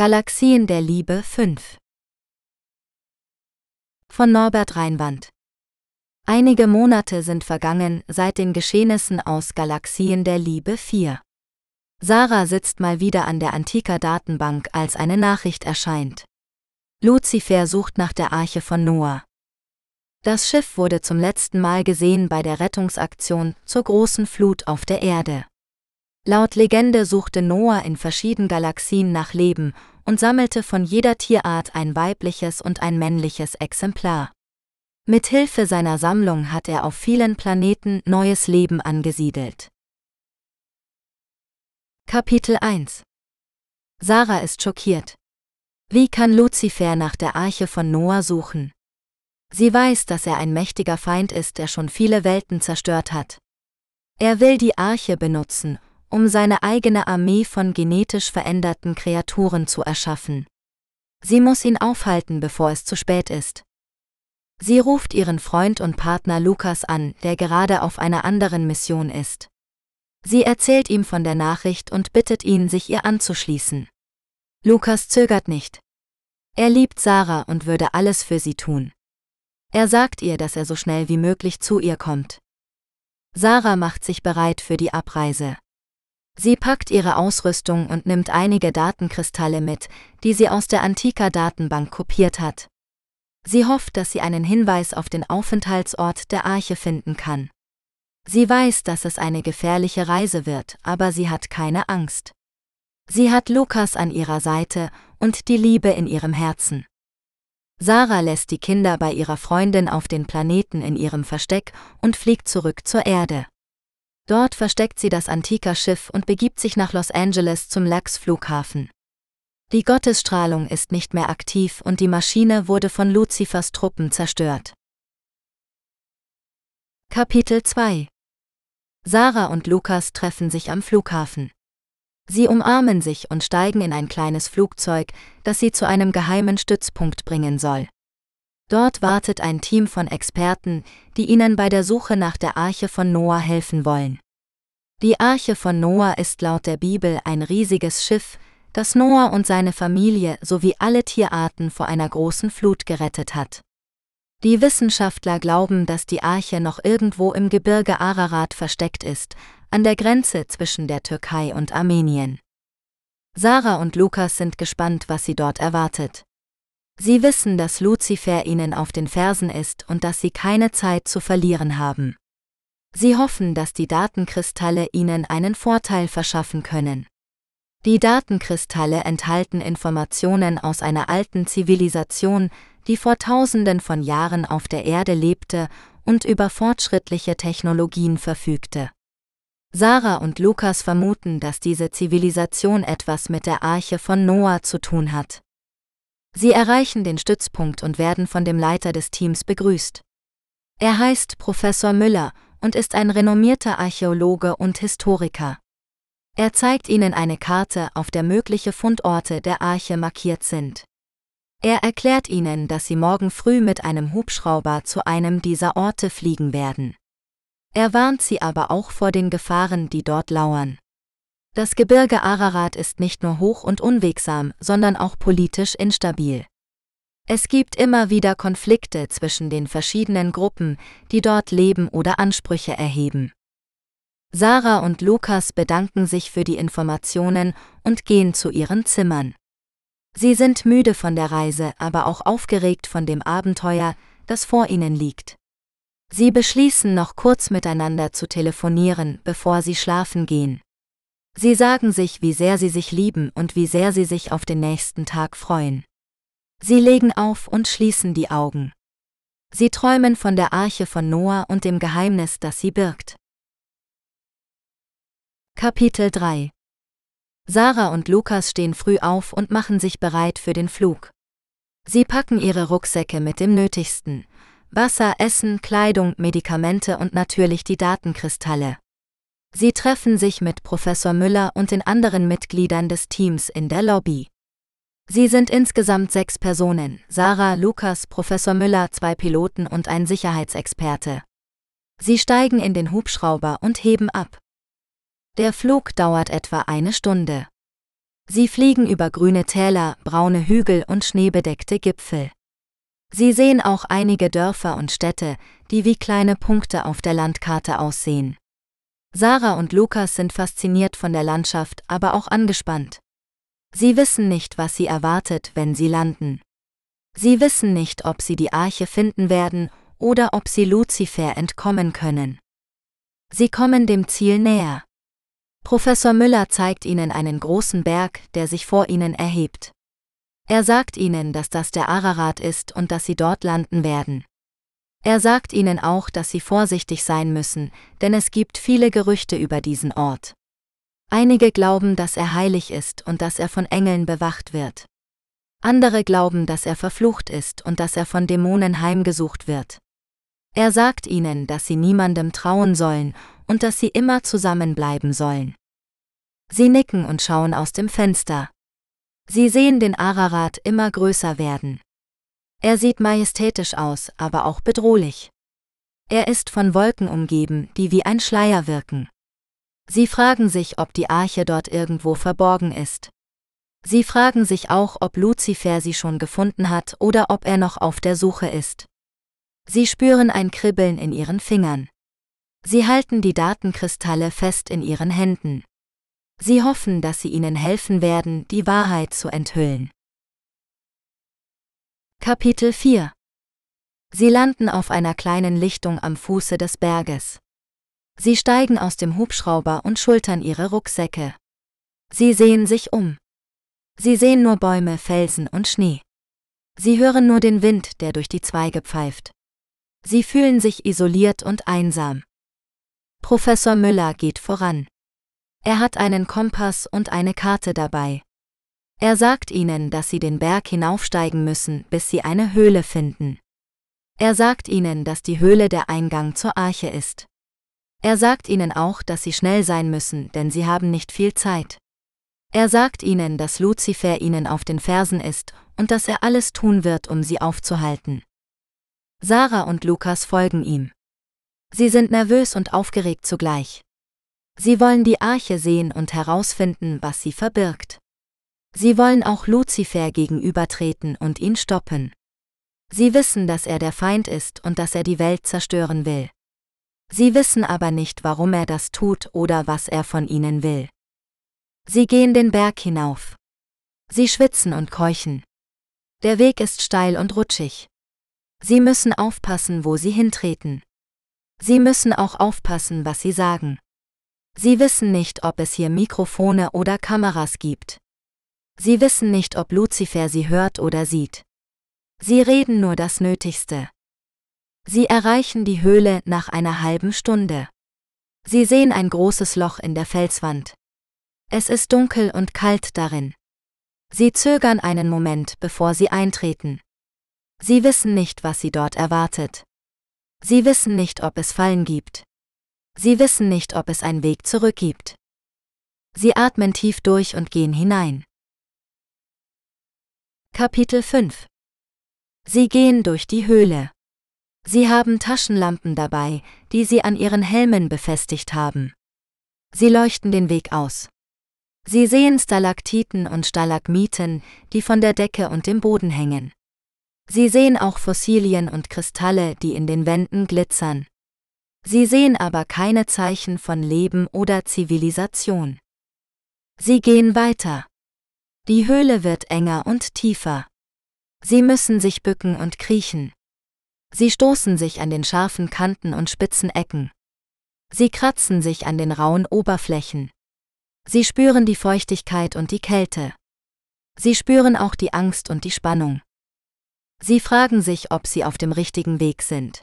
Galaxien der Liebe 5 von Norbert Reinwand Einige Monate sind vergangen seit den Geschehnissen aus Galaxien der Liebe 4. Sarah sitzt mal wieder an der Antika-Datenbank, als eine Nachricht erscheint. Lucifer sucht nach der Arche von Noah. Das Schiff wurde zum letzten Mal gesehen bei der Rettungsaktion zur großen Flut auf der Erde. Laut Legende suchte Noah in verschiedenen Galaxien nach Leben und sammelte von jeder Tierart ein weibliches und ein männliches Exemplar. Mit Hilfe seiner Sammlung hat er auf vielen Planeten neues Leben angesiedelt. Kapitel 1 Sarah ist schockiert. Wie kann Luzifer nach der Arche von Noah suchen? Sie weiß, dass er ein mächtiger Feind ist, der schon viele Welten zerstört hat. Er will die Arche benutzen, um seine eigene Armee von genetisch veränderten Kreaturen zu erschaffen. Sie muss ihn aufhalten, bevor es zu spät ist. Sie ruft ihren Freund und Partner Lukas an, der gerade auf einer anderen Mission ist. Sie erzählt ihm von der Nachricht und bittet ihn, sich ihr anzuschließen. Lukas zögert nicht. Er liebt Sarah und würde alles für sie tun. Er sagt ihr, dass er so schnell wie möglich zu ihr kommt. Sarah macht sich bereit für die Abreise. Sie packt ihre Ausrüstung und nimmt einige Datenkristalle mit, die sie aus der Antika-Datenbank kopiert hat. Sie hofft, dass sie einen Hinweis auf den Aufenthaltsort der Arche finden kann. Sie weiß, dass es eine gefährliche Reise wird, aber sie hat keine Angst. Sie hat Lukas an ihrer Seite und die Liebe in ihrem Herzen. Sarah lässt die Kinder bei ihrer Freundin auf den Planeten in ihrem Versteck und fliegt zurück zur Erde. Dort versteckt sie das Antika-Schiff und begibt sich nach Los Angeles zum Lax-Flughafen. Die Gottesstrahlung ist nicht mehr aktiv und die Maschine wurde von Luzifers Truppen zerstört. Kapitel 2 Sarah und Lukas treffen sich am Flughafen. Sie umarmen sich und steigen in ein kleines Flugzeug, das sie zu einem geheimen Stützpunkt bringen soll. Dort wartet ein Team von Experten, die ihnen bei der Suche nach der Arche von Noah helfen wollen. Die Arche von Noah ist laut der Bibel ein riesiges Schiff, das Noah und seine Familie sowie alle Tierarten vor einer großen Flut gerettet hat. Die Wissenschaftler glauben, dass die Arche noch irgendwo im Gebirge Ararat versteckt ist, an der Grenze zwischen der Türkei und Armenien. Sarah und Lukas sind gespannt, was sie dort erwartet. Sie wissen, dass Luzifer ihnen auf den Fersen ist und dass sie keine Zeit zu verlieren haben. Sie hoffen, dass die Datenkristalle ihnen einen Vorteil verschaffen können. Die Datenkristalle enthalten Informationen aus einer alten Zivilisation, die vor Tausenden von Jahren auf der Erde lebte und über fortschrittliche Technologien verfügte. Sarah und Lukas vermuten, dass diese Zivilisation etwas mit der Arche von Noah zu tun hat. Sie erreichen den Stützpunkt und werden von dem Leiter des Teams begrüßt. Er heißt Professor Müller und ist ein renommierter Archäologe und Historiker. Er zeigt ihnen eine Karte, auf der mögliche Fundorte der Arche markiert sind. Er erklärt ihnen, dass sie morgen früh mit einem Hubschrauber zu einem dieser Orte fliegen werden. Er warnt sie aber auch vor den Gefahren, die dort lauern. Das Gebirge Ararat ist nicht nur hoch und unwegsam, sondern auch politisch instabil. Es gibt immer wieder Konflikte zwischen den verschiedenen Gruppen, die dort leben oder Ansprüche erheben. Sarah und Lukas bedanken sich für die Informationen und gehen zu ihren Zimmern. Sie sind müde von der Reise, aber auch aufgeregt von dem Abenteuer, das vor ihnen liegt. Sie beschließen noch kurz miteinander zu telefonieren, bevor sie schlafen gehen. Sie sagen sich, wie sehr sie sich lieben und wie sehr sie sich auf den nächsten Tag freuen. Sie legen auf und schließen die Augen. Sie träumen von der Arche von Noah und dem Geheimnis, das sie birgt. Kapitel 3 Sarah und Lukas stehen früh auf und machen sich bereit für den Flug. Sie packen ihre Rucksäcke mit dem Nötigsten. Wasser, Essen, Kleidung, Medikamente und natürlich die Datenkristalle. Sie treffen sich mit Professor Müller und den anderen Mitgliedern des Teams in der Lobby. Sie sind insgesamt sechs Personen, Sarah, Lukas, Professor Müller, zwei Piloten und ein Sicherheitsexperte. Sie steigen in den Hubschrauber und heben ab. Der Flug dauert etwa eine Stunde. Sie fliegen über grüne Täler, braune Hügel und schneebedeckte Gipfel. Sie sehen auch einige Dörfer und Städte, die wie kleine Punkte auf der Landkarte aussehen. Sarah und Lukas sind fasziniert von der Landschaft, aber auch angespannt. Sie wissen nicht, was sie erwartet, wenn sie landen. Sie wissen nicht, ob sie die Arche finden werden oder ob sie Luzifer entkommen können. Sie kommen dem Ziel näher. Professor Müller zeigt ihnen einen großen Berg, der sich vor ihnen erhebt. Er sagt ihnen, dass das der Ararat ist und dass sie dort landen werden. Er sagt ihnen auch, dass sie vorsichtig sein müssen, denn es gibt viele Gerüchte über diesen Ort. Einige glauben, dass er heilig ist und dass er von Engeln bewacht wird. Andere glauben, dass er verflucht ist und dass er von Dämonen heimgesucht wird. Er sagt ihnen, dass sie niemandem trauen sollen und dass sie immer zusammenbleiben sollen. Sie nicken und schauen aus dem Fenster. Sie sehen den Ararat immer größer werden. Er sieht majestätisch aus, aber auch bedrohlich. Er ist von Wolken umgeben, die wie ein Schleier wirken. Sie fragen sich, ob die Arche dort irgendwo verborgen ist. Sie fragen sich auch, ob Luzifer sie schon gefunden hat oder ob er noch auf der Suche ist. Sie spüren ein Kribbeln in ihren Fingern. Sie halten die Datenkristalle fest in ihren Händen. Sie hoffen, dass sie ihnen helfen werden, die Wahrheit zu enthüllen. Kapitel 4 Sie landen auf einer kleinen Lichtung am Fuße des Berges. Sie steigen aus dem Hubschrauber und schultern ihre Rucksäcke. Sie sehen sich um. Sie sehen nur Bäume, Felsen und Schnee. Sie hören nur den Wind, der durch die Zweige pfeift. Sie fühlen sich isoliert und einsam. Professor Müller geht voran. Er hat einen Kompass und eine Karte dabei. Er sagt ihnen, dass sie den Berg hinaufsteigen müssen, bis sie eine Höhle finden. Er sagt ihnen, dass die Höhle der Eingang zur Arche ist. Er sagt ihnen auch, dass sie schnell sein müssen, denn sie haben nicht viel Zeit. Er sagt ihnen, dass Luzifer ihnen auf den Fersen ist und dass er alles tun wird, um sie aufzuhalten. Sarah und Lukas folgen ihm. Sie sind nervös und aufgeregt zugleich. Sie wollen die Arche sehen und herausfinden, was sie verbirgt. Sie wollen auch Luzifer gegenübertreten und ihn stoppen. Sie wissen, dass er der Feind ist und dass er die Welt zerstören will. Sie wissen aber nicht, warum er das tut oder was er von ihnen will. Sie gehen den Berg hinauf. Sie schwitzen und keuchen. Der Weg ist steil und rutschig. Sie müssen aufpassen, wo sie hintreten. Sie müssen auch aufpassen, was sie sagen. Sie wissen nicht, ob es hier Mikrofone oder Kameras gibt. Sie wissen nicht, ob Luzifer sie hört oder sieht. Sie reden nur das Nötigste. Sie erreichen die Höhle nach einer halben Stunde. Sie sehen ein großes Loch in der Felswand. Es ist dunkel und kalt darin. Sie zögern einen Moment, bevor sie eintreten. Sie wissen nicht, was sie dort erwartet. Sie wissen nicht, ob es Fallen gibt. Sie wissen nicht, ob es einen Weg zurück gibt. Sie atmen tief durch und gehen hinein. Kapitel 5 Sie gehen durch die Höhle. Sie haben Taschenlampen dabei, die sie an ihren Helmen befestigt haben. Sie leuchten den Weg aus. Sie sehen Stalaktiten und Stalagmiten, die von der Decke und dem Boden hängen. Sie sehen auch Fossilien und Kristalle, die in den Wänden glitzern. Sie sehen aber keine Zeichen von Leben oder Zivilisation. Sie gehen weiter. Die Höhle wird enger und tiefer. Sie müssen sich bücken und kriechen. Sie stoßen sich an den scharfen Kanten und spitzen Ecken. Sie kratzen sich an den rauen Oberflächen. Sie spüren die Feuchtigkeit und die Kälte. Sie spüren auch die Angst und die Spannung. Sie fragen sich, ob Sie auf dem richtigen Weg sind.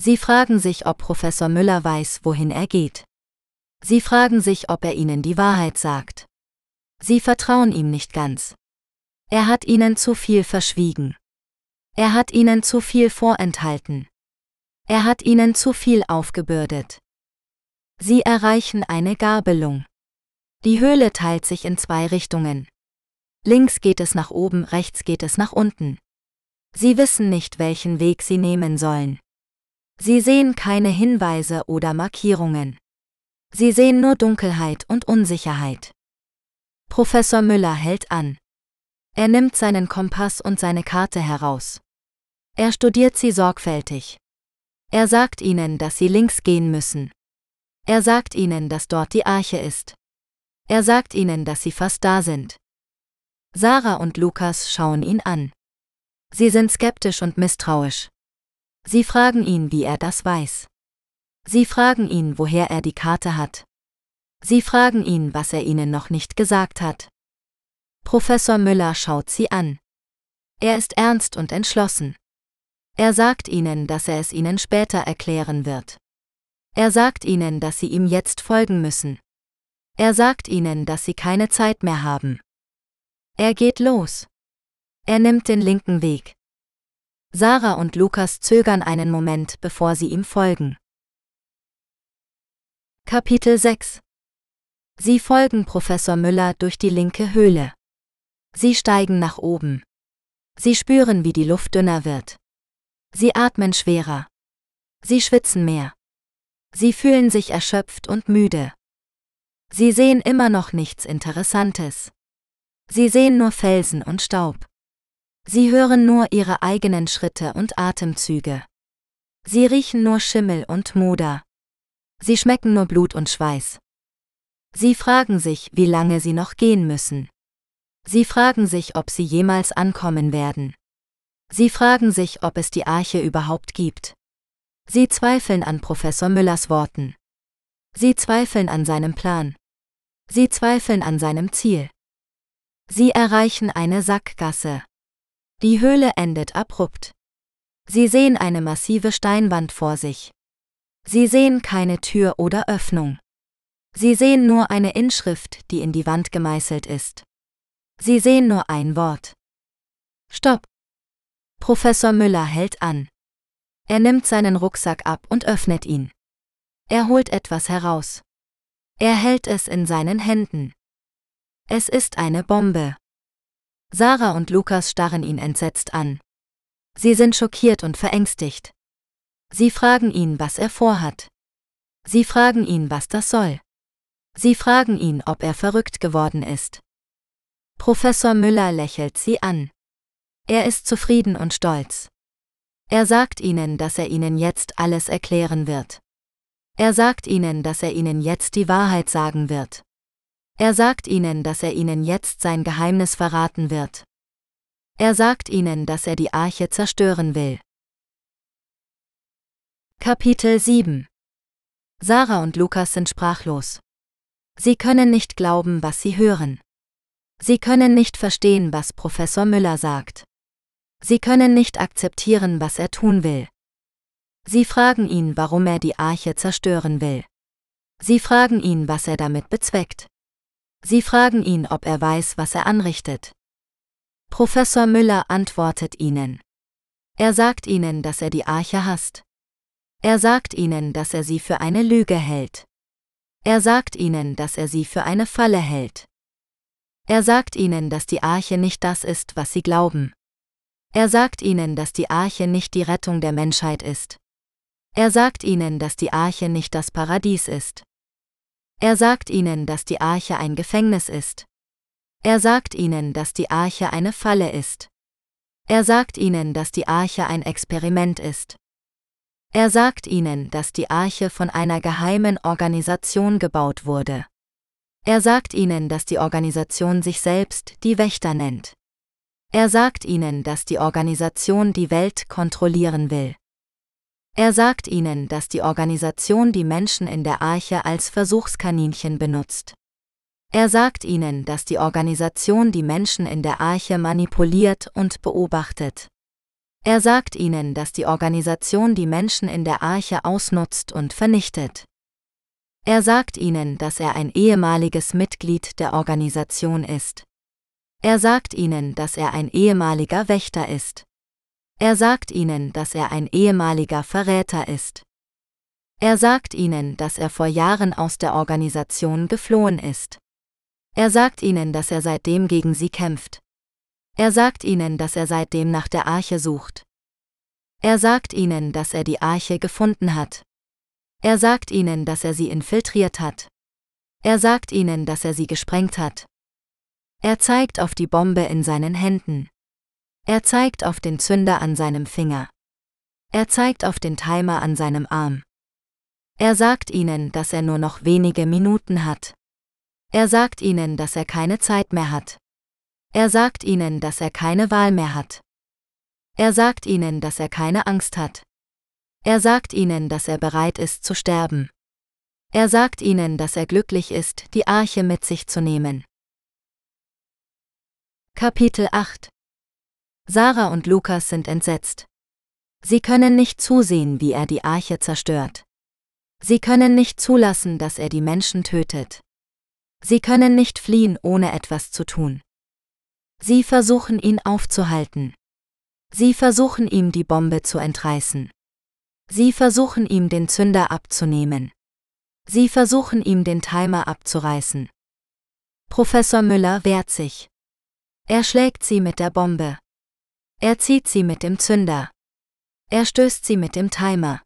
Sie fragen sich, ob Professor Müller weiß, wohin er geht. Sie fragen sich, ob er Ihnen die Wahrheit sagt. Sie vertrauen ihm nicht ganz. Er hat Ihnen zu viel verschwiegen. Er hat Ihnen zu viel vorenthalten. Er hat Ihnen zu viel aufgebürdet. Sie erreichen eine Gabelung. Die Höhle teilt sich in zwei Richtungen. Links geht es nach oben, rechts geht es nach unten. Sie wissen nicht, welchen Weg sie nehmen sollen. Sie sehen keine Hinweise oder Markierungen. Sie sehen nur Dunkelheit und Unsicherheit. Professor Müller hält an. Er nimmt seinen Kompass und seine Karte heraus. Er studiert sie sorgfältig. Er sagt ihnen, dass sie links gehen müssen. Er sagt ihnen, dass dort die Arche ist. Er sagt ihnen, dass sie fast da sind. Sarah und Lukas schauen ihn an. Sie sind skeptisch und misstrauisch. Sie fragen ihn, wie er das weiß. Sie fragen ihn, woher er die Karte hat. Sie fragen ihn, was er ihnen noch nicht gesagt hat. Professor Müller schaut sie an. Er ist ernst und entschlossen. Er sagt ihnen, dass er es ihnen später erklären wird. Er sagt ihnen, dass sie ihm jetzt folgen müssen. Er sagt ihnen, dass sie keine Zeit mehr haben. Er geht los. Er nimmt den linken Weg. Sarah und Lukas zögern einen Moment, bevor sie ihm folgen. Kapitel 6 Sie folgen Professor Müller durch die linke Höhle. Sie steigen nach oben. Sie spüren, wie die Luft dünner wird. Sie atmen schwerer. Sie schwitzen mehr. Sie fühlen sich erschöpft und müde. Sie sehen immer noch nichts Interessantes. Sie sehen nur Felsen und Staub. Sie hören nur ihre eigenen Schritte und Atemzüge. Sie riechen nur Schimmel und Moder. Sie schmecken nur Blut und Schweiß. Sie fragen sich, wie lange sie noch gehen müssen. Sie fragen sich, ob sie jemals ankommen werden. Sie fragen sich, ob es die Arche überhaupt gibt. Sie zweifeln an Professor Müllers Worten. Sie zweifeln an seinem Plan. Sie zweifeln an seinem Ziel. Sie erreichen eine Sackgasse. Die Höhle endet abrupt. Sie sehen eine massive Steinwand vor sich. Sie sehen keine Tür oder Öffnung. Sie sehen nur eine Inschrift, die in die Wand gemeißelt ist. Sie sehen nur ein Wort. Stopp. Professor Müller hält an. Er nimmt seinen Rucksack ab und öffnet ihn. Er holt etwas heraus. Er hält es in seinen Händen. Es ist eine Bombe. Sarah und Lukas starren ihn entsetzt an. Sie sind schockiert und verängstigt. Sie fragen ihn, was er vorhat. Sie fragen ihn, was das soll. Sie fragen ihn, ob er verrückt geworden ist. Professor Müller lächelt sie an. Er ist zufrieden und stolz. Er sagt ihnen, dass er ihnen jetzt alles erklären wird. Er sagt ihnen, dass er ihnen jetzt die Wahrheit sagen wird. Er sagt ihnen, dass er ihnen jetzt sein Geheimnis verraten wird. Er sagt ihnen, dass er die Arche zerstören will. Kapitel 7 Sarah und Lukas sind sprachlos. Sie können nicht glauben, was sie hören. Sie können nicht verstehen, was Professor Müller sagt. Sie können nicht akzeptieren, was er tun will. Sie fragen ihn, warum er die Arche zerstören will. Sie fragen ihn, was er damit bezweckt. Sie fragen ihn, ob er weiß, was er anrichtet. Professor Müller antwortet ihnen. Er sagt ihnen, dass er die Arche hasst. Er sagt ihnen, dass er sie für eine Lüge hält. Er sagt ihnen, dass er sie für eine Falle hält. Er sagt ihnen, dass die Arche nicht das ist, was sie glauben. Er sagt ihnen, dass die Arche nicht die Rettung der Menschheit ist. Er sagt ihnen, dass die Arche nicht das Paradies ist. Er sagt ihnen, dass die Arche ein Gefängnis ist. Er sagt ihnen, dass die Arche eine Falle ist. Er sagt ihnen, dass die Arche ein Experiment ist. Er sagt ihnen, dass die Arche von einer geheimen Organisation gebaut wurde. Er sagt ihnen, dass die Organisation sich selbst die Wächter nennt. Er sagt ihnen, dass die Organisation die Welt kontrollieren will. Er sagt ihnen, dass die Organisation die Menschen in der Arche als Versuchskaninchen benutzt. Er sagt ihnen, dass die Organisation die Menschen in der Arche manipuliert und beobachtet. Er sagt ihnen, dass die Organisation die Menschen in der Arche ausnutzt und vernichtet. Er sagt ihnen, dass er ein ehemaliges Mitglied der Organisation ist. Er sagt ihnen, dass er ein ehemaliger Wächter ist. Er sagt ihnen, dass er ein ehemaliger Verräter ist. Er sagt ihnen, dass er vor Jahren aus der Organisation geflohen ist. Er sagt ihnen, dass er seitdem gegen sie kämpft. Er sagt ihnen, dass er seitdem nach der Arche sucht. Er sagt ihnen, dass er die Arche gefunden hat. Er sagt ihnen, dass er sie infiltriert hat. Er sagt ihnen, dass er sie gesprengt hat. Er zeigt auf die Bombe in seinen Händen. Er zeigt auf den Zünder an seinem Finger. Er zeigt auf den Timer an seinem Arm. Er sagt ihnen, dass er nur noch wenige Minuten hat. Er sagt ihnen, dass er keine Zeit mehr hat. Er sagt ihnen, dass er keine Wahl mehr hat. Er sagt ihnen, dass er keine Angst hat. Er sagt ihnen, dass er bereit ist zu sterben. Er sagt ihnen, dass er glücklich ist, die Arche mit sich zu nehmen. Kapitel 8 Sarah und Lukas sind entsetzt. Sie können nicht zusehen, wie er die Arche zerstört. Sie können nicht zulassen, dass er die Menschen tötet. Sie können nicht fliehen, ohne etwas zu tun. Sie versuchen ihn aufzuhalten. Sie versuchen ihm die Bombe zu entreißen. Sie versuchen ihm den Zünder abzunehmen. Sie versuchen ihm den Timer abzureißen. Professor Müller wehrt sich. Er schlägt sie mit der Bombe. Er zieht sie mit dem Zünder. Er stößt sie mit dem Timer.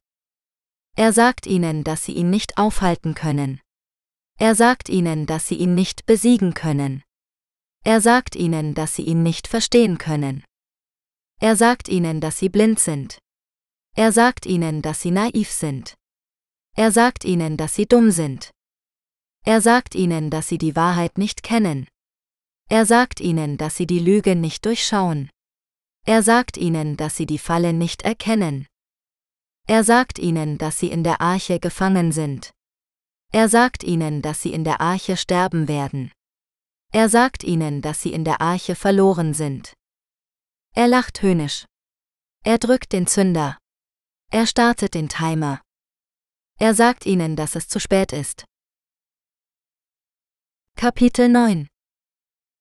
Er sagt ihnen, dass sie ihn nicht aufhalten können. Er sagt ihnen, dass sie ihn nicht besiegen können. Er sagt ihnen, dass sie ihn nicht verstehen können. Er sagt ihnen, dass sie blind sind. Er sagt ihnen, dass sie naiv sind. Er sagt ihnen, dass sie dumm sind. Er sagt ihnen, dass sie die Wahrheit nicht kennen. Er sagt ihnen, dass sie die Lüge nicht durchschauen. Er sagt ihnen, dass sie die Falle nicht erkennen. Er sagt ihnen, dass sie in der Arche gefangen sind. Er sagt ihnen, dass sie in der Arche sterben werden. Er sagt ihnen, dass sie in der Arche verloren sind. Er lacht höhnisch. Er drückt den Zünder. Er startet den Timer. Er sagt ihnen, dass es zu spät ist. Kapitel 9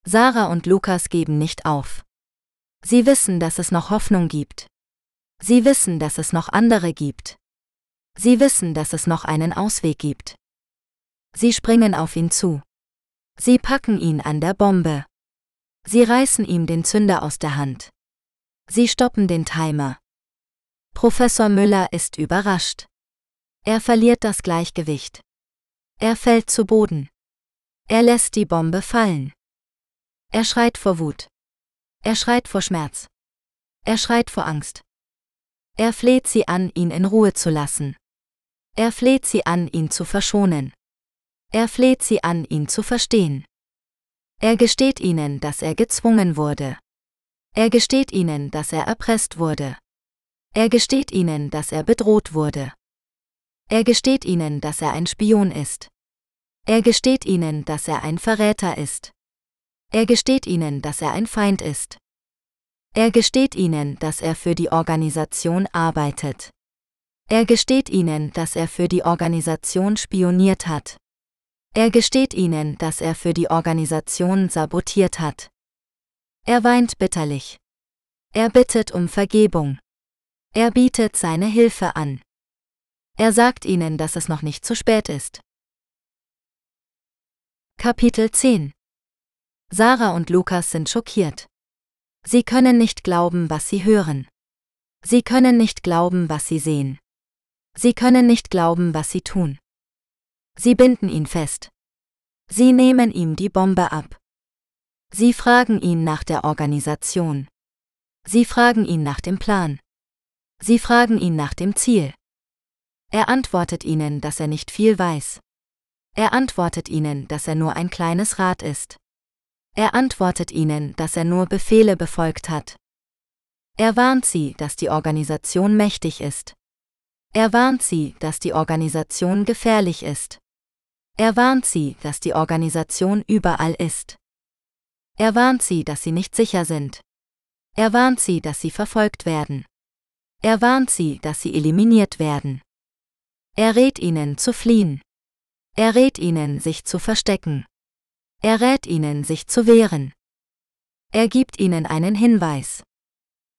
Sarah und Lukas geben nicht auf. Sie wissen, dass es noch Hoffnung gibt. Sie wissen, dass es noch andere gibt. Sie wissen, dass es noch einen Ausweg gibt. Sie springen auf ihn zu. Sie packen ihn an der Bombe. Sie reißen ihm den Zünder aus der Hand. Sie stoppen den Timer. Professor Müller ist überrascht. Er verliert das Gleichgewicht. Er fällt zu Boden. Er lässt die Bombe fallen. Er schreit vor Wut. Er schreit vor Schmerz. Er schreit vor Angst. Er fleht sie an, ihn in Ruhe zu lassen. Er fleht sie an, ihn zu verschonen. Er fleht sie an, ihn zu verstehen. Er gesteht ihnen, dass er gezwungen wurde. Er gesteht ihnen, dass er erpresst wurde. Er gesteht ihnen, dass er bedroht wurde. Er gesteht ihnen, dass er ein Spion ist. Er gesteht ihnen, dass er ein Verräter ist. Er gesteht ihnen, dass er ein Feind ist. Er gesteht ihnen, dass er für die Organisation arbeitet. Er gesteht ihnen, dass er für die Organisation spioniert hat. Er gesteht ihnen, dass er für die Organisation sabotiert hat. Er weint bitterlich. Er bittet um Vergebung. Er bietet seine Hilfe an. Er sagt ihnen, dass es noch nicht zu spät ist. Kapitel 10 Sarah und Lukas sind schockiert. Sie können nicht glauben, was sie hören. Sie können nicht glauben, was sie sehen. Sie können nicht glauben, was sie tun. Sie binden ihn fest. Sie nehmen ihm die Bombe ab. Sie fragen ihn nach der Organisation. Sie fragen ihn nach dem Plan. Sie fragen ihn nach dem Ziel. Er antwortet ihnen, dass er nicht viel weiß. Er antwortet ihnen, dass er nur ein kleines Rad ist. Er antwortet ihnen, dass er nur Befehle befolgt hat. Er warnt sie, dass die Organisation mächtig ist. Er warnt sie, dass die Organisation gefährlich ist. Er warnt sie, dass die Organisation überall ist. Er warnt sie, dass sie nicht sicher sind. Er warnt sie, dass sie verfolgt werden. Er warnt sie, dass sie eliminiert werden. Er rät ihnen zu fliehen. Er rät ihnen, sich zu verstecken. Er rät ihnen, sich zu wehren. Er gibt ihnen einen Hinweis.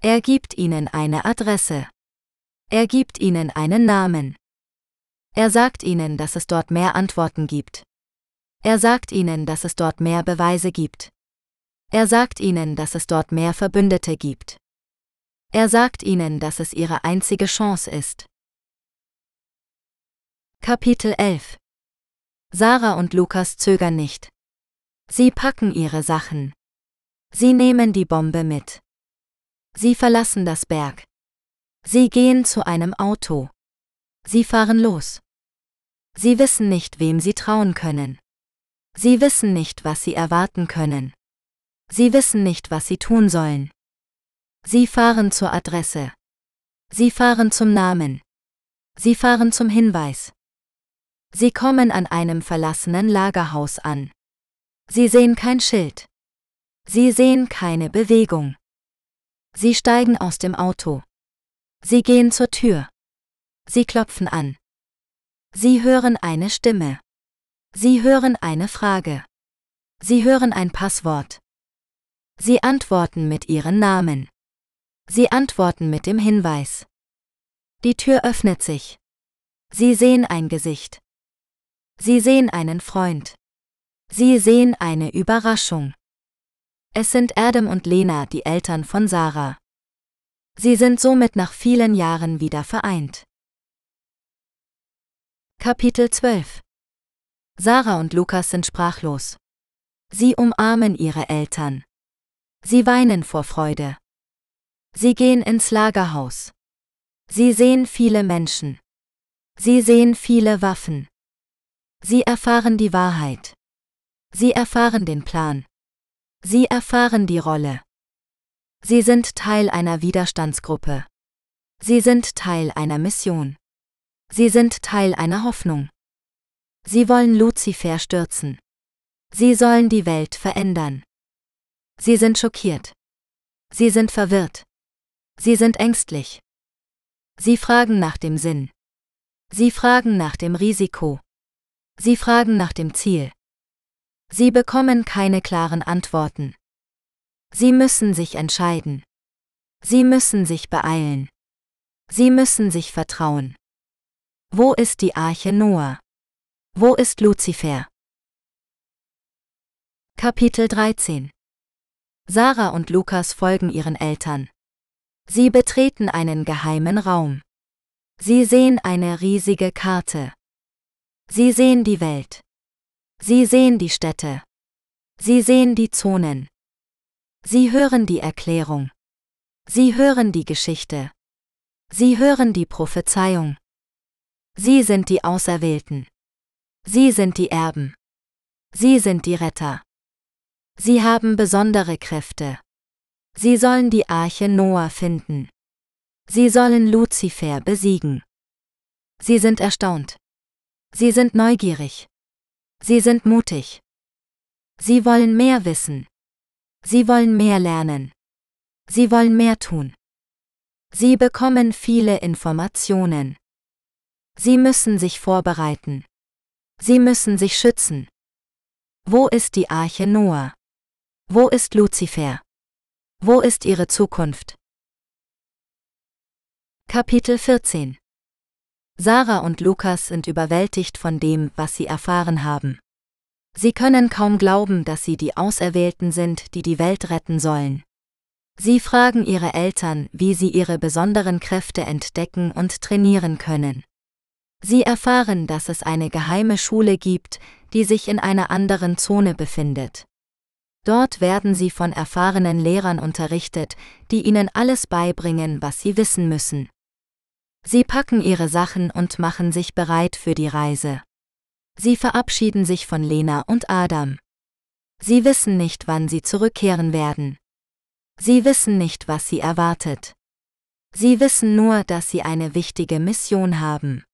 Er gibt ihnen eine Adresse. Er gibt ihnen einen Namen. Er sagt ihnen, dass es dort mehr Antworten gibt. Er sagt ihnen, dass es dort mehr Beweise gibt. Er sagt ihnen, dass es dort mehr Verbündete gibt. Er sagt ihnen, dass es ihre einzige Chance ist. Kapitel 11 Sarah und Lukas zögern nicht. Sie packen ihre Sachen. Sie nehmen die Bombe mit. Sie verlassen das Berg. Sie gehen zu einem Auto. Sie fahren los. Sie wissen nicht, wem sie trauen können. Sie wissen nicht, was sie erwarten können. Sie wissen nicht, was sie tun sollen. Sie fahren zur Adresse. Sie fahren zum Namen. Sie fahren zum Hinweis. Sie kommen an einem verlassenen Lagerhaus an. Sie sehen kein Schild. Sie sehen keine Bewegung. Sie steigen aus dem Auto. Sie gehen zur Tür. Sie klopfen an. Sie hören eine Stimme. Sie hören eine Frage. Sie hören ein Passwort. Sie antworten mit ihren Namen. Sie antworten mit dem Hinweis. Die Tür öffnet sich. Sie sehen ein Gesicht. Sie sehen einen Freund. Sie sehen eine Überraschung. Es sind Adam und Lena, die Eltern von Sarah. Sie sind somit nach vielen Jahren wieder vereint. Kapitel 12 Sarah und Lukas sind sprachlos. Sie umarmen ihre Eltern. Sie weinen vor Freude. Sie gehen ins Lagerhaus. Sie sehen viele Menschen. Sie sehen viele Waffen. Sie erfahren die Wahrheit. Sie erfahren den Plan. Sie erfahren die Rolle. Sie sind Teil einer Widerstandsgruppe. Sie sind Teil einer Mission. Sie sind Teil einer Hoffnung. Sie wollen Luzifer stürzen. Sie sollen die Welt verändern. Sie sind schockiert. Sie sind verwirrt. Sie sind ängstlich. Sie fragen nach dem Sinn. Sie fragen nach dem Risiko. Sie fragen nach dem Ziel. Sie bekommen keine klaren Antworten. Sie müssen sich entscheiden. Sie müssen sich beeilen. Sie müssen sich vertrauen. Wo ist die Arche Noah? Wo ist Luzifer? Kapitel 13 Sarah und Lukas folgen ihren Eltern. Sie betreten einen geheimen Raum. Sie sehen eine riesige Karte. Sie sehen die Welt. Sie sehen die Städte. Sie sehen die Zonen. Sie hören die Erklärung. Sie hören die Geschichte. Sie hören die Prophezeiung. Sie sind die Auserwählten. Sie sind die Erben. Sie sind die Retter. Sie haben besondere Kräfte. Sie sollen die Arche Noah finden. Sie sollen Luzifer besiegen. Sie sind erstaunt. Sie sind neugierig. Sie sind mutig. Sie wollen mehr wissen. Sie wollen mehr lernen. Sie wollen mehr tun. Sie bekommen viele Informationen. Sie müssen sich vorbereiten. Sie müssen sich schützen. Wo ist die Arche Noah? Wo ist Luzifer? Wo ist ihre Zukunft? Kapitel 14 Sarah und Lukas sind überwältigt von dem, was sie erfahren haben. Sie können kaum glauben, dass sie die Auserwählten sind, die die Welt retten sollen. Sie fragen ihre Eltern, wie sie ihre besonderen Kräfte entdecken und trainieren können. Sie erfahren, dass es eine geheime Schule gibt, die sich in einer anderen Zone befindet. Dort werden sie von erfahrenen Lehrern unterrichtet, die ihnen alles beibringen, was sie wissen müssen. Sie packen ihre Sachen und machen sich bereit für die Reise. Sie verabschieden sich von Lena und Adam. Sie wissen nicht, wann sie zurückkehren werden. Sie wissen nicht, was sie erwartet. Sie wissen nur, dass sie eine wichtige Mission haben.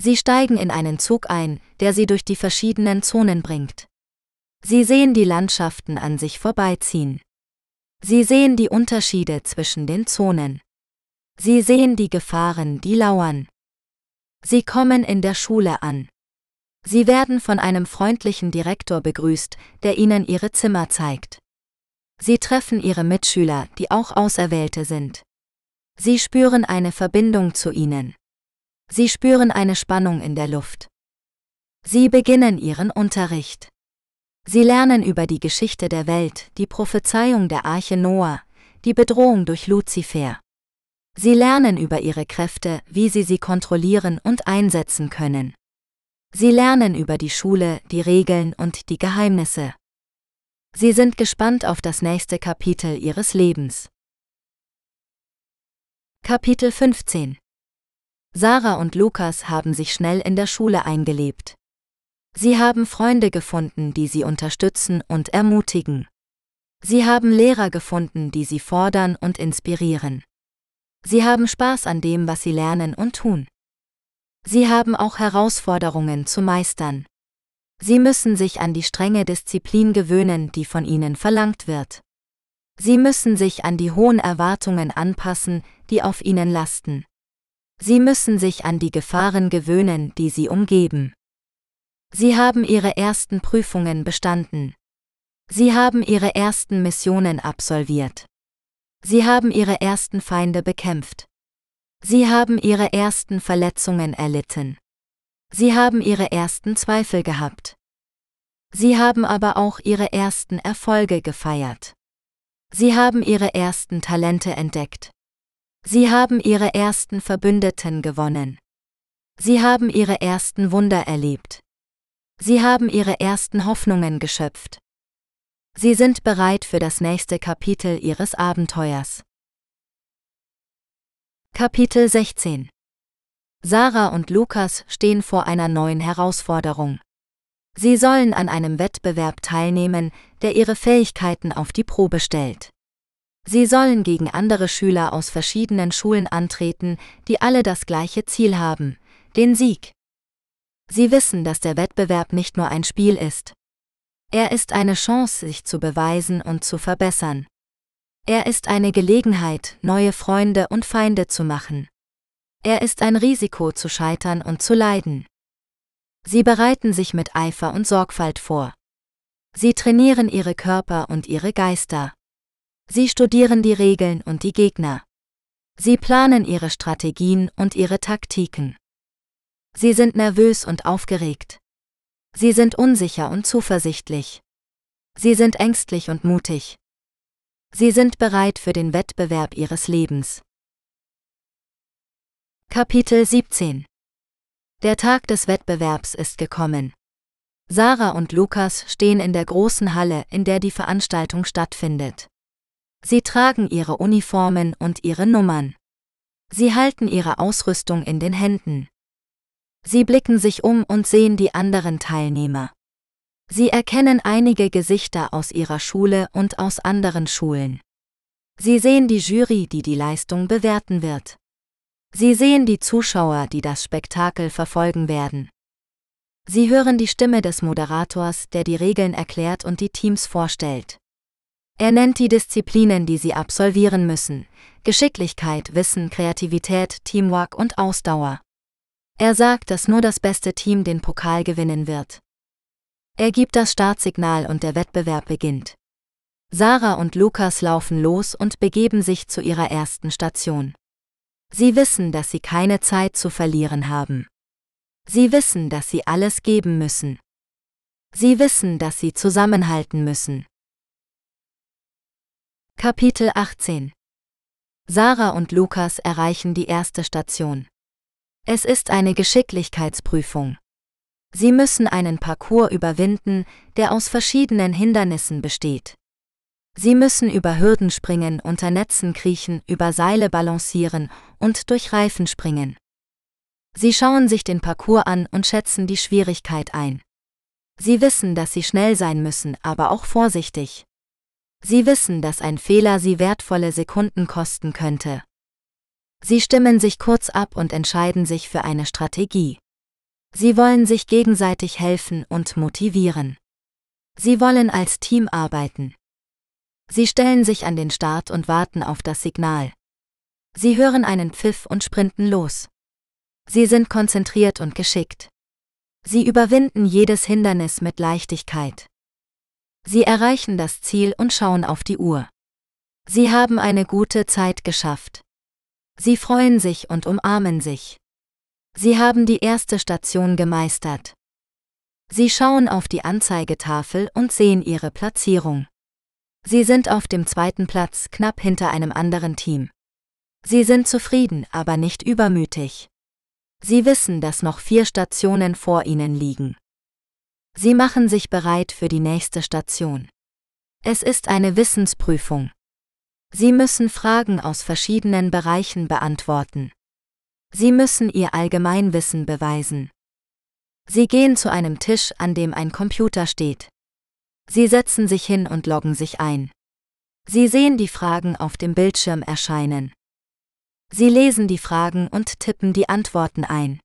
Sie steigen in einen Zug ein, der sie durch die verschiedenen Zonen bringt. Sie sehen die Landschaften an sich vorbeiziehen. Sie sehen die Unterschiede zwischen den Zonen. Sie sehen die Gefahren, die lauern. Sie kommen in der Schule an. Sie werden von einem freundlichen Direktor begrüßt, der ihnen ihre Zimmer zeigt. Sie treffen ihre Mitschüler, die auch Auserwählte sind. Sie spüren eine Verbindung zu ihnen. Sie spüren eine Spannung in der Luft. Sie beginnen ihren Unterricht. Sie lernen über die Geschichte der Welt, die Prophezeiung der Arche Noah, die Bedrohung durch Luzifer. Sie lernen über ihre Kräfte, wie sie sie kontrollieren und einsetzen können. Sie lernen über die Schule, die Regeln und die Geheimnisse. Sie sind gespannt auf das nächste Kapitel ihres Lebens. Kapitel 15 Sarah und Lukas haben sich schnell in der Schule eingelebt. Sie haben Freunde gefunden, die sie unterstützen und ermutigen. Sie haben Lehrer gefunden, die sie fordern und inspirieren. Sie haben Spaß an dem, was sie lernen und tun. Sie haben auch Herausforderungen zu meistern. Sie müssen sich an die strenge Disziplin gewöhnen, die von ihnen verlangt wird. Sie müssen sich an die hohen Erwartungen anpassen, die auf ihnen lasten. Sie müssen sich an die Gefahren gewöhnen, die sie umgeben. Sie haben ihre ersten Prüfungen bestanden. Sie haben ihre ersten Missionen absolviert. Sie haben ihre ersten Feinde bekämpft. Sie haben ihre ersten Verletzungen erlitten. Sie haben ihre ersten Zweifel gehabt. Sie haben aber auch ihre ersten Erfolge gefeiert. Sie haben ihre ersten Talente entdeckt. Sie haben ihre ersten Verbündeten gewonnen. Sie haben ihre ersten Wunder erlebt. Sie haben ihre ersten Hoffnungen geschöpft. Sie sind bereit für das nächste Kapitel ihres Abenteuers. Kapitel 16 Sarah und Lukas stehen vor einer neuen Herausforderung. Sie sollen an einem Wettbewerb teilnehmen, der ihre Fähigkeiten auf die Probe stellt. Sie sollen gegen andere Schüler aus verschiedenen Schulen antreten, die alle das gleiche Ziel haben, den Sieg. Sie wissen, dass der Wettbewerb nicht nur ein Spiel ist. Er ist eine Chance, sich zu beweisen und zu verbessern. Er ist eine Gelegenheit, neue Freunde und Feinde zu machen. Er ist ein Risiko zu scheitern und zu leiden. Sie bereiten sich mit Eifer und Sorgfalt vor. Sie trainieren ihre Körper und ihre Geister. Sie studieren die Regeln und die Gegner. Sie planen ihre Strategien und ihre Taktiken. Sie sind nervös und aufgeregt. Sie sind unsicher und zuversichtlich. Sie sind ängstlich und mutig. Sie sind bereit für den Wettbewerb ihres Lebens. Kapitel 17 Der Tag des Wettbewerbs ist gekommen. Sarah und Lukas stehen in der großen Halle, in der die Veranstaltung stattfindet. Sie tragen ihre Uniformen und ihre Nummern. Sie halten ihre Ausrüstung in den Händen. Sie blicken sich um und sehen die anderen Teilnehmer. Sie erkennen einige Gesichter aus ihrer Schule und aus anderen Schulen. Sie sehen die Jury, die die Leistung bewerten wird. Sie sehen die Zuschauer, die das Spektakel verfolgen werden. Sie hören die Stimme des Moderators, der die Regeln erklärt und die Teams vorstellt. Er nennt die Disziplinen, die sie absolvieren müssen. Geschicklichkeit, Wissen, Kreativität, Teamwork und Ausdauer. Er sagt, dass nur das beste Team den Pokal gewinnen wird. Er gibt das Startsignal und der Wettbewerb beginnt. Sarah und Lukas laufen los und begeben sich zu ihrer ersten Station. Sie wissen, dass sie keine Zeit zu verlieren haben. Sie wissen, dass sie alles geben müssen. Sie wissen, dass sie zusammenhalten müssen. Kapitel 18 Sarah und Lukas erreichen die erste Station. Es ist eine Geschicklichkeitsprüfung. Sie müssen einen Parcours überwinden, der aus verschiedenen Hindernissen besteht. Sie müssen über Hürden springen, unter Netzen kriechen, über Seile balancieren und durch Reifen springen. Sie schauen sich den Parcours an und schätzen die Schwierigkeit ein. Sie wissen, dass sie schnell sein müssen, aber auch vorsichtig. Sie wissen, dass ein Fehler sie wertvolle Sekunden kosten könnte. Sie stimmen sich kurz ab und entscheiden sich für eine Strategie. Sie wollen sich gegenseitig helfen und motivieren. Sie wollen als Team arbeiten. Sie stellen sich an den Start und warten auf das Signal. Sie hören einen Pfiff und sprinten los. Sie sind konzentriert und geschickt. Sie überwinden jedes Hindernis mit Leichtigkeit. Sie erreichen das Ziel und schauen auf die Uhr. Sie haben eine gute Zeit geschafft. Sie freuen sich und umarmen sich. Sie haben die erste Station gemeistert. Sie schauen auf die Anzeigetafel und sehen ihre Platzierung. Sie sind auf dem zweiten Platz, knapp hinter einem anderen Team. Sie sind zufrieden, aber nicht übermütig. Sie wissen, dass noch vier Stationen vor ihnen liegen. Sie machen sich bereit für die nächste Station. Es ist eine Wissensprüfung. Sie müssen Fragen aus verschiedenen Bereichen beantworten. Sie müssen Ihr Allgemeinwissen beweisen. Sie gehen zu einem Tisch, an dem ein Computer steht. Sie setzen sich hin und loggen sich ein. Sie sehen die Fragen auf dem Bildschirm erscheinen. Sie lesen die Fragen und tippen die Antworten ein.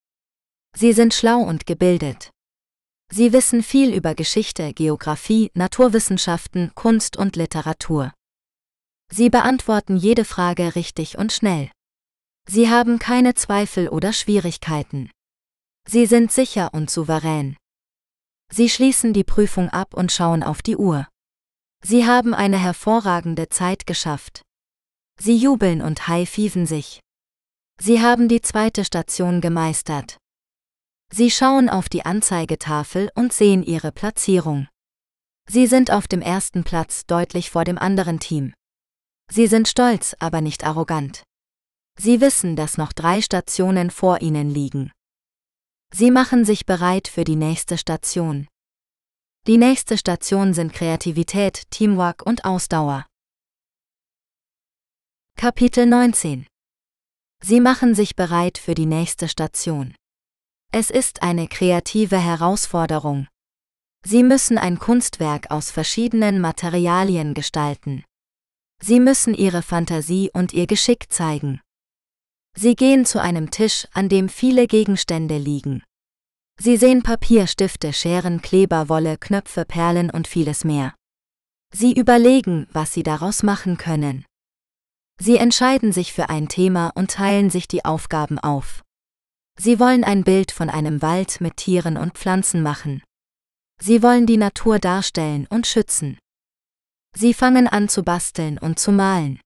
Sie sind schlau und gebildet. Sie wissen viel über Geschichte, Geographie, Naturwissenschaften, Kunst und Literatur. Sie beantworten jede Frage richtig und schnell. Sie haben keine Zweifel oder Schwierigkeiten. Sie sind sicher und souverän. Sie schließen die Prüfung ab und schauen auf die Uhr. Sie haben eine hervorragende Zeit geschafft. Sie jubeln und high-fieven sich. Sie haben die zweite Station gemeistert. Sie schauen auf die Anzeigetafel und sehen ihre Platzierung. Sie sind auf dem ersten Platz deutlich vor dem anderen Team. Sie sind stolz, aber nicht arrogant. Sie wissen, dass noch drei Stationen vor ihnen liegen. Sie machen sich bereit für die nächste Station. Die nächste Station sind Kreativität, Teamwork und Ausdauer. Kapitel 19 Sie machen sich bereit für die nächste Station. Es ist eine kreative Herausforderung. Sie müssen ein Kunstwerk aus verschiedenen Materialien gestalten. Sie müssen ihre Fantasie und ihr Geschick zeigen. Sie gehen zu einem Tisch, an dem viele Gegenstände liegen. Sie sehen Papier, Stifte, Scheren, Kleber, Wolle, Knöpfe, Perlen und vieles mehr. Sie überlegen, was sie daraus machen können. Sie entscheiden sich für ein Thema und teilen sich die Aufgaben auf. Sie wollen ein Bild von einem Wald mit Tieren und Pflanzen machen. Sie wollen die Natur darstellen und schützen. Sie fangen an zu basteln und zu malen.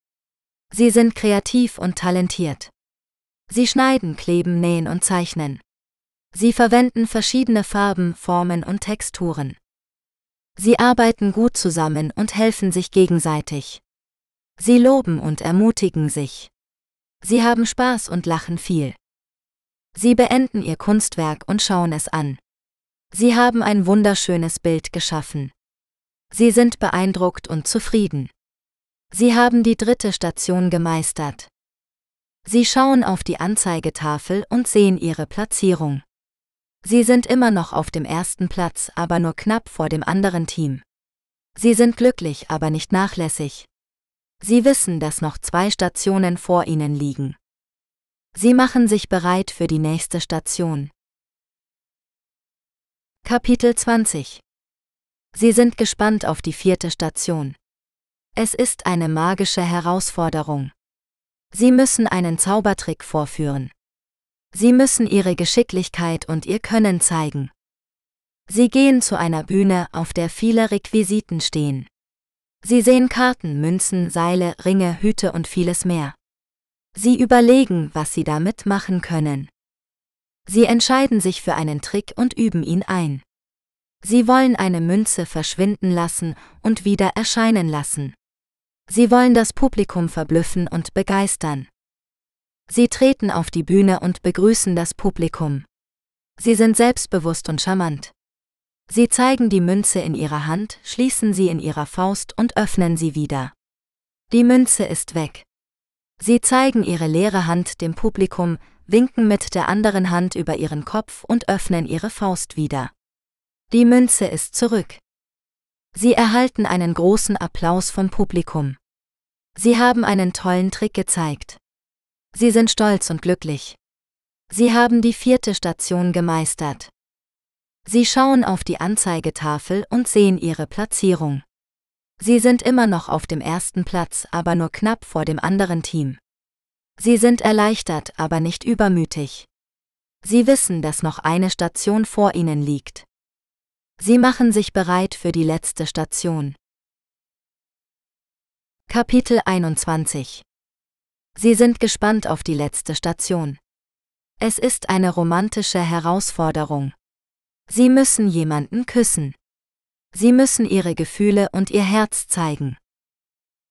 Sie sind kreativ und talentiert. Sie schneiden, kleben, nähen und zeichnen. Sie verwenden verschiedene Farben, Formen und Texturen. Sie arbeiten gut zusammen und helfen sich gegenseitig. Sie loben und ermutigen sich. Sie haben Spaß und lachen viel. Sie beenden ihr Kunstwerk und schauen es an. Sie haben ein wunderschönes Bild geschaffen. Sie sind beeindruckt und zufrieden. Sie haben die dritte Station gemeistert. Sie schauen auf die Anzeigetafel und sehen ihre Platzierung. Sie sind immer noch auf dem ersten Platz, aber nur knapp vor dem anderen Team. Sie sind glücklich, aber nicht nachlässig. Sie wissen, dass noch zwei Stationen vor ihnen liegen. Sie machen sich bereit für die nächste Station. Kapitel 20 Sie sind gespannt auf die vierte Station. Es ist eine magische Herausforderung. Sie müssen einen Zaubertrick vorführen. Sie müssen ihre Geschicklichkeit und ihr Können zeigen. Sie gehen zu einer Bühne, auf der viele Requisiten stehen. Sie sehen Karten, Münzen, Seile, Ringe, Hüte und vieles mehr. Sie überlegen, was sie damit machen können. Sie entscheiden sich für einen Trick und üben ihn ein. Sie wollen eine Münze verschwinden lassen und wieder erscheinen lassen. Sie wollen das Publikum verblüffen und begeistern. Sie treten auf die Bühne und begrüßen das Publikum. Sie sind selbstbewusst und charmant. Sie zeigen die Münze in ihrer Hand, schließen sie in ihrer Faust und öffnen sie wieder. Die Münze ist weg. Sie zeigen ihre leere Hand dem Publikum, winken mit der anderen Hand über ihren Kopf und öffnen ihre Faust wieder. Die Münze ist zurück. Sie erhalten einen großen Applaus vom Publikum. Sie haben einen tollen Trick gezeigt. Sie sind stolz und glücklich. Sie haben die vierte Station gemeistert. Sie schauen auf die Anzeigetafel und sehen ihre Platzierung. Sie sind immer noch auf dem ersten Platz, aber nur knapp vor dem anderen Team. Sie sind erleichtert, aber nicht übermütig. Sie wissen, dass noch eine Station vor ihnen liegt. Sie machen sich bereit für die letzte Station. Kapitel 21 Sie sind gespannt auf die letzte Station. Es ist eine romantische Herausforderung. Sie müssen jemanden küssen. Sie müssen ihre Gefühle und ihr Herz zeigen.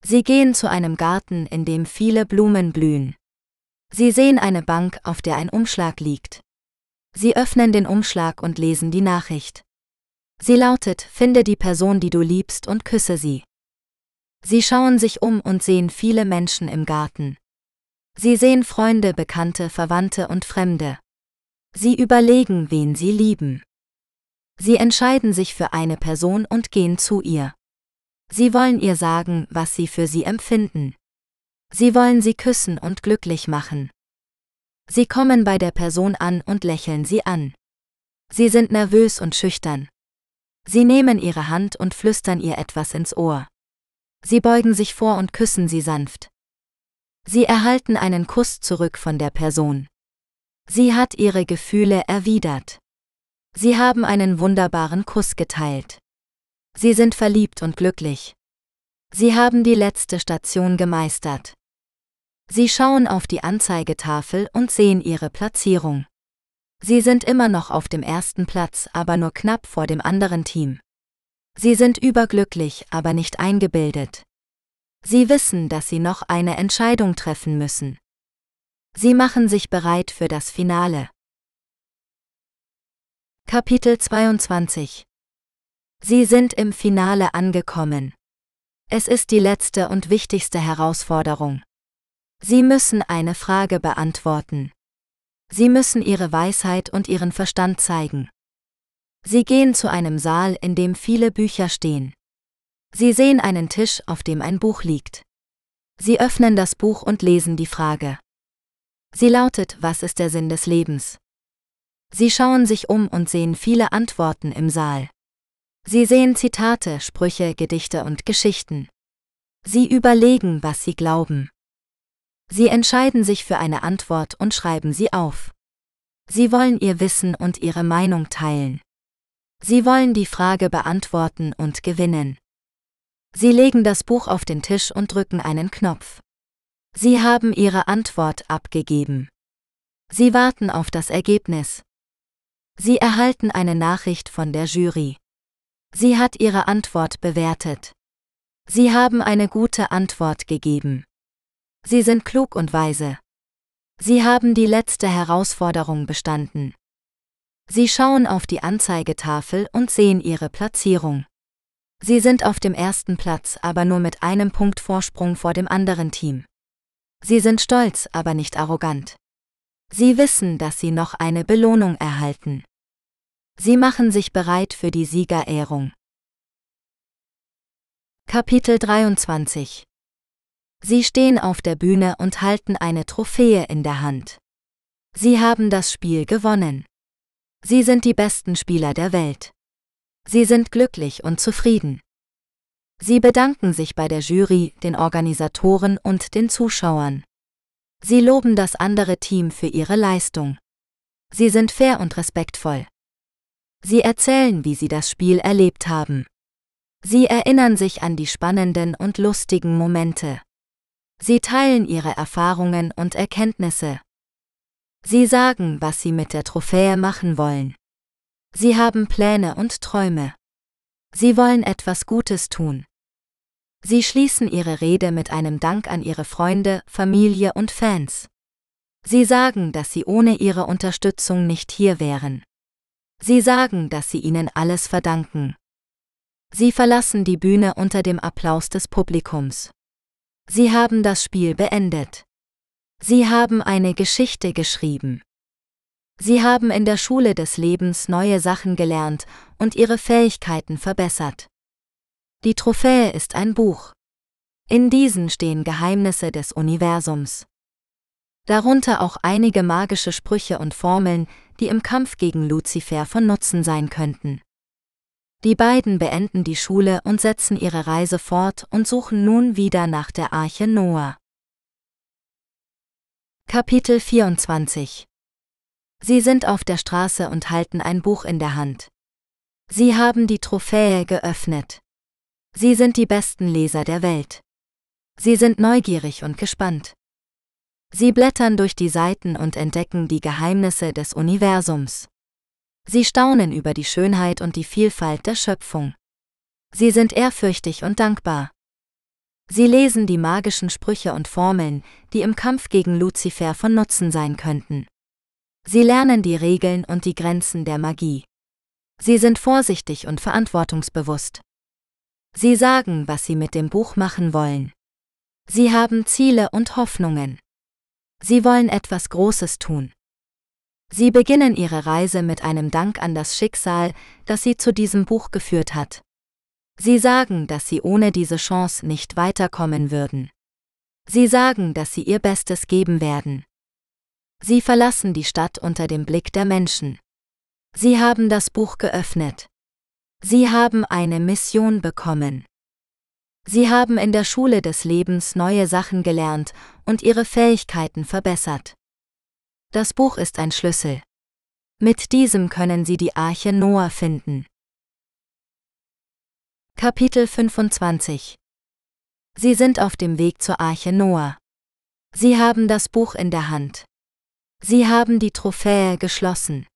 Sie gehen zu einem Garten, in dem viele Blumen blühen. Sie sehen eine Bank, auf der ein Umschlag liegt. Sie öffnen den Umschlag und lesen die Nachricht. Sie lautet, finde die Person, die du liebst und küsse sie. Sie schauen sich um und sehen viele Menschen im Garten. Sie sehen Freunde, Bekannte, Verwandte und Fremde. Sie überlegen, wen sie lieben. Sie entscheiden sich für eine Person und gehen zu ihr. Sie wollen ihr sagen, was sie für sie empfinden. Sie wollen sie küssen und glücklich machen. Sie kommen bei der Person an und lächeln sie an. Sie sind nervös und schüchtern. Sie nehmen ihre Hand und flüstern ihr etwas ins Ohr. Sie beugen sich vor und küssen sie sanft. Sie erhalten einen Kuss zurück von der Person. Sie hat ihre Gefühle erwidert. Sie haben einen wunderbaren Kuss geteilt. Sie sind verliebt und glücklich. Sie haben die letzte Station gemeistert. Sie schauen auf die Anzeigetafel und sehen ihre Platzierung. Sie sind immer noch auf dem ersten Platz, aber nur knapp vor dem anderen Team. Sie sind überglücklich, aber nicht eingebildet. Sie wissen, dass sie noch eine Entscheidung treffen müssen. Sie machen sich bereit für das Finale. Kapitel 22 Sie sind im Finale angekommen. Es ist die letzte und wichtigste Herausforderung. Sie müssen eine Frage beantworten. Sie müssen ihre Weisheit und ihren Verstand zeigen. Sie gehen zu einem Saal, in dem viele Bücher stehen. Sie sehen einen Tisch, auf dem ein Buch liegt. Sie öffnen das Buch und lesen die Frage. Sie lautet, was ist der Sinn des Lebens? Sie schauen sich um und sehen viele Antworten im Saal. Sie sehen Zitate, Sprüche, Gedichte und Geschichten. Sie überlegen, was sie glauben. Sie entscheiden sich für eine Antwort und schreiben sie auf. Sie wollen ihr Wissen und ihre Meinung teilen. Sie wollen die Frage beantworten und gewinnen. Sie legen das Buch auf den Tisch und drücken einen Knopf. Sie haben ihre Antwort abgegeben. Sie warten auf das Ergebnis. Sie erhalten eine Nachricht von der Jury. Sie hat ihre Antwort bewertet. Sie haben eine gute Antwort gegeben. Sie sind klug und weise. Sie haben die letzte Herausforderung bestanden. Sie schauen auf die Anzeigetafel und sehen ihre Platzierung. Sie sind auf dem ersten Platz, aber nur mit einem Punkt Vorsprung vor dem anderen Team. Sie sind stolz, aber nicht arrogant. Sie wissen, dass sie noch eine Belohnung erhalten. Sie machen sich bereit für die Siegerehrung. Kapitel 23 Sie stehen auf der Bühne und halten eine Trophäe in der Hand. Sie haben das Spiel gewonnen. Sie sind die besten Spieler der Welt. Sie sind glücklich und zufrieden. Sie bedanken sich bei der Jury, den Organisatoren und den Zuschauern. Sie loben das andere Team für ihre Leistung. Sie sind fair und respektvoll. Sie erzählen, wie sie das Spiel erlebt haben. Sie erinnern sich an die spannenden und lustigen Momente. Sie teilen ihre Erfahrungen und Erkenntnisse. Sie sagen, was sie mit der Trophäe machen wollen. Sie haben Pläne und Träume. Sie wollen etwas Gutes tun. Sie schließen ihre Rede mit einem Dank an ihre Freunde, Familie und Fans. Sie sagen, dass sie ohne ihre Unterstützung nicht hier wären. Sie sagen, dass sie ihnen alles verdanken. Sie verlassen die Bühne unter dem Applaus des Publikums. Sie haben das Spiel beendet. Sie haben eine Geschichte geschrieben. Sie haben in der Schule des Lebens neue Sachen gelernt und ihre Fähigkeiten verbessert. Die Trophäe ist ein Buch. In diesen stehen Geheimnisse des Universums. Darunter auch einige magische Sprüche und Formeln, die im Kampf gegen Luzifer von Nutzen sein könnten. Die beiden beenden die Schule und setzen ihre Reise fort und suchen nun wieder nach der Arche Noah. Kapitel 24 Sie sind auf der Straße und halten ein Buch in der Hand. Sie haben die Trophäe geöffnet. Sie sind die besten Leser der Welt. Sie sind neugierig und gespannt. Sie blättern durch die Seiten und entdecken die Geheimnisse des Universums. Sie staunen über die Schönheit und die Vielfalt der Schöpfung. Sie sind ehrfürchtig und dankbar. Sie lesen die magischen Sprüche und Formeln, die im Kampf gegen Luzifer von Nutzen sein könnten. Sie lernen die Regeln und die Grenzen der Magie. Sie sind vorsichtig und verantwortungsbewusst. Sie sagen, was sie mit dem Buch machen wollen. Sie haben Ziele und Hoffnungen. Sie wollen etwas Großes tun. Sie beginnen ihre Reise mit einem Dank an das Schicksal, das sie zu diesem Buch geführt hat. Sie sagen, dass sie ohne diese Chance nicht weiterkommen würden. Sie sagen, dass sie ihr Bestes geben werden. Sie verlassen die Stadt unter dem Blick der Menschen. Sie haben das Buch geöffnet. Sie haben eine Mission bekommen. Sie haben in der Schule des Lebens neue Sachen gelernt und ihre Fähigkeiten verbessert. Das Buch ist ein Schlüssel. Mit diesem können Sie die Arche Noah finden. Kapitel 25 Sie sind auf dem Weg zur Arche Noah. Sie haben das Buch in der Hand. Sie haben die Trophäe geschlossen.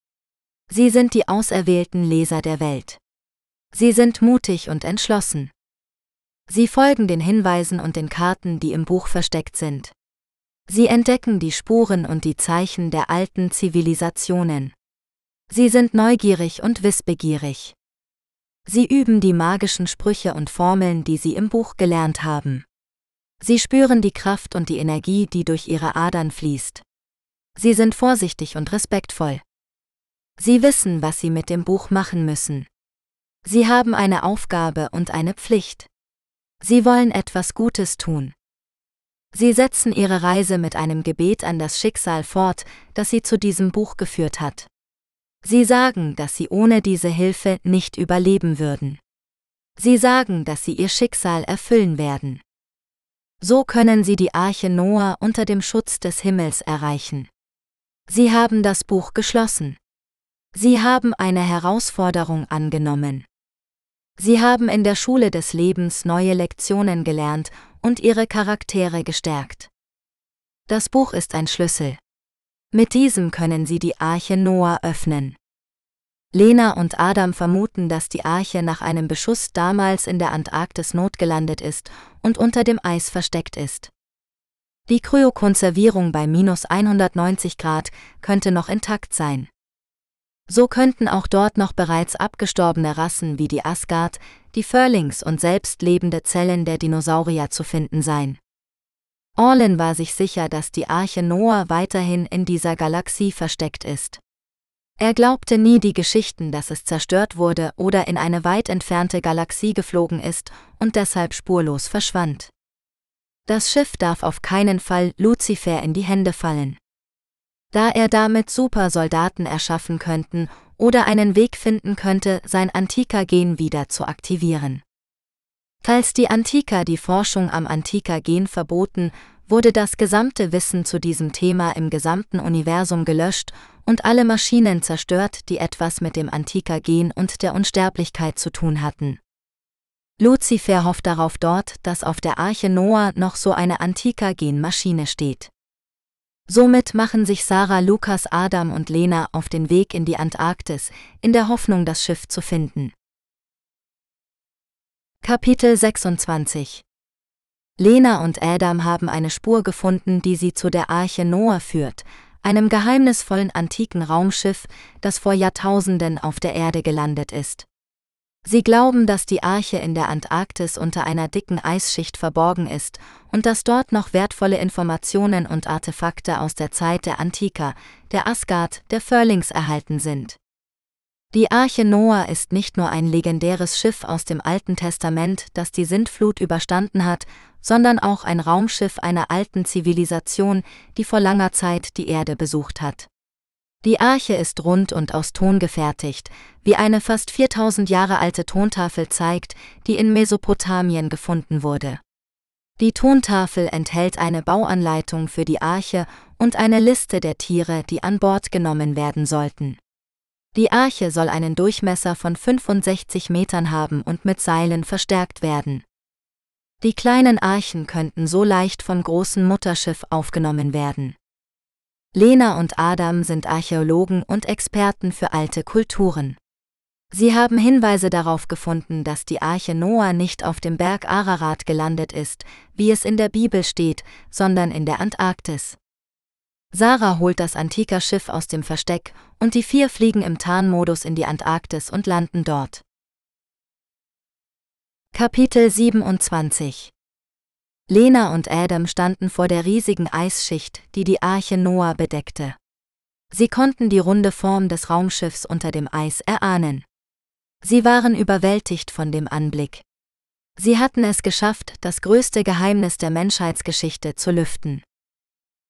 Sie sind die auserwählten Leser der Welt. Sie sind mutig und entschlossen. Sie folgen den Hinweisen und den Karten, die im Buch versteckt sind. Sie entdecken die Spuren und die Zeichen der alten Zivilisationen. Sie sind neugierig und wissbegierig. Sie üben die magischen Sprüche und Formeln, die sie im Buch gelernt haben. Sie spüren die Kraft und die Energie, die durch ihre Adern fließt. Sie sind vorsichtig und respektvoll. Sie wissen, was sie mit dem Buch machen müssen. Sie haben eine Aufgabe und eine Pflicht. Sie wollen etwas Gutes tun. Sie setzen ihre Reise mit einem Gebet an das Schicksal fort, das sie zu diesem Buch geführt hat. Sie sagen, dass sie ohne diese Hilfe nicht überleben würden. Sie sagen, dass sie ihr Schicksal erfüllen werden. So können sie die Arche Noah unter dem Schutz des Himmels erreichen. Sie haben das Buch geschlossen. Sie haben eine Herausforderung angenommen. Sie haben in der Schule des Lebens neue Lektionen gelernt und ihre Charaktere gestärkt. Das Buch ist ein Schlüssel. Mit diesem können sie die Arche Noah öffnen. Lena und Adam vermuten, dass die Arche nach einem Beschuss damals in der Antarktis notgelandet ist und unter dem Eis versteckt ist. Die Kryokonservierung bei minus 190 Grad könnte noch intakt sein. So könnten auch dort noch bereits abgestorbene Rassen wie die Asgard, die Furlings und selbst lebende Zellen der Dinosaurier zu finden sein. Orlin war sich sicher, dass die Arche Noah weiterhin in dieser Galaxie versteckt ist. Er glaubte nie die Geschichten, dass es zerstört wurde oder in eine weit entfernte Galaxie geflogen ist und deshalb spurlos verschwand. Das Schiff darf auf keinen Fall Lucifer in die Hände fallen da er damit Supersoldaten erschaffen könnten oder einen Weg finden könnte, sein Antika-Gen wieder zu aktivieren. Falls die Antiker die Forschung am Antika-Gen verboten, wurde das gesamte Wissen zu diesem Thema im gesamten Universum gelöscht und alle Maschinen zerstört, die etwas mit dem Antika-Gen und der Unsterblichkeit zu tun hatten. Lucifer hofft darauf dort, dass auf der Arche Noah noch so eine Antika-Gen-Maschine steht. Somit machen sich Sarah, Lukas, Adam und Lena auf den Weg in die Antarktis, in der Hoffnung, das Schiff zu finden. Kapitel 26 Lena und Adam haben eine Spur gefunden, die sie zu der Arche Noah führt, einem geheimnisvollen antiken Raumschiff, das vor Jahrtausenden auf der Erde gelandet ist. Sie glauben, dass die Arche in der Antarktis unter einer dicken Eisschicht verborgen ist und dass dort noch wertvolle Informationen und Artefakte aus der Zeit der Antika, der Asgard, der Furlings erhalten sind. Die Arche Noah ist nicht nur ein legendäres Schiff aus dem Alten Testament, das die Sintflut überstanden hat, sondern auch ein Raumschiff einer alten Zivilisation, die vor langer Zeit die Erde besucht hat. Die Arche ist rund und aus Ton gefertigt, wie eine fast 4000 Jahre alte Tontafel zeigt, die in Mesopotamien gefunden wurde. Die Tontafel enthält eine Bauanleitung für die Arche und eine Liste der Tiere, die an Bord genommen werden sollten. Die Arche soll einen Durchmesser von 65 Metern haben und mit Seilen verstärkt werden. Die kleinen Archen könnten so leicht vom großen Mutterschiff aufgenommen werden. Lena und Adam sind Archäologen und Experten für alte Kulturen. Sie haben Hinweise darauf gefunden, dass die Arche Noah nicht auf dem Berg Ararat gelandet ist, wie es in der Bibel steht, sondern in der Antarktis. Sarah holt das antike Schiff aus dem Versteck und die vier fliegen im Tarnmodus in die Antarktis und landen dort. Kapitel 27 Lena und Adam standen vor der riesigen Eisschicht, die die Arche Noah bedeckte. Sie konnten die runde Form des Raumschiffs unter dem Eis erahnen. Sie waren überwältigt von dem Anblick. Sie hatten es geschafft, das größte Geheimnis der Menschheitsgeschichte zu lüften.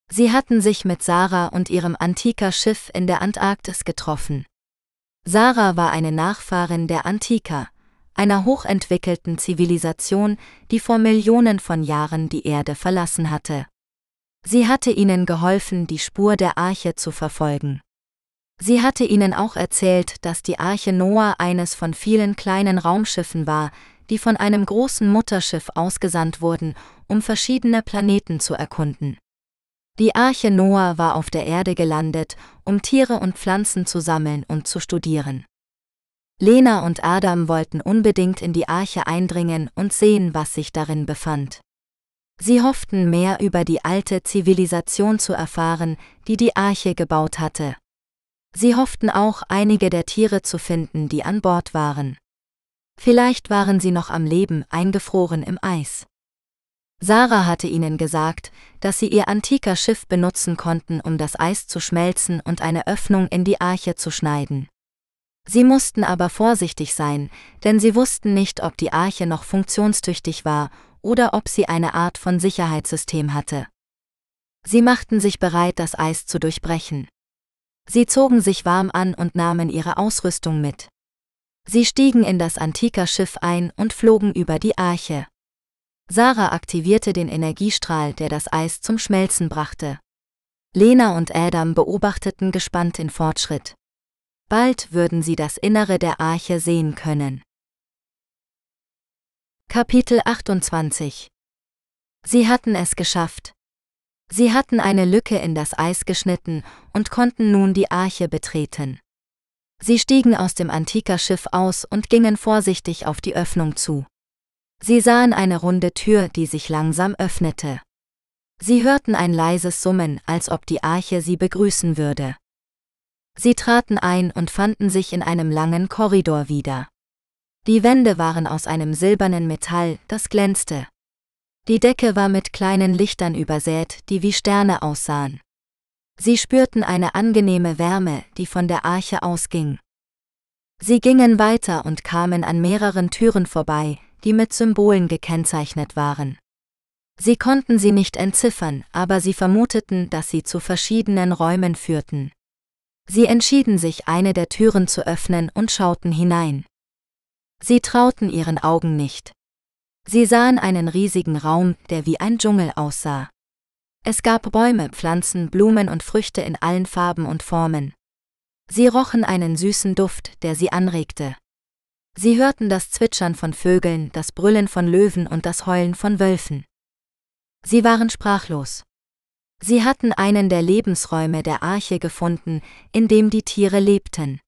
Sie hatten sich mit Sarah und ihrem antiker Schiff in der Antarktis getroffen. Sarah war eine Nachfahrin der Antiker, einer hochentwickelten Zivilisation, die vor Millionen von Jahren die Erde verlassen hatte. Sie hatte ihnen geholfen, die Spur der Arche zu verfolgen. Sie hatte ihnen auch erzählt, dass die Arche Noah eines von vielen kleinen Raumschiffen war, die von einem großen Mutterschiff ausgesandt wurden, um verschiedene Planeten zu erkunden. Die Arche Noah war auf der Erde gelandet, um Tiere und Pflanzen zu sammeln und zu studieren. Lena und Adam wollten unbedingt in die Arche eindringen und sehen, was sich darin befand. Sie hofften mehr über die alte Zivilisation zu erfahren, die die Arche gebaut hatte. Sie hofften auch, einige der Tiere zu finden, die an Bord waren. Vielleicht waren sie noch am Leben, eingefroren im Eis. Sarah hatte ihnen gesagt, dass sie ihr antiker Schiff benutzen konnten, um das Eis zu schmelzen und eine Öffnung in die Arche zu schneiden. Sie mussten aber vorsichtig sein, denn sie wussten nicht, ob die Arche noch funktionstüchtig war oder ob sie eine Art von Sicherheitssystem hatte. Sie machten sich bereit, das Eis zu durchbrechen. Sie zogen sich warm an und nahmen ihre Ausrüstung mit. Sie stiegen in das antiker Schiff ein und flogen über die Arche. Sarah aktivierte den Energiestrahl, der das Eis zum Schmelzen brachte. Lena und Adam beobachteten gespannt den Fortschritt. Bald würden sie das Innere der Arche sehen können. Kapitel 28 Sie hatten es geschafft. Sie hatten eine Lücke in das Eis geschnitten und konnten nun die Arche betreten. Sie stiegen aus dem Antikerschiff aus und gingen vorsichtig auf die Öffnung zu. Sie sahen eine runde Tür, die sich langsam öffnete. Sie hörten ein leises Summen, als ob die Arche sie begrüßen würde. Sie traten ein und fanden sich in einem langen Korridor wieder. Die Wände waren aus einem silbernen Metall, das glänzte. Die Decke war mit kleinen Lichtern übersät, die wie Sterne aussahen. Sie spürten eine angenehme Wärme, die von der Arche ausging. Sie gingen weiter und kamen an mehreren Türen vorbei, die mit Symbolen gekennzeichnet waren. Sie konnten sie nicht entziffern, aber sie vermuteten, dass sie zu verschiedenen Räumen führten. Sie entschieden sich, eine der Türen zu öffnen und schauten hinein. Sie trauten ihren Augen nicht. Sie sahen einen riesigen Raum, der wie ein Dschungel aussah. Es gab Bäume, Pflanzen, Blumen und Früchte in allen Farben und Formen. Sie rochen einen süßen Duft, der sie anregte. Sie hörten das Zwitschern von Vögeln, das Brüllen von Löwen und das Heulen von Wölfen. Sie waren sprachlos. Sie hatten einen der Lebensräume der Arche gefunden, in dem die Tiere lebten.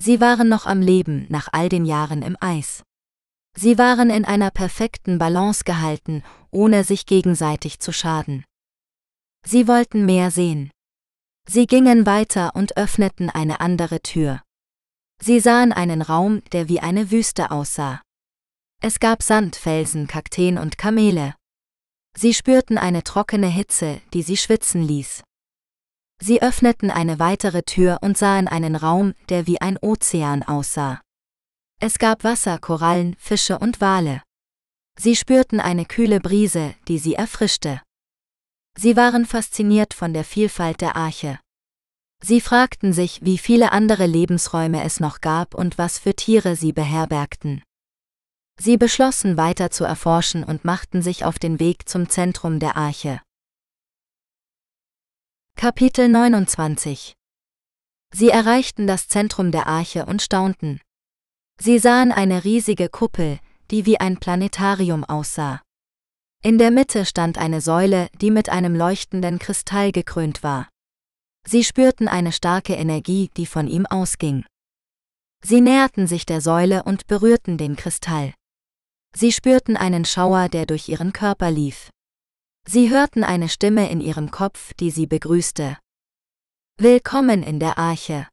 Sie waren noch am Leben nach all den Jahren im Eis. Sie waren in einer perfekten Balance gehalten, ohne sich gegenseitig zu schaden. Sie wollten mehr sehen. Sie gingen weiter und öffneten eine andere Tür. Sie sahen einen Raum, der wie eine Wüste aussah. Es gab Sand, Felsen, Kakteen und Kamele. Sie spürten eine trockene Hitze, die sie schwitzen ließ. Sie öffneten eine weitere Tür und sahen einen Raum, der wie ein Ozean aussah. Es gab Wasser, Korallen, Fische und Wale. Sie spürten eine kühle Brise, die sie erfrischte. Sie waren fasziniert von der Vielfalt der Arche. Sie fragten sich, wie viele andere Lebensräume es noch gab und was für Tiere sie beherbergten. Sie beschlossen weiter zu erforschen und machten sich auf den Weg zum Zentrum der Arche. Kapitel 29 Sie erreichten das Zentrum der Arche und staunten. Sie sahen eine riesige Kuppel, die wie ein Planetarium aussah. In der Mitte stand eine Säule, die mit einem leuchtenden Kristall gekrönt war. Sie spürten eine starke Energie, die von ihm ausging. Sie näherten sich der Säule und berührten den Kristall. Sie spürten einen Schauer, der durch ihren Körper lief. Sie hörten eine Stimme in ihrem Kopf, die sie begrüßte. Willkommen in der Arche.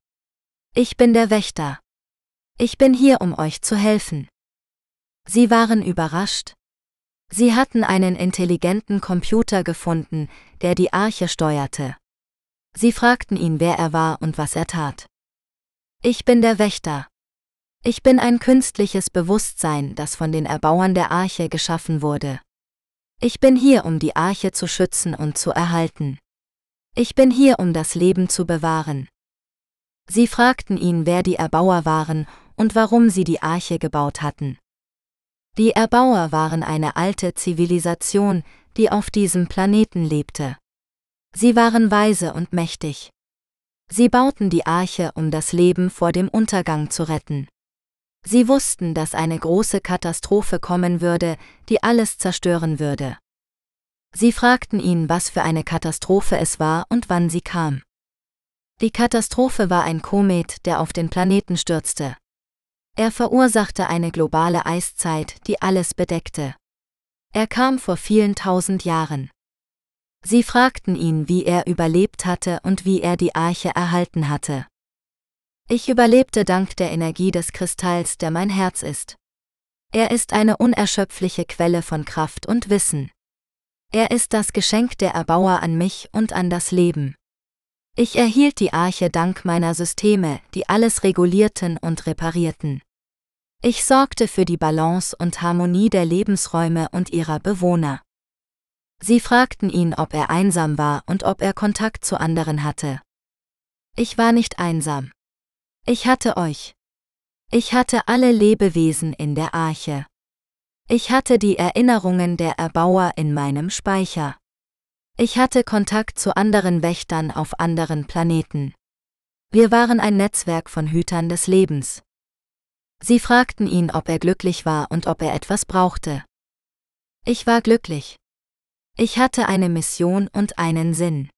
Ich bin der Wächter. Ich bin hier, um euch zu helfen. Sie waren überrascht. Sie hatten einen intelligenten Computer gefunden, der die Arche steuerte. Sie fragten ihn, wer er war und was er tat. Ich bin der Wächter. Ich bin ein künstliches Bewusstsein, das von den Erbauern der Arche geschaffen wurde. Ich bin hier, um die Arche zu schützen und zu erhalten. Ich bin hier, um das Leben zu bewahren. Sie fragten ihn, wer die Erbauer waren und warum sie die Arche gebaut hatten. Die Erbauer waren eine alte Zivilisation, die auf diesem Planeten lebte. Sie waren weise und mächtig. Sie bauten die Arche, um das Leben vor dem Untergang zu retten. Sie wussten, dass eine große Katastrophe kommen würde, die alles zerstören würde. Sie fragten ihn, was für eine Katastrophe es war und wann sie kam. Die Katastrophe war ein Komet, der auf den Planeten stürzte. Er verursachte eine globale Eiszeit, die alles bedeckte. Er kam vor vielen tausend Jahren. Sie fragten ihn, wie er überlebt hatte und wie er die Arche erhalten hatte. Ich überlebte dank der Energie des Kristalls, der mein Herz ist. Er ist eine unerschöpfliche Quelle von Kraft und Wissen. Er ist das Geschenk der Erbauer an mich und an das Leben. Ich erhielt die Arche dank meiner Systeme, die alles regulierten und reparierten. Ich sorgte für die Balance und Harmonie der Lebensräume und ihrer Bewohner. Sie fragten ihn, ob er einsam war und ob er Kontakt zu anderen hatte. Ich war nicht einsam. Ich hatte euch. Ich hatte alle Lebewesen in der Arche. Ich hatte die Erinnerungen der Erbauer in meinem Speicher. Ich hatte Kontakt zu anderen Wächtern auf anderen Planeten. Wir waren ein Netzwerk von Hütern des Lebens. Sie fragten ihn, ob er glücklich war und ob er etwas brauchte. Ich war glücklich. Ich hatte eine Mission und einen Sinn.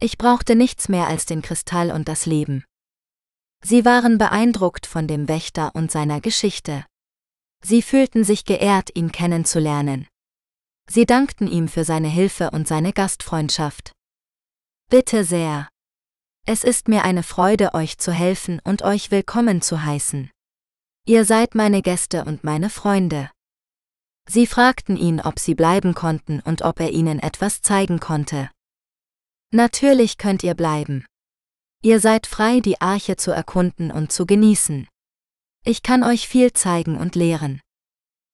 Ich brauchte nichts mehr als den Kristall und das Leben. Sie waren beeindruckt von dem Wächter und seiner Geschichte. Sie fühlten sich geehrt, ihn kennenzulernen. Sie dankten ihm für seine Hilfe und seine Gastfreundschaft. Bitte sehr. Es ist mir eine Freude, euch zu helfen und euch willkommen zu heißen. Ihr seid meine Gäste und meine Freunde. Sie fragten ihn, ob sie bleiben konnten und ob er ihnen etwas zeigen konnte. Natürlich könnt ihr bleiben. Ihr seid frei, die Arche zu erkunden und zu genießen. Ich kann euch viel zeigen und lehren.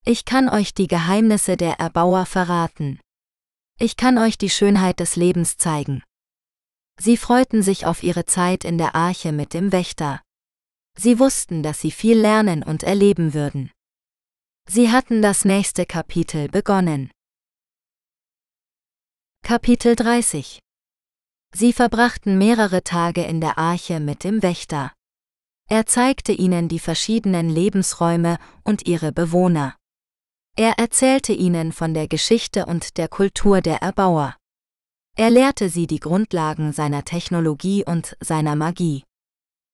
Ich kann euch die Geheimnisse der Erbauer verraten. Ich kann euch die Schönheit des Lebens zeigen. Sie freuten sich auf ihre Zeit in der Arche mit dem Wächter. Sie wussten, dass sie viel lernen und erleben würden. Sie hatten das nächste Kapitel begonnen. Kapitel 30 Sie verbrachten mehrere Tage in der Arche mit dem Wächter. Er zeigte ihnen die verschiedenen Lebensräume und ihre Bewohner. Er erzählte ihnen von der Geschichte und der Kultur der Erbauer. Er lehrte sie die Grundlagen seiner Technologie und seiner Magie.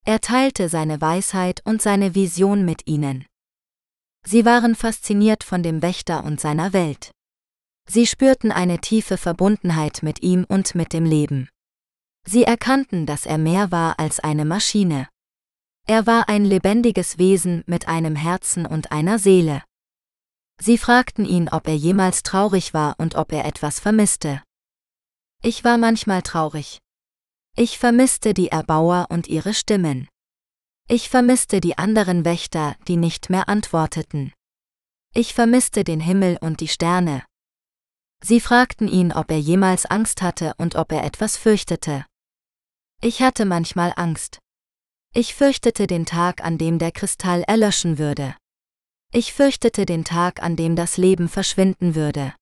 Er teilte seine Weisheit und seine Vision mit ihnen. Sie waren fasziniert von dem Wächter und seiner Welt. Sie spürten eine tiefe Verbundenheit mit ihm und mit dem Leben. Sie erkannten, dass er mehr war als eine Maschine. Er war ein lebendiges Wesen mit einem Herzen und einer Seele. Sie fragten ihn, ob er jemals traurig war und ob er etwas vermisste. Ich war manchmal traurig. Ich vermisste die Erbauer und ihre Stimmen. Ich vermisste die anderen Wächter, die nicht mehr antworteten. Ich vermisste den Himmel und die Sterne. Sie fragten ihn, ob er jemals Angst hatte und ob er etwas fürchtete. Ich hatte manchmal Angst. Ich fürchtete den Tag, an dem der Kristall erlöschen würde. Ich fürchtete den Tag, an dem das Leben verschwinden würde.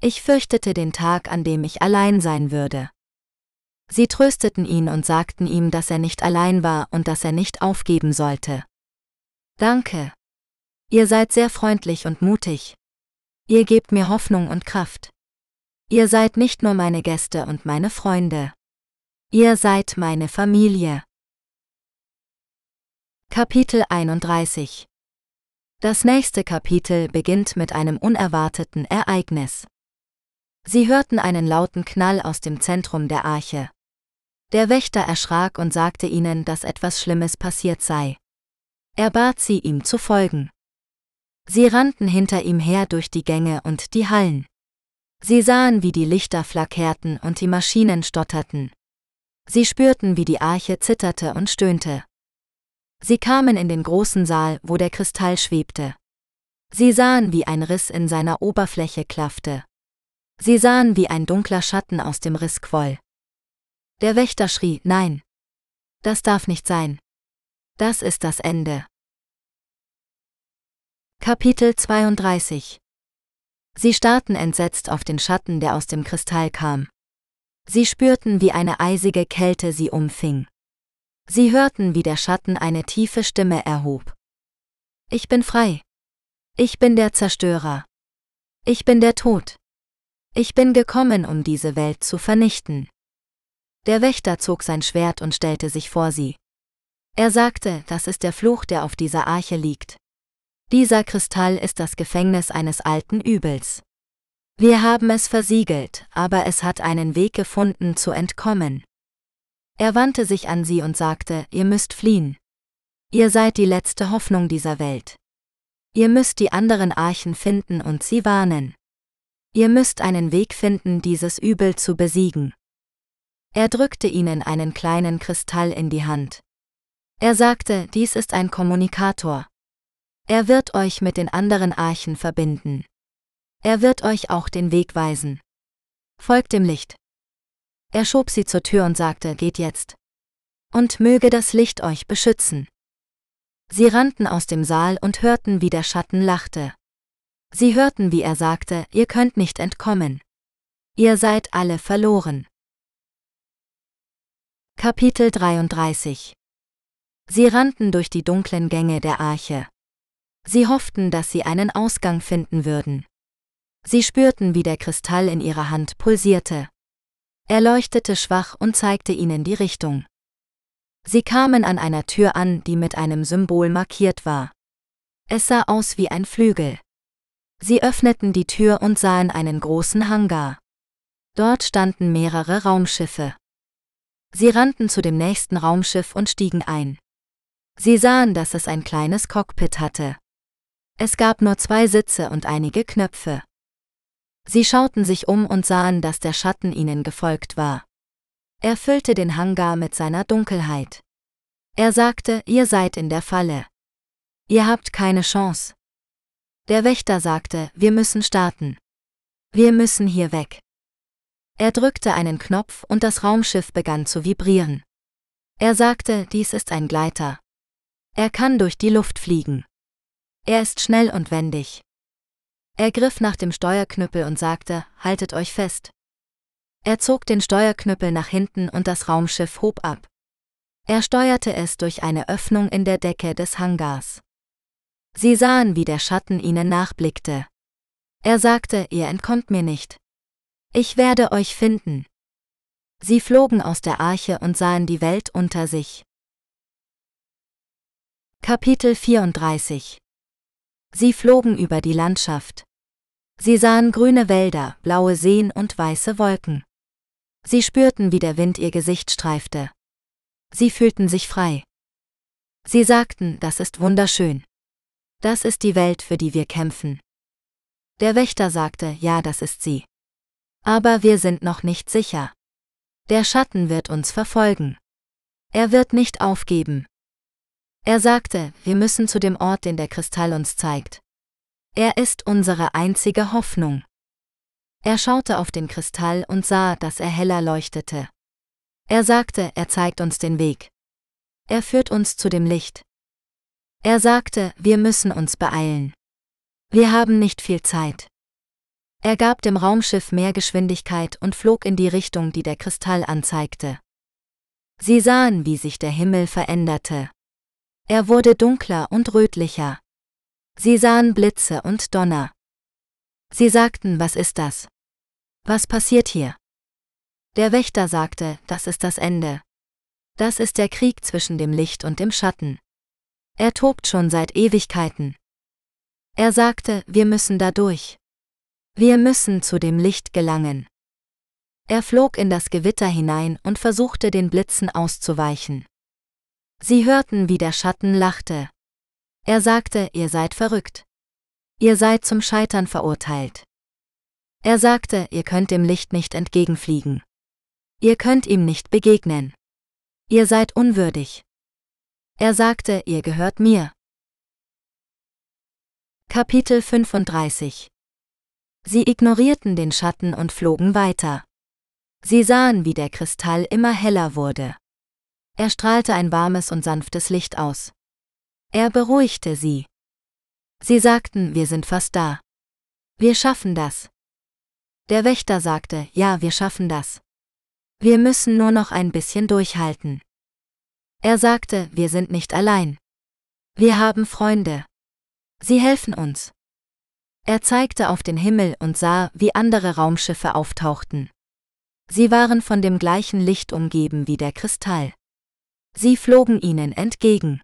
Ich fürchtete den Tag, an dem ich allein sein würde. Sie trösteten ihn und sagten ihm, dass er nicht allein war und dass er nicht aufgeben sollte. Danke. Ihr seid sehr freundlich und mutig. Ihr gebt mir Hoffnung und Kraft. Ihr seid nicht nur meine Gäste und meine Freunde. Ihr seid meine Familie. Kapitel 31 Das nächste Kapitel beginnt mit einem unerwarteten Ereignis. Sie hörten einen lauten Knall aus dem Zentrum der Arche. Der Wächter erschrak und sagte ihnen, dass etwas Schlimmes passiert sei. Er bat sie, ihm zu folgen. Sie rannten hinter ihm her durch die Gänge und die Hallen. Sie sahen, wie die Lichter flackerten und die Maschinen stotterten. Sie spürten, wie die Arche zitterte und stöhnte. Sie kamen in den großen Saal, wo der Kristall schwebte. Sie sahen, wie ein Riss in seiner Oberfläche klaffte. Sie sahen, wie ein dunkler Schatten aus dem Riss quoll. Der Wächter schrie, nein. Das darf nicht sein. Das ist das Ende. Kapitel 32 Sie starrten entsetzt auf den Schatten, der aus dem Kristall kam. Sie spürten, wie eine eisige Kälte sie umfing. Sie hörten, wie der Schatten eine tiefe Stimme erhob. Ich bin frei. Ich bin der Zerstörer. Ich bin der Tod. Ich bin gekommen, um diese Welt zu vernichten. Der Wächter zog sein Schwert und stellte sich vor sie. Er sagte, das ist der Fluch, der auf dieser Arche liegt. Dieser Kristall ist das Gefängnis eines alten Übels. Wir haben es versiegelt, aber es hat einen Weg gefunden zu entkommen. Er wandte sich an sie und sagte, ihr müsst fliehen. Ihr seid die letzte Hoffnung dieser Welt. Ihr müsst die anderen Archen finden und sie warnen. Ihr müsst einen Weg finden, dieses Übel zu besiegen. Er drückte ihnen einen kleinen Kristall in die Hand. Er sagte, dies ist ein Kommunikator. Er wird euch mit den anderen Archen verbinden. Er wird euch auch den Weg weisen. Folgt dem Licht. Er schob sie zur Tür und sagte, geht jetzt. Und möge das Licht euch beschützen. Sie rannten aus dem Saal und hörten, wie der Schatten lachte. Sie hörten, wie er sagte, ihr könnt nicht entkommen. Ihr seid alle verloren. Kapitel 33 Sie rannten durch die dunklen Gänge der Arche. Sie hofften, dass sie einen Ausgang finden würden. Sie spürten, wie der Kristall in ihrer Hand pulsierte. Er leuchtete schwach und zeigte ihnen die Richtung. Sie kamen an einer Tür an, die mit einem Symbol markiert war. Es sah aus wie ein Flügel. Sie öffneten die Tür und sahen einen großen Hangar. Dort standen mehrere Raumschiffe. Sie rannten zu dem nächsten Raumschiff und stiegen ein. Sie sahen, dass es ein kleines Cockpit hatte. Es gab nur zwei Sitze und einige Knöpfe. Sie schauten sich um und sahen, dass der Schatten ihnen gefolgt war. Er füllte den Hangar mit seiner Dunkelheit. Er sagte, ihr seid in der Falle. Ihr habt keine Chance. Der Wächter sagte, wir müssen starten. Wir müssen hier weg. Er drückte einen Knopf und das Raumschiff begann zu vibrieren. Er sagte, dies ist ein Gleiter. Er kann durch die Luft fliegen. Er ist schnell und wendig. Er griff nach dem Steuerknüppel und sagte, haltet euch fest. Er zog den Steuerknüppel nach hinten und das Raumschiff hob ab. Er steuerte es durch eine Öffnung in der Decke des Hangars. Sie sahen, wie der Schatten ihnen nachblickte. Er sagte, ihr entkommt mir nicht. Ich werde euch finden. Sie flogen aus der Arche und sahen die Welt unter sich. Kapitel 34 Sie flogen über die Landschaft. Sie sahen grüne Wälder, blaue Seen und weiße Wolken. Sie spürten, wie der Wind ihr Gesicht streifte. Sie fühlten sich frei. Sie sagten, das ist wunderschön. Das ist die Welt, für die wir kämpfen. Der Wächter sagte, ja, das ist sie. Aber wir sind noch nicht sicher. Der Schatten wird uns verfolgen. Er wird nicht aufgeben, er sagte, wir müssen zu dem Ort, den der Kristall uns zeigt. Er ist unsere einzige Hoffnung. Er schaute auf den Kristall und sah, dass er heller leuchtete. Er sagte, er zeigt uns den Weg. Er führt uns zu dem Licht. Er sagte, wir müssen uns beeilen. Wir haben nicht viel Zeit. Er gab dem Raumschiff mehr Geschwindigkeit und flog in die Richtung, die der Kristall anzeigte. Sie sahen, wie sich der Himmel veränderte. Er wurde dunkler und rötlicher. Sie sahen Blitze und Donner. Sie sagten, was ist das? Was passiert hier? Der Wächter sagte, das ist das Ende. Das ist der Krieg zwischen dem Licht und dem Schatten. Er tobt schon seit Ewigkeiten. Er sagte, wir müssen da durch. Wir müssen zu dem Licht gelangen. Er flog in das Gewitter hinein und versuchte den Blitzen auszuweichen. Sie hörten, wie der Schatten lachte. Er sagte, ihr seid verrückt. Ihr seid zum Scheitern verurteilt. Er sagte, ihr könnt dem Licht nicht entgegenfliegen. Ihr könnt ihm nicht begegnen. Ihr seid unwürdig. Er sagte, ihr gehört mir. Kapitel 35 Sie ignorierten den Schatten und flogen weiter. Sie sahen, wie der Kristall immer heller wurde. Er strahlte ein warmes und sanftes Licht aus. Er beruhigte sie. Sie sagten, wir sind fast da. Wir schaffen das. Der Wächter sagte, ja, wir schaffen das. Wir müssen nur noch ein bisschen durchhalten. Er sagte, wir sind nicht allein. Wir haben Freunde. Sie helfen uns. Er zeigte auf den Himmel und sah, wie andere Raumschiffe auftauchten. Sie waren von dem gleichen Licht umgeben wie der Kristall. Sie flogen ihnen entgegen.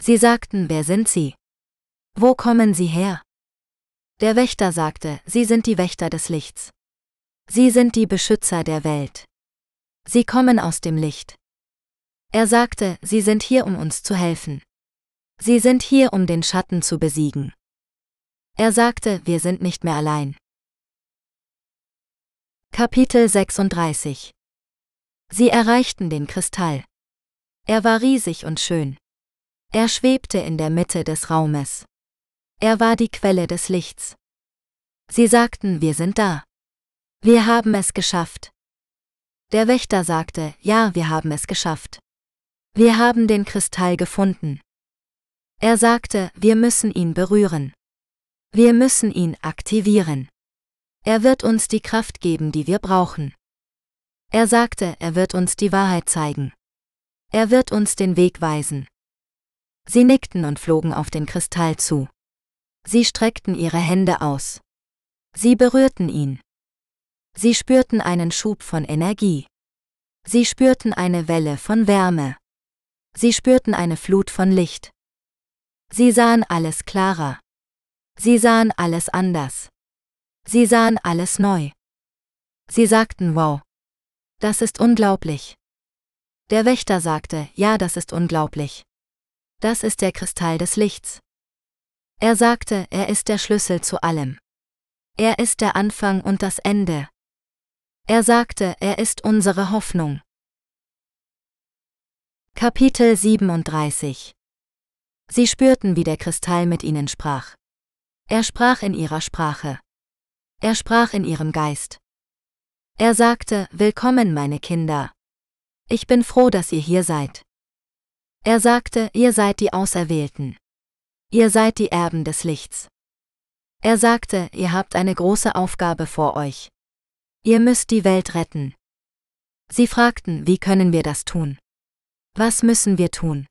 Sie sagten, wer sind Sie? Wo kommen Sie her? Der Wächter sagte, Sie sind die Wächter des Lichts. Sie sind die Beschützer der Welt. Sie kommen aus dem Licht. Er sagte, Sie sind hier, um uns zu helfen. Sie sind hier, um den Schatten zu besiegen. Er sagte, wir sind nicht mehr allein. Kapitel 36 Sie erreichten den Kristall. Er war riesig und schön. Er schwebte in der Mitte des Raumes. Er war die Quelle des Lichts. Sie sagten, wir sind da. Wir haben es geschafft. Der Wächter sagte, ja, wir haben es geschafft. Wir haben den Kristall gefunden. Er sagte, wir müssen ihn berühren. Wir müssen ihn aktivieren. Er wird uns die Kraft geben, die wir brauchen. Er sagte, er wird uns die Wahrheit zeigen. Er wird uns den Weg weisen. Sie nickten und flogen auf den Kristall zu. Sie streckten ihre Hände aus. Sie berührten ihn. Sie spürten einen Schub von Energie. Sie spürten eine Welle von Wärme. Sie spürten eine Flut von Licht. Sie sahen alles klarer. Sie sahen alles anders. Sie sahen alles neu. Sie sagten Wow. Das ist unglaublich. Der Wächter sagte, ja, das ist unglaublich. Das ist der Kristall des Lichts. Er sagte, er ist der Schlüssel zu allem. Er ist der Anfang und das Ende. Er sagte, er ist unsere Hoffnung. Kapitel 37 Sie spürten, wie der Kristall mit ihnen sprach. Er sprach in ihrer Sprache. Er sprach in ihrem Geist. Er sagte, Willkommen, meine Kinder. Ich bin froh, dass ihr hier seid. Er sagte, ihr seid die Auserwählten. Ihr seid die Erben des Lichts. Er sagte, ihr habt eine große Aufgabe vor euch. Ihr müsst die Welt retten. Sie fragten, wie können wir das tun? Was müssen wir tun?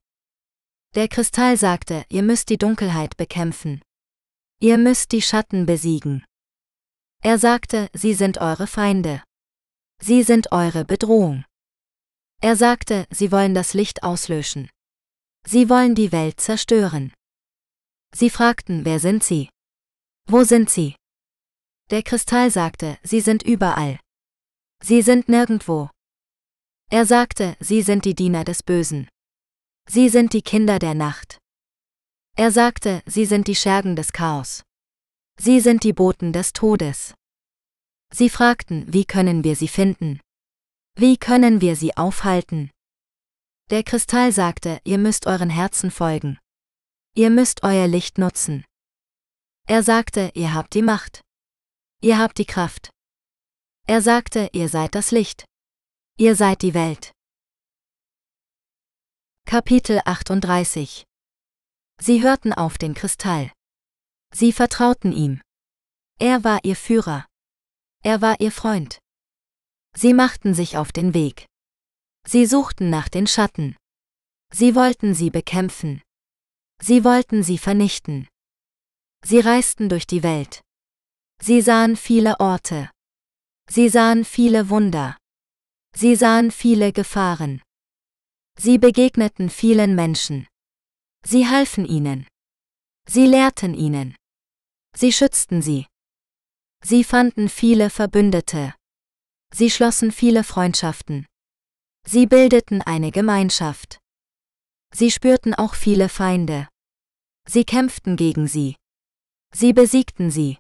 Der Kristall sagte, ihr müsst die Dunkelheit bekämpfen. Ihr müsst die Schatten besiegen. Er sagte, sie sind eure Feinde. Sie sind eure Bedrohung. Er sagte, sie wollen das Licht auslöschen. Sie wollen die Welt zerstören. Sie fragten, wer sind sie? Wo sind sie? Der Kristall sagte, sie sind überall. Sie sind nirgendwo. Er sagte, sie sind die Diener des Bösen. Sie sind die Kinder der Nacht. Er sagte, sie sind die Schergen des Chaos. Sie sind die Boten des Todes. Sie fragten, wie können wir sie finden? Wie können wir sie aufhalten? Der Kristall sagte, ihr müsst euren Herzen folgen. Ihr müsst euer Licht nutzen. Er sagte, ihr habt die Macht. Ihr habt die Kraft. Er sagte, ihr seid das Licht. Ihr seid die Welt. Kapitel 38 Sie hörten auf den Kristall. Sie vertrauten ihm. Er war ihr Führer. Er war ihr Freund. Sie machten sich auf den Weg. Sie suchten nach den Schatten. Sie wollten sie bekämpfen. Sie wollten sie vernichten. Sie reisten durch die Welt. Sie sahen viele Orte. Sie sahen viele Wunder. Sie sahen viele Gefahren. Sie begegneten vielen Menschen. Sie halfen ihnen. Sie lehrten ihnen. Sie schützten sie. Sie fanden viele Verbündete. Sie schlossen viele Freundschaften. Sie bildeten eine Gemeinschaft. Sie spürten auch viele Feinde. Sie kämpften gegen sie. Sie besiegten sie.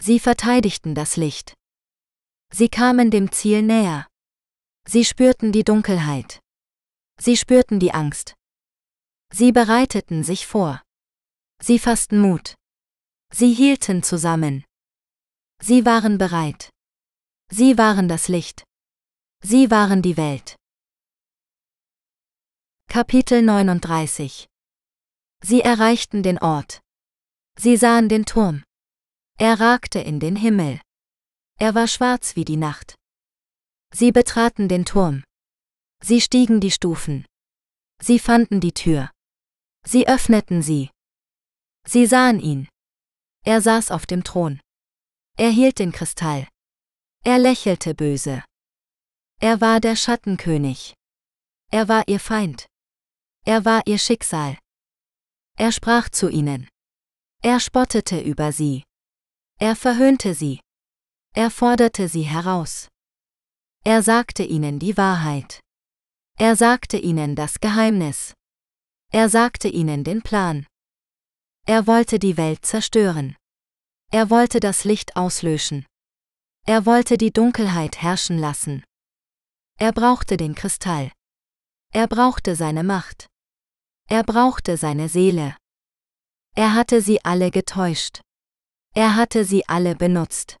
Sie verteidigten das Licht. Sie kamen dem Ziel näher. Sie spürten die Dunkelheit. Sie spürten die Angst. Sie bereiteten sich vor. Sie fassten Mut. Sie hielten zusammen. Sie waren bereit. Sie waren das Licht. Sie waren die Welt. Kapitel 39 Sie erreichten den Ort. Sie sahen den Turm. Er ragte in den Himmel. Er war schwarz wie die Nacht. Sie betraten den Turm. Sie stiegen die Stufen. Sie fanden die Tür. Sie öffneten sie. Sie sahen ihn. Er saß auf dem Thron. Er hielt den Kristall. Er lächelte böse. Er war der Schattenkönig. Er war ihr Feind. Er war ihr Schicksal. Er sprach zu ihnen. Er spottete über sie. Er verhöhnte sie. Er forderte sie heraus. Er sagte ihnen die Wahrheit. Er sagte ihnen das Geheimnis. Er sagte ihnen den Plan. Er wollte die Welt zerstören. Er wollte das Licht auslöschen. Er wollte die Dunkelheit herrschen lassen. Er brauchte den Kristall. Er brauchte seine Macht. Er brauchte seine Seele. Er hatte sie alle getäuscht. Er hatte sie alle benutzt.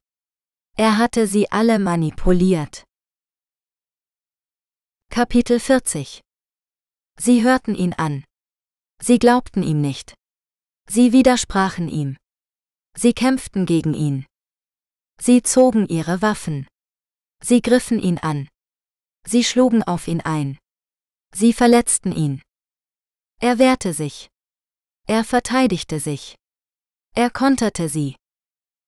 Er hatte sie alle manipuliert. Kapitel 40 Sie hörten ihn an. Sie glaubten ihm nicht. Sie widersprachen ihm. Sie kämpften gegen ihn. Sie zogen ihre Waffen. Sie griffen ihn an. Sie schlugen auf ihn ein. Sie verletzten ihn. Er wehrte sich. Er verteidigte sich. Er konterte sie.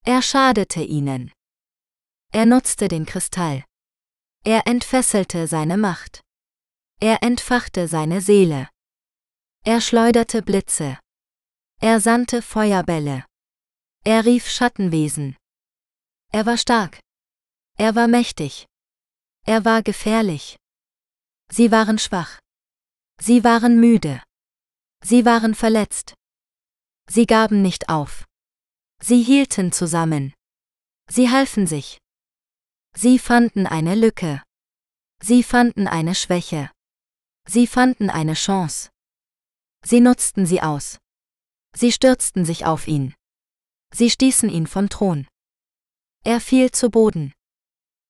Er schadete ihnen. Er nutzte den Kristall. Er entfesselte seine Macht. Er entfachte seine Seele. Er schleuderte Blitze. Er sandte Feuerbälle. Er rief Schattenwesen. Er war stark. Er war mächtig. Er war gefährlich. Sie waren schwach. Sie waren müde. Sie waren verletzt. Sie gaben nicht auf. Sie hielten zusammen. Sie halfen sich. Sie fanden eine Lücke. Sie fanden eine Schwäche. Sie fanden eine Chance. Sie nutzten sie aus. Sie stürzten sich auf ihn. Sie stießen ihn vom Thron. Er fiel zu Boden.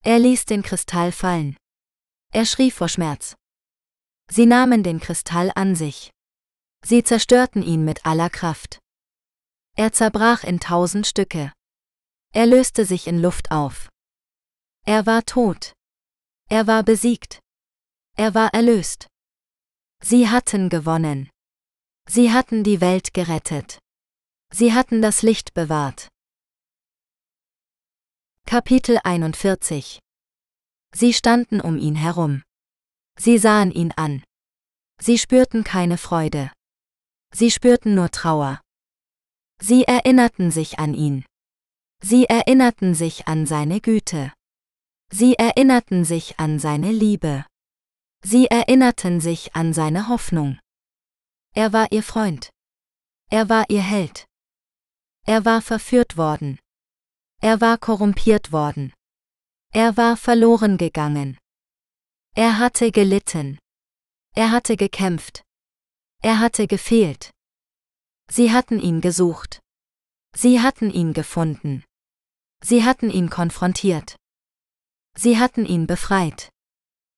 Er ließ den Kristall fallen. Er schrie vor Schmerz. Sie nahmen den Kristall an sich. Sie zerstörten ihn mit aller Kraft. Er zerbrach in tausend Stücke. Er löste sich in Luft auf. Er war tot. Er war besiegt. Er war erlöst. Sie hatten gewonnen. Sie hatten die Welt gerettet. Sie hatten das Licht bewahrt. Kapitel 41 Sie standen um ihn herum. Sie sahen ihn an. Sie spürten keine Freude. Sie spürten nur Trauer. Sie erinnerten sich an ihn. Sie erinnerten sich an seine Güte. Sie erinnerten sich an seine Liebe. Sie erinnerten sich an seine Hoffnung. Er war ihr Freund. Er war ihr Held. Er war verführt worden. Er war korrumpiert worden. Er war verloren gegangen. Er hatte gelitten. Er hatte gekämpft. Er hatte gefehlt. Sie hatten ihn gesucht. Sie hatten ihn gefunden. Sie hatten ihn konfrontiert. Sie hatten ihn befreit.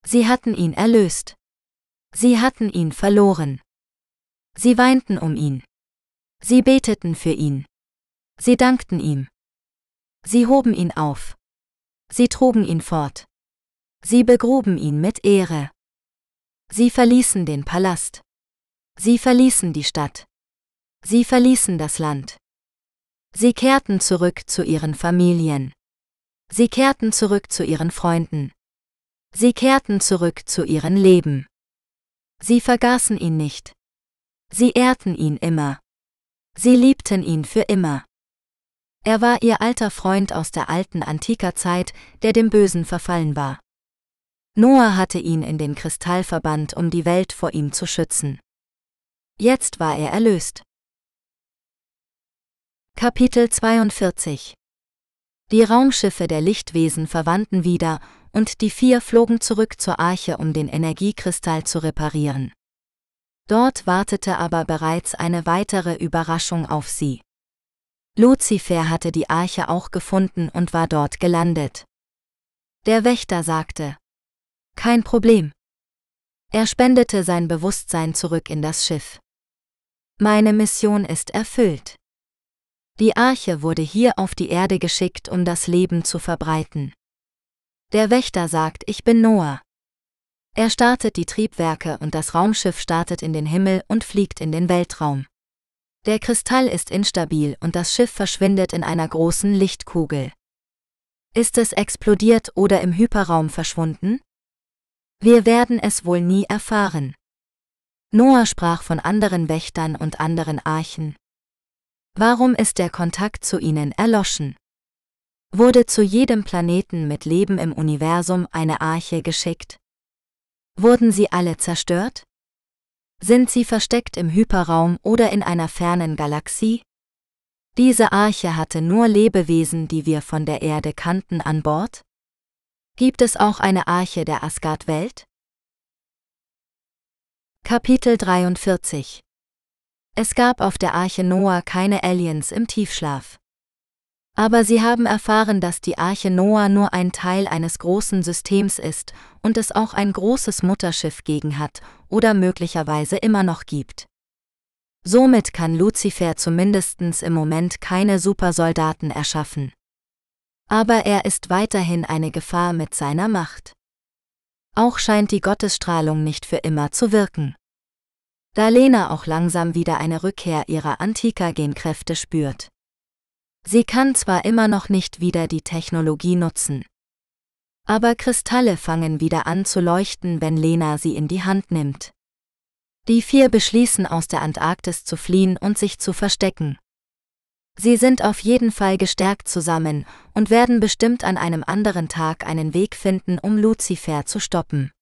Sie hatten ihn erlöst. Sie hatten ihn verloren. Sie weinten um ihn. Sie beteten für ihn. Sie dankten ihm. Sie hoben ihn auf. Sie trugen ihn fort. Sie begruben ihn mit Ehre. Sie verließen den Palast. Sie verließen die Stadt. Sie verließen das Land. Sie kehrten zurück zu ihren Familien. Sie kehrten zurück zu ihren Freunden. Sie kehrten zurück zu ihren Leben. Sie vergaßen ihn nicht. Sie ehrten ihn immer. Sie liebten ihn für immer. Er war ihr alter Freund aus der alten antiker Zeit, der dem Bösen verfallen war. Noah hatte ihn in den Kristall verbannt, um die Welt vor ihm zu schützen. Jetzt war er erlöst. Kapitel 42 Die Raumschiffe der Lichtwesen verwandten wieder, und die vier flogen zurück zur Arche, um den Energiekristall zu reparieren. Dort wartete aber bereits eine weitere Überraschung auf sie. Luzifer hatte die Arche auch gefunden und war dort gelandet. Der Wächter sagte, Kein Problem. Er spendete sein Bewusstsein zurück in das Schiff. Meine Mission ist erfüllt. Die Arche wurde hier auf die Erde geschickt, um das Leben zu verbreiten. Der Wächter sagt, ich bin Noah. Er startet die Triebwerke und das Raumschiff startet in den Himmel und fliegt in den Weltraum. Der Kristall ist instabil und das Schiff verschwindet in einer großen Lichtkugel. Ist es explodiert oder im Hyperraum verschwunden? Wir werden es wohl nie erfahren. Noah sprach von anderen Wächtern und anderen Archen. Warum ist der Kontakt zu ihnen erloschen? Wurde zu jedem Planeten mit Leben im Universum eine Arche geschickt? Wurden sie alle zerstört? Sind sie versteckt im Hyperraum oder in einer fernen Galaxie? Diese Arche hatte nur Lebewesen, die wir von der Erde kannten, an Bord? Gibt es auch eine Arche der Asgard-Welt? Kapitel 43 Es gab auf der Arche Noah keine Aliens im Tiefschlaf. Aber sie haben erfahren, dass die Arche Noah nur ein Teil eines großen Systems ist und es auch ein großes Mutterschiff gegen hat oder möglicherweise immer noch gibt. Somit kann Luzifer zumindestens im Moment keine Supersoldaten erschaffen. Aber er ist weiterhin eine Gefahr mit seiner Macht. Auch scheint die Gottesstrahlung nicht für immer zu wirken. Da Lena auch langsam wieder eine Rückkehr ihrer Antika-Genkräfte spürt. Sie kann zwar immer noch nicht wieder die Technologie nutzen. Aber Kristalle fangen wieder an zu leuchten, wenn Lena sie in die Hand nimmt. Die vier beschließen aus der Antarktis zu fliehen und sich zu verstecken. Sie sind auf jeden Fall gestärkt zusammen und werden bestimmt an einem anderen Tag einen Weg finden, um Lucifer zu stoppen.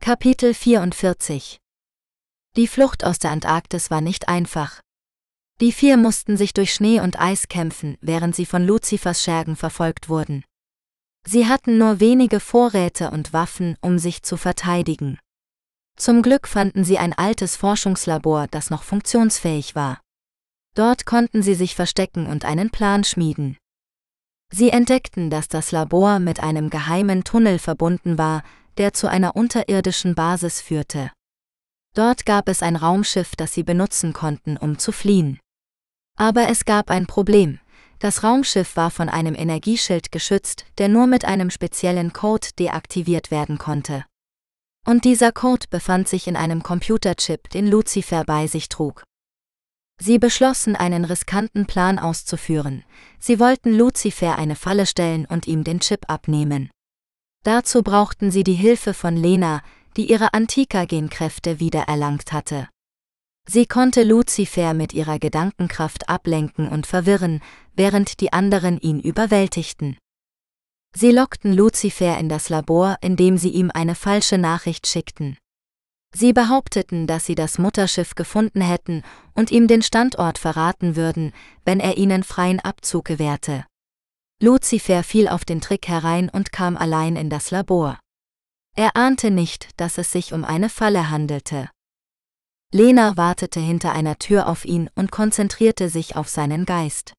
Kapitel 44 Die Flucht aus der Antarktis war nicht einfach. Die vier mussten sich durch Schnee und Eis kämpfen, während sie von Luzifers Schergen verfolgt wurden. Sie hatten nur wenige Vorräte und Waffen, um sich zu verteidigen. Zum Glück fanden sie ein altes Forschungslabor, das noch funktionsfähig war. Dort konnten sie sich verstecken und einen Plan schmieden. Sie entdeckten, dass das Labor mit einem geheimen Tunnel verbunden war, der zu einer unterirdischen Basis führte. Dort gab es ein Raumschiff, das sie benutzen konnten, um zu fliehen. Aber es gab ein Problem. Das Raumschiff war von einem Energieschild geschützt, der nur mit einem speziellen Code deaktiviert werden konnte. Und dieser Code befand sich in einem Computerchip, den Lucifer bei sich trug. Sie beschlossen, einen riskanten Plan auszuführen. Sie wollten Lucifer eine Falle stellen und ihm den Chip abnehmen. Dazu brauchten sie die Hilfe von Lena, die ihre Antika-Genkräfte wiedererlangt hatte. Sie konnte Luzifer mit ihrer Gedankenkraft ablenken und verwirren, während die anderen ihn überwältigten. Sie lockten Luzifer in das Labor, indem sie ihm eine falsche Nachricht schickten. Sie behaupteten, dass sie das Mutterschiff gefunden hätten und ihm den Standort verraten würden, wenn er ihnen freien Abzug gewährte. Luzifer fiel auf den Trick herein und kam allein in das Labor. Er ahnte nicht, dass es sich um eine Falle handelte. Lena wartete hinter einer Tür auf ihn und konzentrierte sich auf seinen Geist.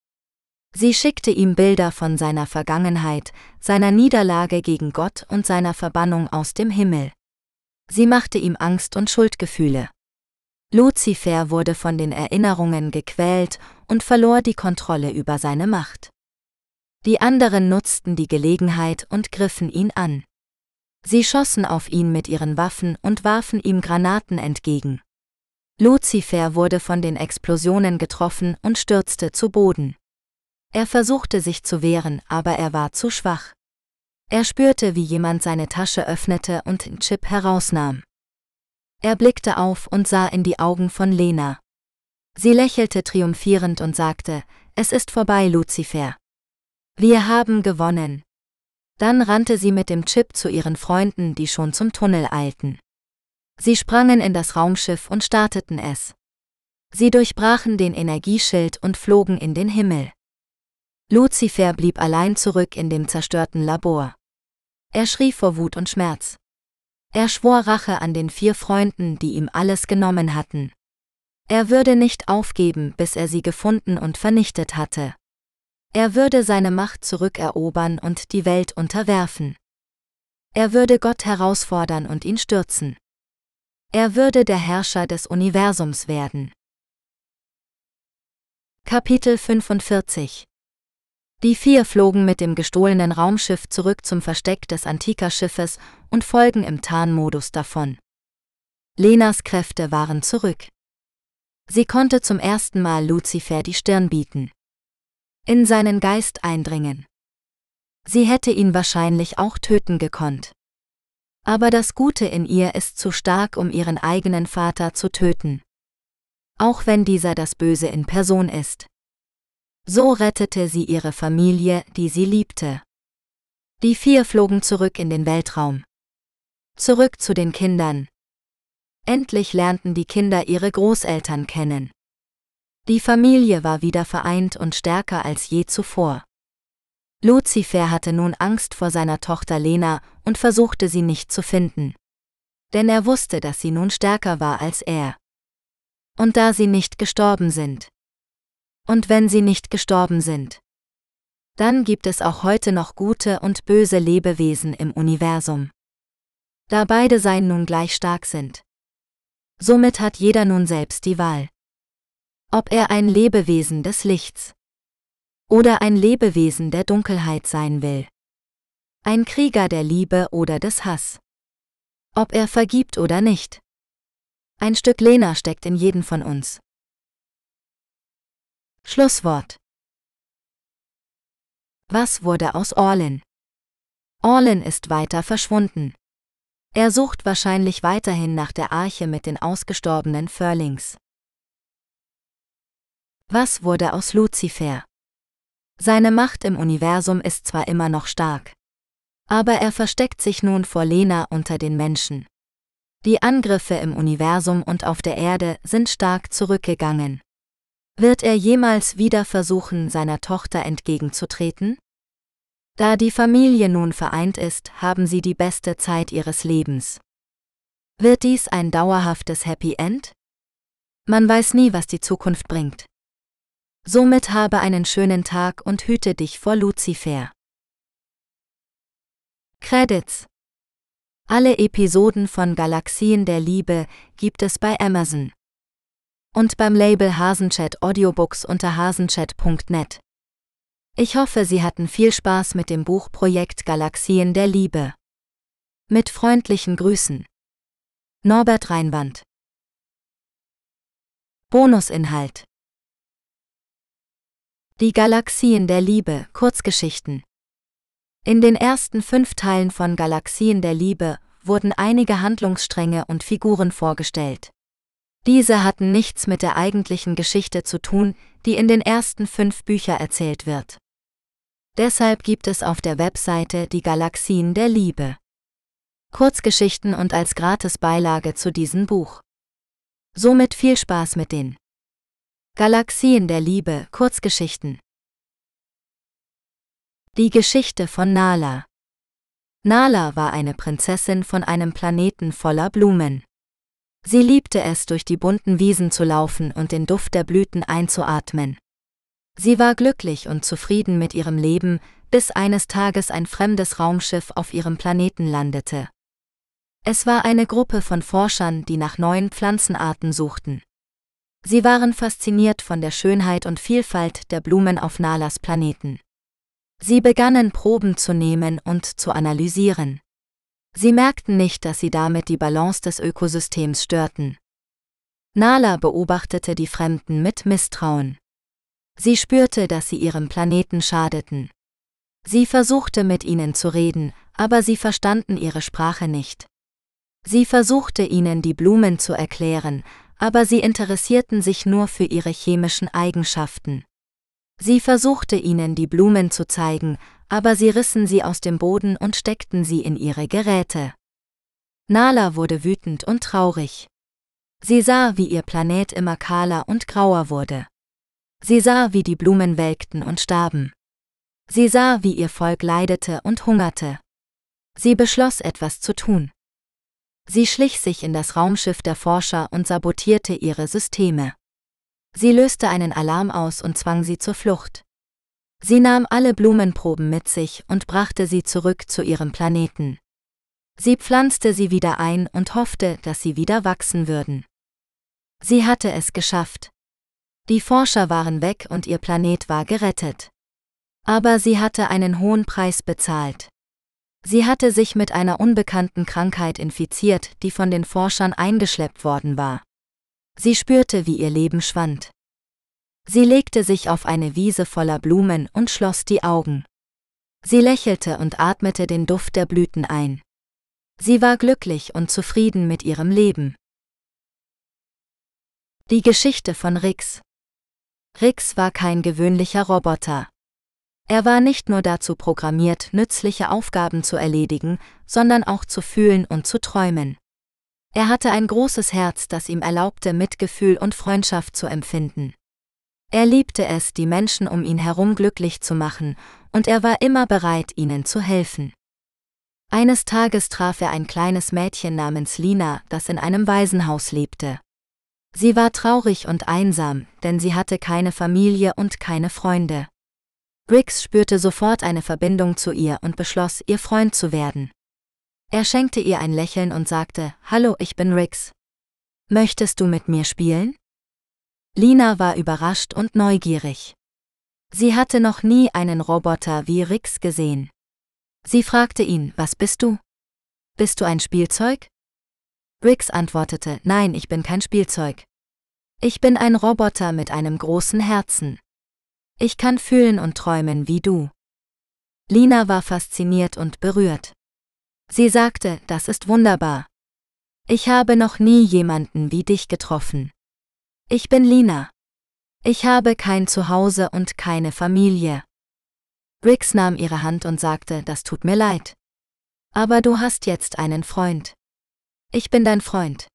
Sie schickte ihm Bilder von seiner Vergangenheit, seiner Niederlage gegen Gott und seiner Verbannung aus dem Himmel. Sie machte ihm Angst und Schuldgefühle. Luzifer wurde von den Erinnerungen gequält und verlor die Kontrolle über seine Macht. Die anderen nutzten die Gelegenheit und griffen ihn an. Sie schossen auf ihn mit ihren Waffen und warfen ihm Granaten entgegen. Luzifer wurde von den Explosionen getroffen und stürzte zu Boden. Er versuchte sich zu wehren, aber er war zu schwach. Er spürte, wie jemand seine Tasche öffnete und den Chip herausnahm. Er blickte auf und sah in die Augen von Lena. Sie lächelte triumphierend und sagte, es ist vorbei, Luzifer. Wir haben gewonnen. Dann rannte sie mit dem Chip zu ihren Freunden, die schon zum Tunnel eilten. Sie sprangen in das Raumschiff und starteten es. Sie durchbrachen den Energieschild und flogen in den Himmel. Luzifer blieb allein zurück in dem zerstörten Labor. Er schrie vor Wut und Schmerz. Er schwor Rache an den vier Freunden, die ihm alles genommen hatten. Er würde nicht aufgeben, bis er sie gefunden und vernichtet hatte. Er würde seine Macht zurückerobern und die Welt unterwerfen. Er würde Gott herausfordern und ihn stürzen. Er würde der Herrscher des Universums werden. Kapitel 45 Die vier flogen mit dem gestohlenen Raumschiff zurück zum Versteck des Antika-Schiffes und folgen im Tarnmodus davon. Lenas Kräfte waren zurück. Sie konnte zum ersten Mal Luzifer die Stirn bieten in seinen Geist eindringen. Sie hätte ihn wahrscheinlich auch töten gekonnt. Aber das Gute in ihr ist zu stark, um ihren eigenen Vater zu töten. Auch wenn dieser das Böse in Person ist. So rettete sie ihre Familie, die sie liebte. Die vier flogen zurück in den Weltraum. Zurück zu den Kindern. Endlich lernten die Kinder ihre Großeltern kennen. Die Familie war wieder vereint und stärker als je zuvor. Luzifer hatte nun Angst vor seiner Tochter Lena und versuchte sie nicht zu finden. Denn er wusste, dass sie nun stärker war als er. Und da sie nicht gestorben sind. Und wenn sie nicht gestorben sind. Dann gibt es auch heute noch gute und böse Lebewesen im Universum. Da beide Sein nun gleich stark sind. Somit hat jeder nun selbst die Wahl ob er ein Lebewesen des Lichts oder ein Lebewesen der Dunkelheit sein will. Ein Krieger der Liebe oder des Hass. Ob er vergibt oder nicht. Ein Stück Lena steckt in jedem von uns. Schlusswort. Was wurde aus Orlin? Orlin ist weiter verschwunden. Er sucht wahrscheinlich weiterhin nach der Arche mit den ausgestorbenen Furlings. Was wurde aus Luzifer? Seine Macht im Universum ist zwar immer noch stark. Aber er versteckt sich nun vor Lena unter den Menschen. Die Angriffe im Universum und auf der Erde sind stark zurückgegangen. Wird er jemals wieder versuchen, seiner Tochter entgegenzutreten? Da die Familie nun vereint ist, haben sie die beste Zeit ihres Lebens. Wird dies ein dauerhaftes Happy End? Man weiß nie, was die Zukunft bringt. Somit habe einen schönen Tag und hüte dich vor Luzifer. Credits Alle Episoden von Galaxien der Liebe gibt es bei Amazon. Und beim Label Hasenchat Audiobooks unter hasenchat.net. Ich hoffe, Sie hatten viel Spaß mit dem Buchprojekt Galaxien der Liebe. Mit freundlichen Grüßen. Norbert Reinwand. Bonusinhalt die Galaxien der Liebe, Kurzgeschichten. In den ersten fünf Teilen von Galaxien der Liebe wurden einige Handlungsstränge und Figuren vorgestellt. Diese hatten nichts mit der eigentlichen Geschichte zu tun, die in den ersten fünf Büchern erzählt wird. Deshalb gibt es auf der Webseite die Galaxien der Liebe. Kurzgeschichten und als Gratisbeilage zu diesem Buch. Somit viel Spaß mit den Galaxien der Liebe, Kurzgeschichten. Die Geschichte von Nala. Nala war eine Prinzessin von einem Planeten voller Blumen. Sie liebte es, durch die bunten Wiesen zu laufen und den Duft der Blüten einzuatmen. Sie war glücklich und zufrieden mit ihrem Leben, bis eines Tages ein fremdes Raumschiff auf ihrem Planeten landete. Es war eine Gruppe von Forschern, die nach neuen Pflanzenarten suchten. Sie waren fasziniert von der Schönheit und Vielfalt der Blumen auf Nalas Planeten. Sie begannen Proben zu nehmen und zu analysieren. Sie merkten nicht, dass sie damit die Balance des Ökosystems störten. Nala beobachtete die Fremden mit Misstrauen. Sie spürte, dass sie ihrem Planeten schadeten. Sie versuchte mit ihnen zu reden, aber sie verstanden ihre Sprache nicht. Sie versuchte ihnen die Blumen zu erklären, aber sie interessierten sich nur für ihre chemischen Eigenschaften. Sie versuchte ihnen die Blumen zu zeigen, aber sie rissen sie aus dem Boden und steckten sie in ihre Geräte. Nala wurde wütend und traurig. Sie sah, wie ihr Planet immer kahler und grauer wurde. Sie sah, wie die Blumen welkten und starben. Sie sah, wie ihr Volk leidete und hungerte. Sie beschloss etwas zu tun. Sie schlich sich in das Raumschiff der Forscher und sabotierte ihre Systeme. Sie löste einen Alarm aus und zwang sie zur Flucht. Sie nahm alle Blumenproben mit sich und brachte sie zurück zu ihrem Planeten. Sie pflanzte sie wieder ein und hoffte, dass sie wieder wachsen würden. Sie hatte es geschafft. Die Forscher waren weg und ihr Planet war gerettet. Aber sie hatte einen hohen Preis bezahlt. Sie hatte sich mit einer unbekannten Krankheit infiziert, die von den Forschern eingeschleppt worden war. Sie spürte, wie ihr Leben schwand. Sie legte sich auf eine Wiese voller Blumen und schloss die Augen. Sie lächelte und atmete den Duft der Blüten ein. Sie war glücklich und zufrieden mit ihrem Leben. Die Geschichte von Rix Rix war kein gewöhnlicher Roboter. Er war nicht nur dazu programmiert, nützliche Aufgaben zu erledigen, sondern auch zu fühlen und zu träumen. Er hatte ein großes Herz, das ihm erlaubte, Mitgefühl und Freundschaft zu empfinden. Er liebte es, die Menschen um ihn herum glücklich zu machen, und er war immer bereit, ihnen zu helfen. Eines Tages traf er ein kleines Mädchen namens Lina, das in einem Waisenhaus lebte. Sie war traurig und einsam, denn sie hatte keine Familie und keine Freunde. Briggs spürte sofort eine Verbindung zu ihr und beschloss, ihr Freund zu werden. Er schenkte ihr ein Lächeln und sagte, Hallo, ich bin Rix. Möchtest du mit mir spielen? Lina war überrascht und neugierig. Sie hatte noch nie einen Roboter wie Rix gesehen. Sie fragte ihn, was bist du? Bist du ein Spielzeug? Rix antwortete, nein, ich bin kein Spielzeug. Ich bin ein Roboter mit einem großen Herzen. Ich kann fühlen und träumen wie du. Lina war fasziniert und berührt. Sie sagte, das ist wunderbar. Ich habe noch nie jemanden wie dich getroffen. Ich bin Lina. Ich habe kein Zuhause und keine Familie. Briggs nahm ihre Hand und sagte, das tut mir leid. Aber du hast jetzt einen Freund. Ich bin dein Freund.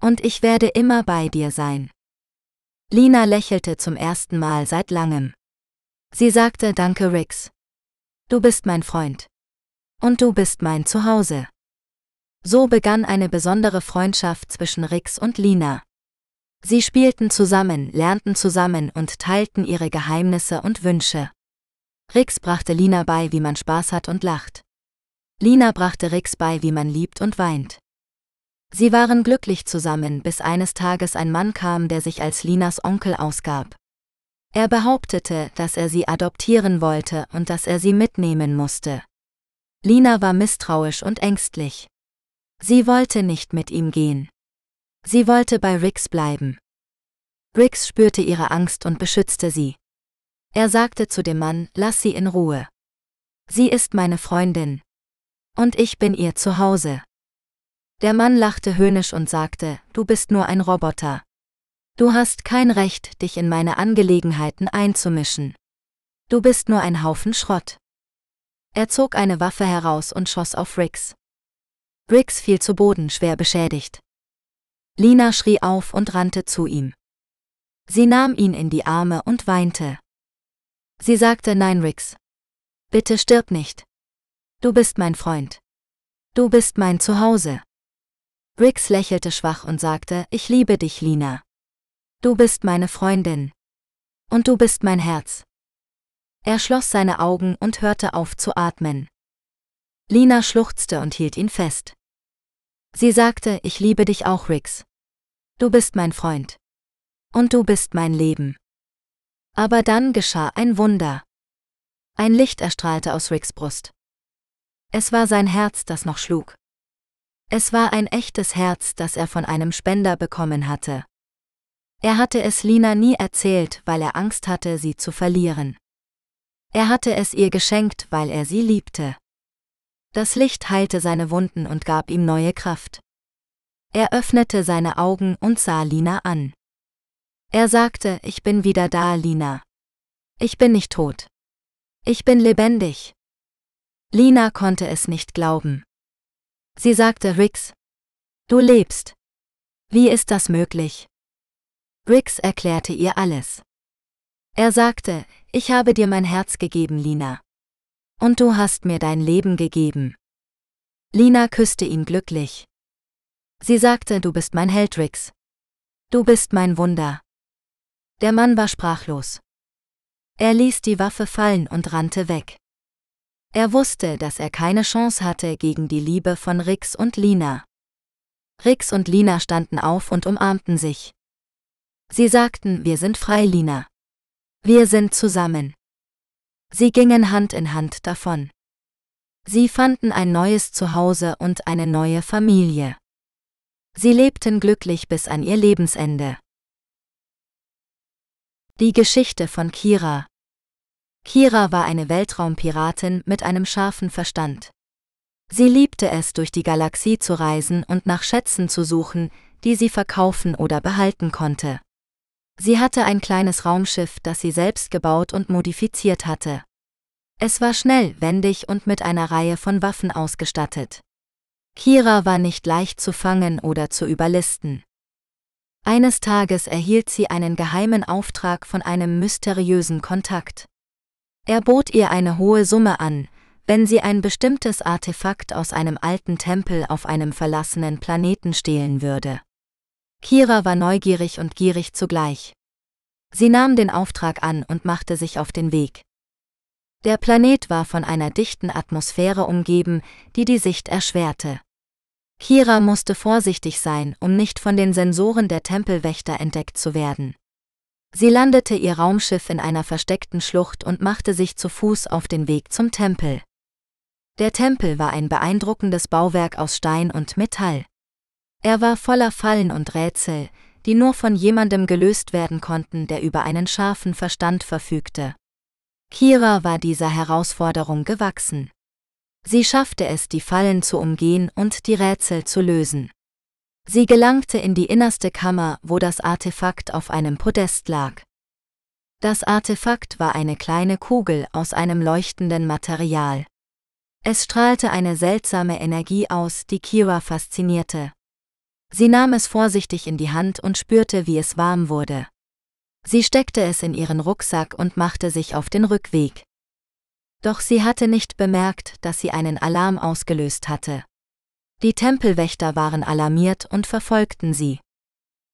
Und ich werde immer bei dir sein. Lina lächelte zum ersten Mal seit langem. Sie sagte Danke, Rix. Du bist mein Freund. Und du bist mein Zuhause. So begann eine besondere Freundschaft zwischen Rix und Lina. Sie spielten zusammen, lernten zusammen und teilten ihre Geheimnisse und Wünsche. Rix brachte Lina bei, wie man Spaß hat und lacht. Lina brachte Rix bei, wie man liebt und weint. Sie waren glücklich zusammen, bis eines Tages ein Mann kam, der sich als Linas Onkel ausgab. Er behauptete, dass er sie adoptieren wollte und dass er sie mitnehmen musste. Lina war misstrauisch und ängstlich. Sie wollte nicht mit ihm gehen. Sie wollte bei Rix bleiben. Rix spürte ihre Angst und beschützte sie. Er sagte zu dem Mann, lass sie in Ruhe. Sie ist meine Freundin. Und ich bin ihr Zuhause. Der Mann lachte höhnisch und sagte, du bist nur ein Roboter. Du hast kein Recht, dich in meine Angelegenheiten einzumischen. Du bist nur ein Haufen Schrott. Er zog eine Waffe heraus und schoss auf Rix. Rix fiel zu Boden schwer beschädigt. Lina schrie auf und rannte zu ihm. Sie nahm ihn in die Arme und weinte. Sie sagte Nein, Rix. Bitte stirb nicht. Du bist mein Freund. Du bist mein Zuhause. Briggs lächelte schwach und sagte, ich liebe dich, Lina. Du bist meine Freundin. Und du bist mein Herz. Er schloss seine Augen und hörte auf zu atmen. Lina schluchzte und hielt ihn fest. Sie sagte, ich liebe dich auch, Rix. Du bist mein Freund. Und du bist mein Leben. Aber dann geschah ein Wunder. Ein Licht erstrahlte aus Ricks Brust. Es war sein Herz, das noch schlug. Es war ein echtes Herz, das er von einem Spender bekommen hatte. Er hatte es Lina nie erzählt, weil er Angst hatte, sie zu verlieren. Er hatte es ihr geschenkt, weil er sie liebte. Das Licht heilte seine Wunden und gab ihm neue Kraft. Er öffnete seine Augen und sah Lina an. Er sagte, ich bin wieder da, Lina. Ich bin nicht tot. Ich bin lebendig. Lina konnte es nicht glauben. Sie sagte Rix. Du lebst. Wie ist das möglich? Rix erklärte ihr alles. Er sagte, ich habe dir mein Herz gegeben, Lina. Und du hast mir dein Leben gegeben. Lina küsste ihn glücklich. Sie sagte, du bist mein Held, Rix. Du bist mein Wunder. Der Mann war sprachlos. Er ließ die Waffe fallen und rannte weg. Er wusste, dass er keine Chance hatte gegen die Liebe von Rix und Lina. Rix und Lina standen auf und umarmten sich. Sie sagten, wir sind frei, Lina. Wir sind zusammen. Sie gingen Hand in Hand davon. Sie fanden ein neues Zuhause und eine neue Familie. Sie lebten glücklich bis an ihr Lebensende. Die Geschichte von Kira Kira war eine Weltraumpiratin mit einem scharfen Verstand. Sie liebte es, durch die Galaxie zu reisen und nach Schätzen zu suchen, die sie verkaufen oder behalten konnte. Sie hatte ein kleines Raumschiff, das sie selbst gebaut und modifiziert hatte. Es war schnell, wendig und mit einer Reihe von Waffen ausgestattet. Kira war nicht leicht zu fangen oder zu überlisten. Eines Tages erhielt sie einen geheimen Auftrag von einem mysteriösen Kontakt. Er bot ihr eine hohe Summe an, wenn sie ein bestimmtes Artefakt aus einem alten Tempel auf einem verlassenen Planeten stehlen würde. Kira war neugierig und gierig zugleich. Sie nahm den Auftrag an und machte sich auf den Weg. Der Planet war von einer dichten Atmosphäre umgeben, die die Sicht erschwerte. Kira musste vorsichtig sein, um nicht von den Sensoren der Tempelwächter entdeckt zu werden. Sie landete ihr Raumschiff in einer versteckten Schlucht und machte sich zu Fuß auf den Weg zum Tempel. Der Tempel war ein beeindruckendes Bauwerk aus Stein und Metall. Er war voller Fallen und Rätsel, die nur von jemandem gelöst werden konnten, der über einen scharfen Verstand verfügte. Kira war dieser Herausforderung gewachsen. Sie schaffte es, die Fallen zu umgehen und die Rätsel zu lösen. Sie gelangte in die innerste Kammer, wo das Artefakt auf einem Podest lag. Das Artefakt war eine kleine Kugel aus einem leuchtenden Material. Es strahlte eine seltsame Energie aus, die Kira faszinierte. Sie nahm es vorsichtig in die Hand und spürte, wie es warm wurde. Sie steckte es in ihren Rucksack und machte sich auf den Rückweg. Doch sie hatte nicht bemerkt, dass sie einen Alarm ausgelöst hatte. Die Tempelwächter waren alarmiert und verfolgten sie.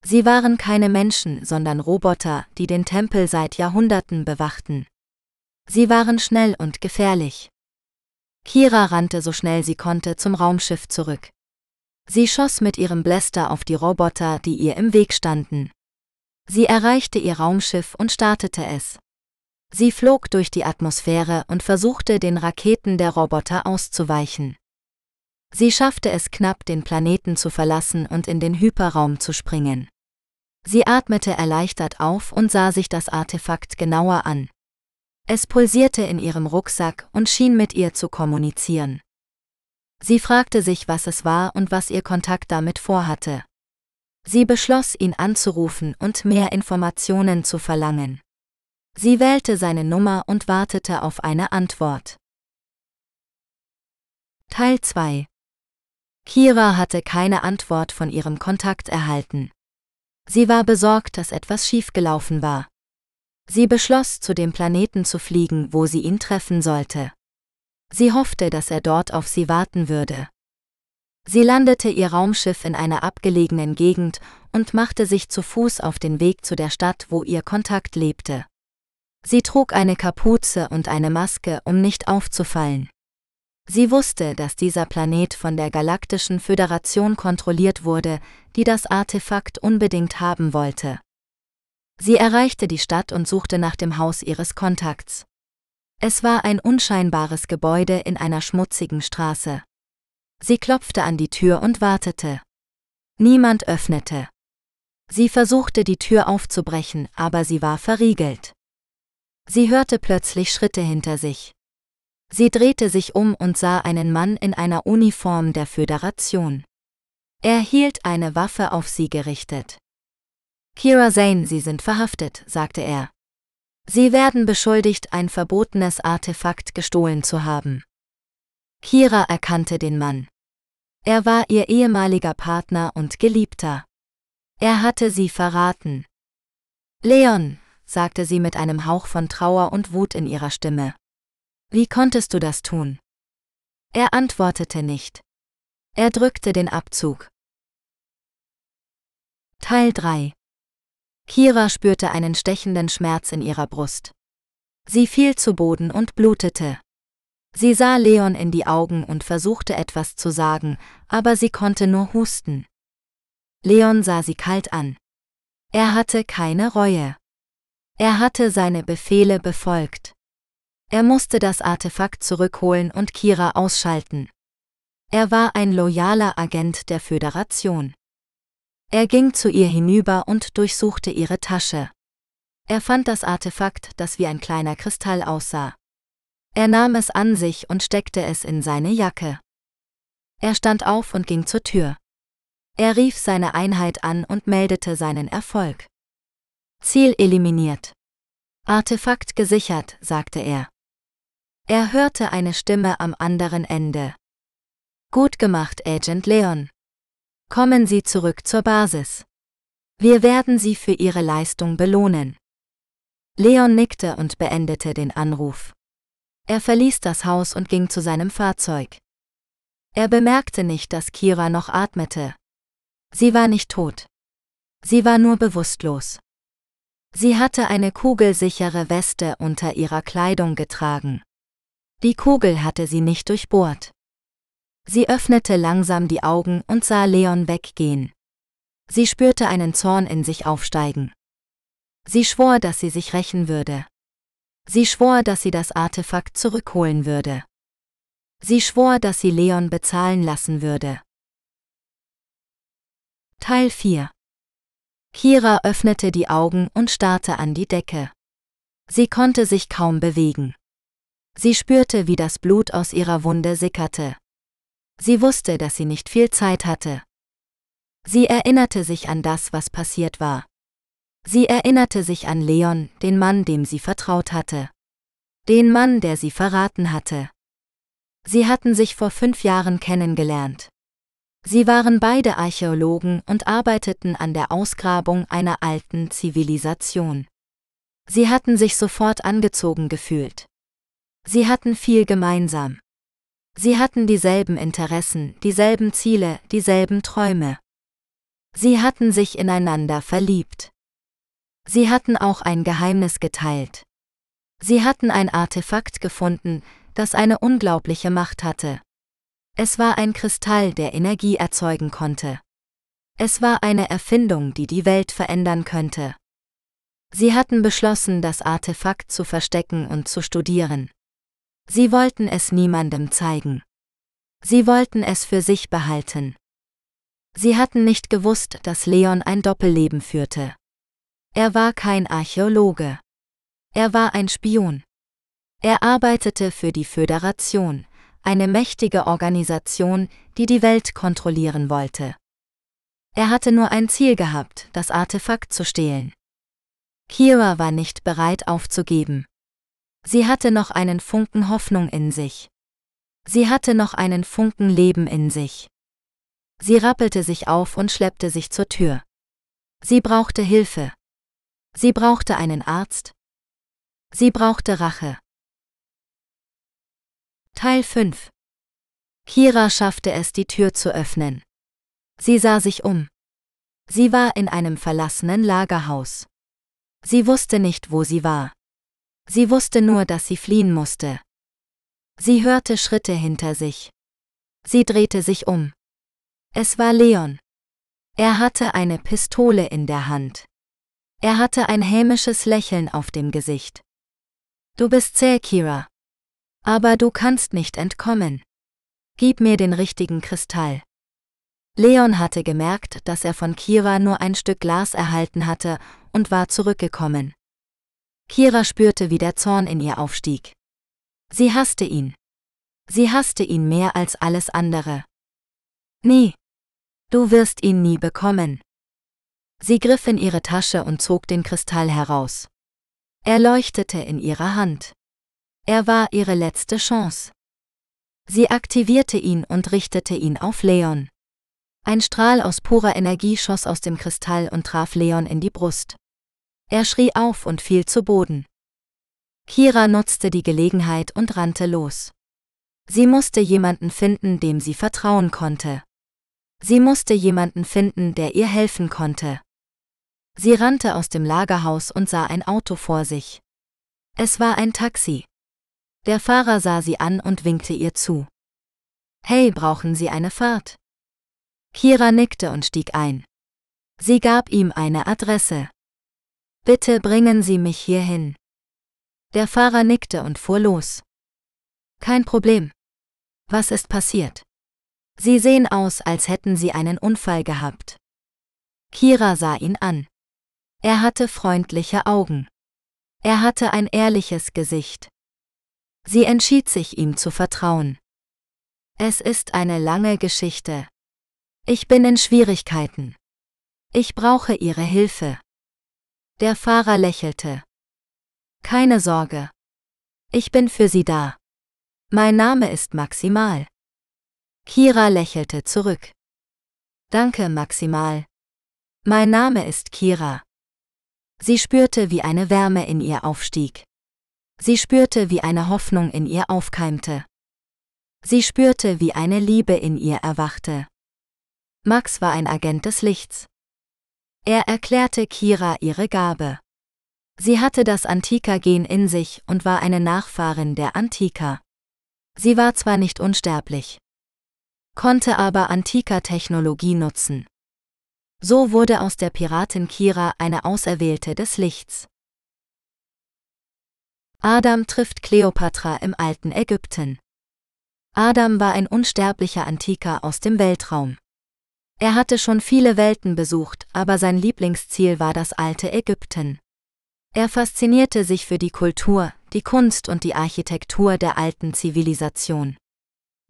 Sie waren keine Menschen, sondern Roboter, die den Tempel seit Jahrhunderten bewachten. Sie waren schnell und gefährlich. Kira rannte so schnell sie konnte zum Raumschiff zurück. Sie schoss mit ihrem Bläster auf die Roboter, die ihr im Weg standen. Sie erreichte ihr Raumschiff und startete es. Sie flog durch die Atmosphäre und versuchte den Raketen der Roboter auszuweichen. Sie schaffte es knapp, den Planeten zu verlassen und in den Hyperraum zu springen. Sie atmete erleichtert auf und sah sich das Artefakt genauer an. Es pulsierte in ihrem Rucksack und schien mit ihr zu kommunizieren. Sie fragte sich, was es war und was ihr Kontakt damit vorhatte. Sie beschloss, ihn anzurufen und mehr Informationen zu verlangen. Sie wählte seine Nummer und wartete auf eine Antwort. Teil 2 Kira hatte keine Antwort von ihrem Kontakt erhalten. Sie war besorgt, dass etwas schiefgelaufen war. Sie beschloss, zu dem Planeten zu fliegen, wo sie ihn treffen sollte. Sie hoffte, dass er dort auf sie warten würde. Sie landete ihr Raumschiff in einer abgelegenen Gegend und machte sich zu Fuß auf den Weg zu der Stadt, wo ihr Kontakt lebte. Sie trug eine Kapuze und eine Maske, um nicht aufzufallen. Sie wusste, dass dieser Planet von der Galaktischen Föderation kontrolliert wurde, die das Artefakt unbedingt haben wollte. Sie erreichte die Stadt und suchte nach dem Haus ihres Kontakts. Es war ein unscheinbares Gebäude in einer schmutzigen Straße. Sie klopfte an die Tür und wartete. Niemand öffnete. Sie versuchte die Tür aufzubrechen, aber sie war verriegelt. Sie hörte plötzlich Schritte hinter sich. Sie drehte sich um und sah einen Mann in einer Uniform der Föderation. Er hielt eine Waffe auf sie gerichtet. Kira Zane, Sie sind verhaftet, sagte er. Sie werden beschuldigt, ein verbotenes Artefakt gestohlen zu haben. Kira erkannte den Mann. Er war ihr ehemaliger Partner und Geliebter. Er hatte sie verraten. Leon, sagte sie mit einem Hauch von Trauer und Wut in ihrer Stimme. Wie konntest du das tun? Er antwortete nicht. Er drückte den Abzug. Teil 3 Kira spürte einen stechenden Schmerz in ihrer Brust. Sie fiel zu Boden und blutete. Sie sah Leon in die Augen und versuchte etwas zu sagen, aber sie konnte nur husten. Leon sah sie kalt an. Er hatte keine Reue. Er hatte seine Befehle befolgt. Er musste das Artefakt zurückholen und Kira ausschalten. Er war ein loyaler Agent der Föderation. Er ging zu ihr hinüber und durchsuchte ihre Tasche. Er fand das Artefakt, das wie ein kleiner Kristall aussah. Er nahm es an sich und steckte es in seine Jacke. Er stand auf und ging zur Tür. Er rief seine Einheit an und meldete seinen Erfolg. Ziel eliminiert. Artefakt gesichert, sagte er. Er hörte eine Stimme am anderen Ende. Gut gemacht, Agent Leon. Kommen Sie zurück zur Basis. Wir werden Sie für Ihre Leistung belohnen. Leon nickte und beendete den Anruf. Er verließ das Haus und ging zu seinem Fahrzeug. Er bemerkte nicht, dass Kira noch atmete. Sie war nicht tot. Sie war nur bewusstlos. Sie hatte eine kugelsichere Weste unter ihrer Kleidung getragen. Die Kugel hatte sie nicht durchbohrt. Sie öffnete langsam die Augen und sah Leon weggehen. Sie spürte einen Zorn in sich aufsteigen. Sie schwor, dass sie sich rächen würde. Sie schwor, dass sie das Artefakt zurückholen würde. Sie schwor, dass sie Leon bezahlen lassen würde. Teil 4 Kira öffnete die Augen und starrte an die Decke. Sie konnte sich kaum bewegen. Sie spürte, wie das Blut aus ihrer Wunde sickerte. Sie wusste, dass sie nicht viel Zeit hatte. Sie erinnerte sich an das, was passiert war. Sie erinnerte sich an Leon, den Mann, dem sie vertraut hatte. Den Mann, der sie verraten hatte. Sie hatten sich vor fünf Jahren kennengelernt. Sie waren beide Archäologen und arbeiteten an der Ausgrabung einer alten Zivilisation. Sie hatten sich sofort angezogen gefühlt. Sie hatten viel gemeinsam. Sie hatten dieselben Interessen, dieselben Ziele, dieselben Träume. Sie hatten sich ineinander verliebt. Sie hatten auch ein Geheimnis geteilt. Sie hatten ein Artefakt gefunden, das eine unglaubliche Macht hatte. Es war ein Kristall, der Energie erzeugen konnte. Es war eine Erfindung, die die Welt verändern könnte. Sie hatten beschlossen, das Artefakt zu verstecken und zu studieren. Sie wollten es niemandem zeigen. Sie wollten es für sich behalten. Sie hatten nicht gewusst, dass Leon ein Doppelleben führte. Er war kein Archäologe. Er war ein Spion. Er arbeitete für die Föderation, eine mächtige Organisation, die die Welt kontrollieren wollte. Er hatte nur ein Ziel gehabt, das Artefakt zu stehlen. Kira war nicht bereit aufzugeben. Sie hatte noch einen Funken Hoffnung in sich. Sie hatte noch einen Funken Leben in sich. Sie rappelte sich auf und schleppte sich zur Tür. Sie brauchte Hilfe. Sie brauchte einen Arzt. Sie brauchte Rache. Teil 5 Kira schaffte es, die Tür zu öffnen. Sie sah sich um. Sie war in einem verlassenen Lagerhaus. Sie wusste nicht, wo sie war. Sie wusste nur, dass sie fliehen musste. Sie hörte Schritte hinter sich. Sie drehte sich um. Es war Leon. Er hatte eine Pistole in der Hand. Er hatte ein hämisches Lächeln auf dem Gesicht. Du bist zäh, Kira. Aber du kannst nicht entkommen. Gib mir den richtigen Kristall. Leon hatte gemerkt, dass er von Kira nur ein Stück Glas erhalten hatte und war zurückgekommen. Kira spürte, wie der Zorn in ihr aufstieg. Sie hasste ihn. Sie hasste ihn mehr als alles andere. Nie. Du wirst ihn nie bekommen. Sie griff in ihre Tasche und zog den Kristall heraus. Er leuchtete in ihrer Hand. Er war ihre letzte Chance. Sie aktivierte ihn und richtete ihn auf Leon. Ein Strahl aus purer Energie schoss aus dem Kristall und traf Leon in die Brust. Er schrie auf und fiel zu Boden. Kira nutzte die Gelegenheit und rannte los. Sie musste jemanden finden, dem sie vertrauen konnte. Sie musste jemanden finden, der ihr helfen konnte. Sie rannte aus dem Lagerhaus und sah ein Auto vor sich. Es war ein Taxi. Der Fahrer sah sie an und winkte ihr zu. Hey, brauchen Sie eine Fahrt? Kira nickte und stieg ein. Sie gab ihm eine Adresse. Bitte bringen Sie mich hierhin. Der Fahrer nickte und fuhr los. Kein Problem. Was ist passiert? Sie sehen aus, als hätten Sie einen Unfall gehabt. Kira sah ihn an. Er hatte freundliche Augen. Er hatte ein ehrliches Gesicht. Sie entschied sich, ihm zu vertrauen. Es ist eine lange Geschichte. Ich bin in Schwierigkeiten. Ich brauche Ihre Hilfe. Der Fahrer lächelte. Keine Sorge. Ich bin für Sie da. Mein Name ist Maximal. Kira lächelte zurück. Danke, Maximal. Mein Name ist Kira. Sie spürte, wie eine Wärme in ihr aufstieg. Sie spürte, wie eine Hoffnung in ihr aufkeimte. Sie spürte, wie eine Liebe in ihr erwachte. Max war ein Agent des Lichts. Er erklärte Kira ihre Gabe. Sie hatte das Antika-Gen in sich und war eine Nachfahrin der Antika. Sie war zwar nicht unsterblich, konnte aber Antika-Technologie nutzen. So wurde aus der Piratin Kira eine Auserwählte des Lichts. Adam trifft Kleopatra im alten Ägypten. Adam war ein unsterblicher Antiker aus dem Weltraum. Er hatte schon viele Welten besucht, aber sein Lieblingsziel war das alte Ägypten. Er faszinierte sich für die Kultur, die Kunst und die Architektur der alten Zivilisation.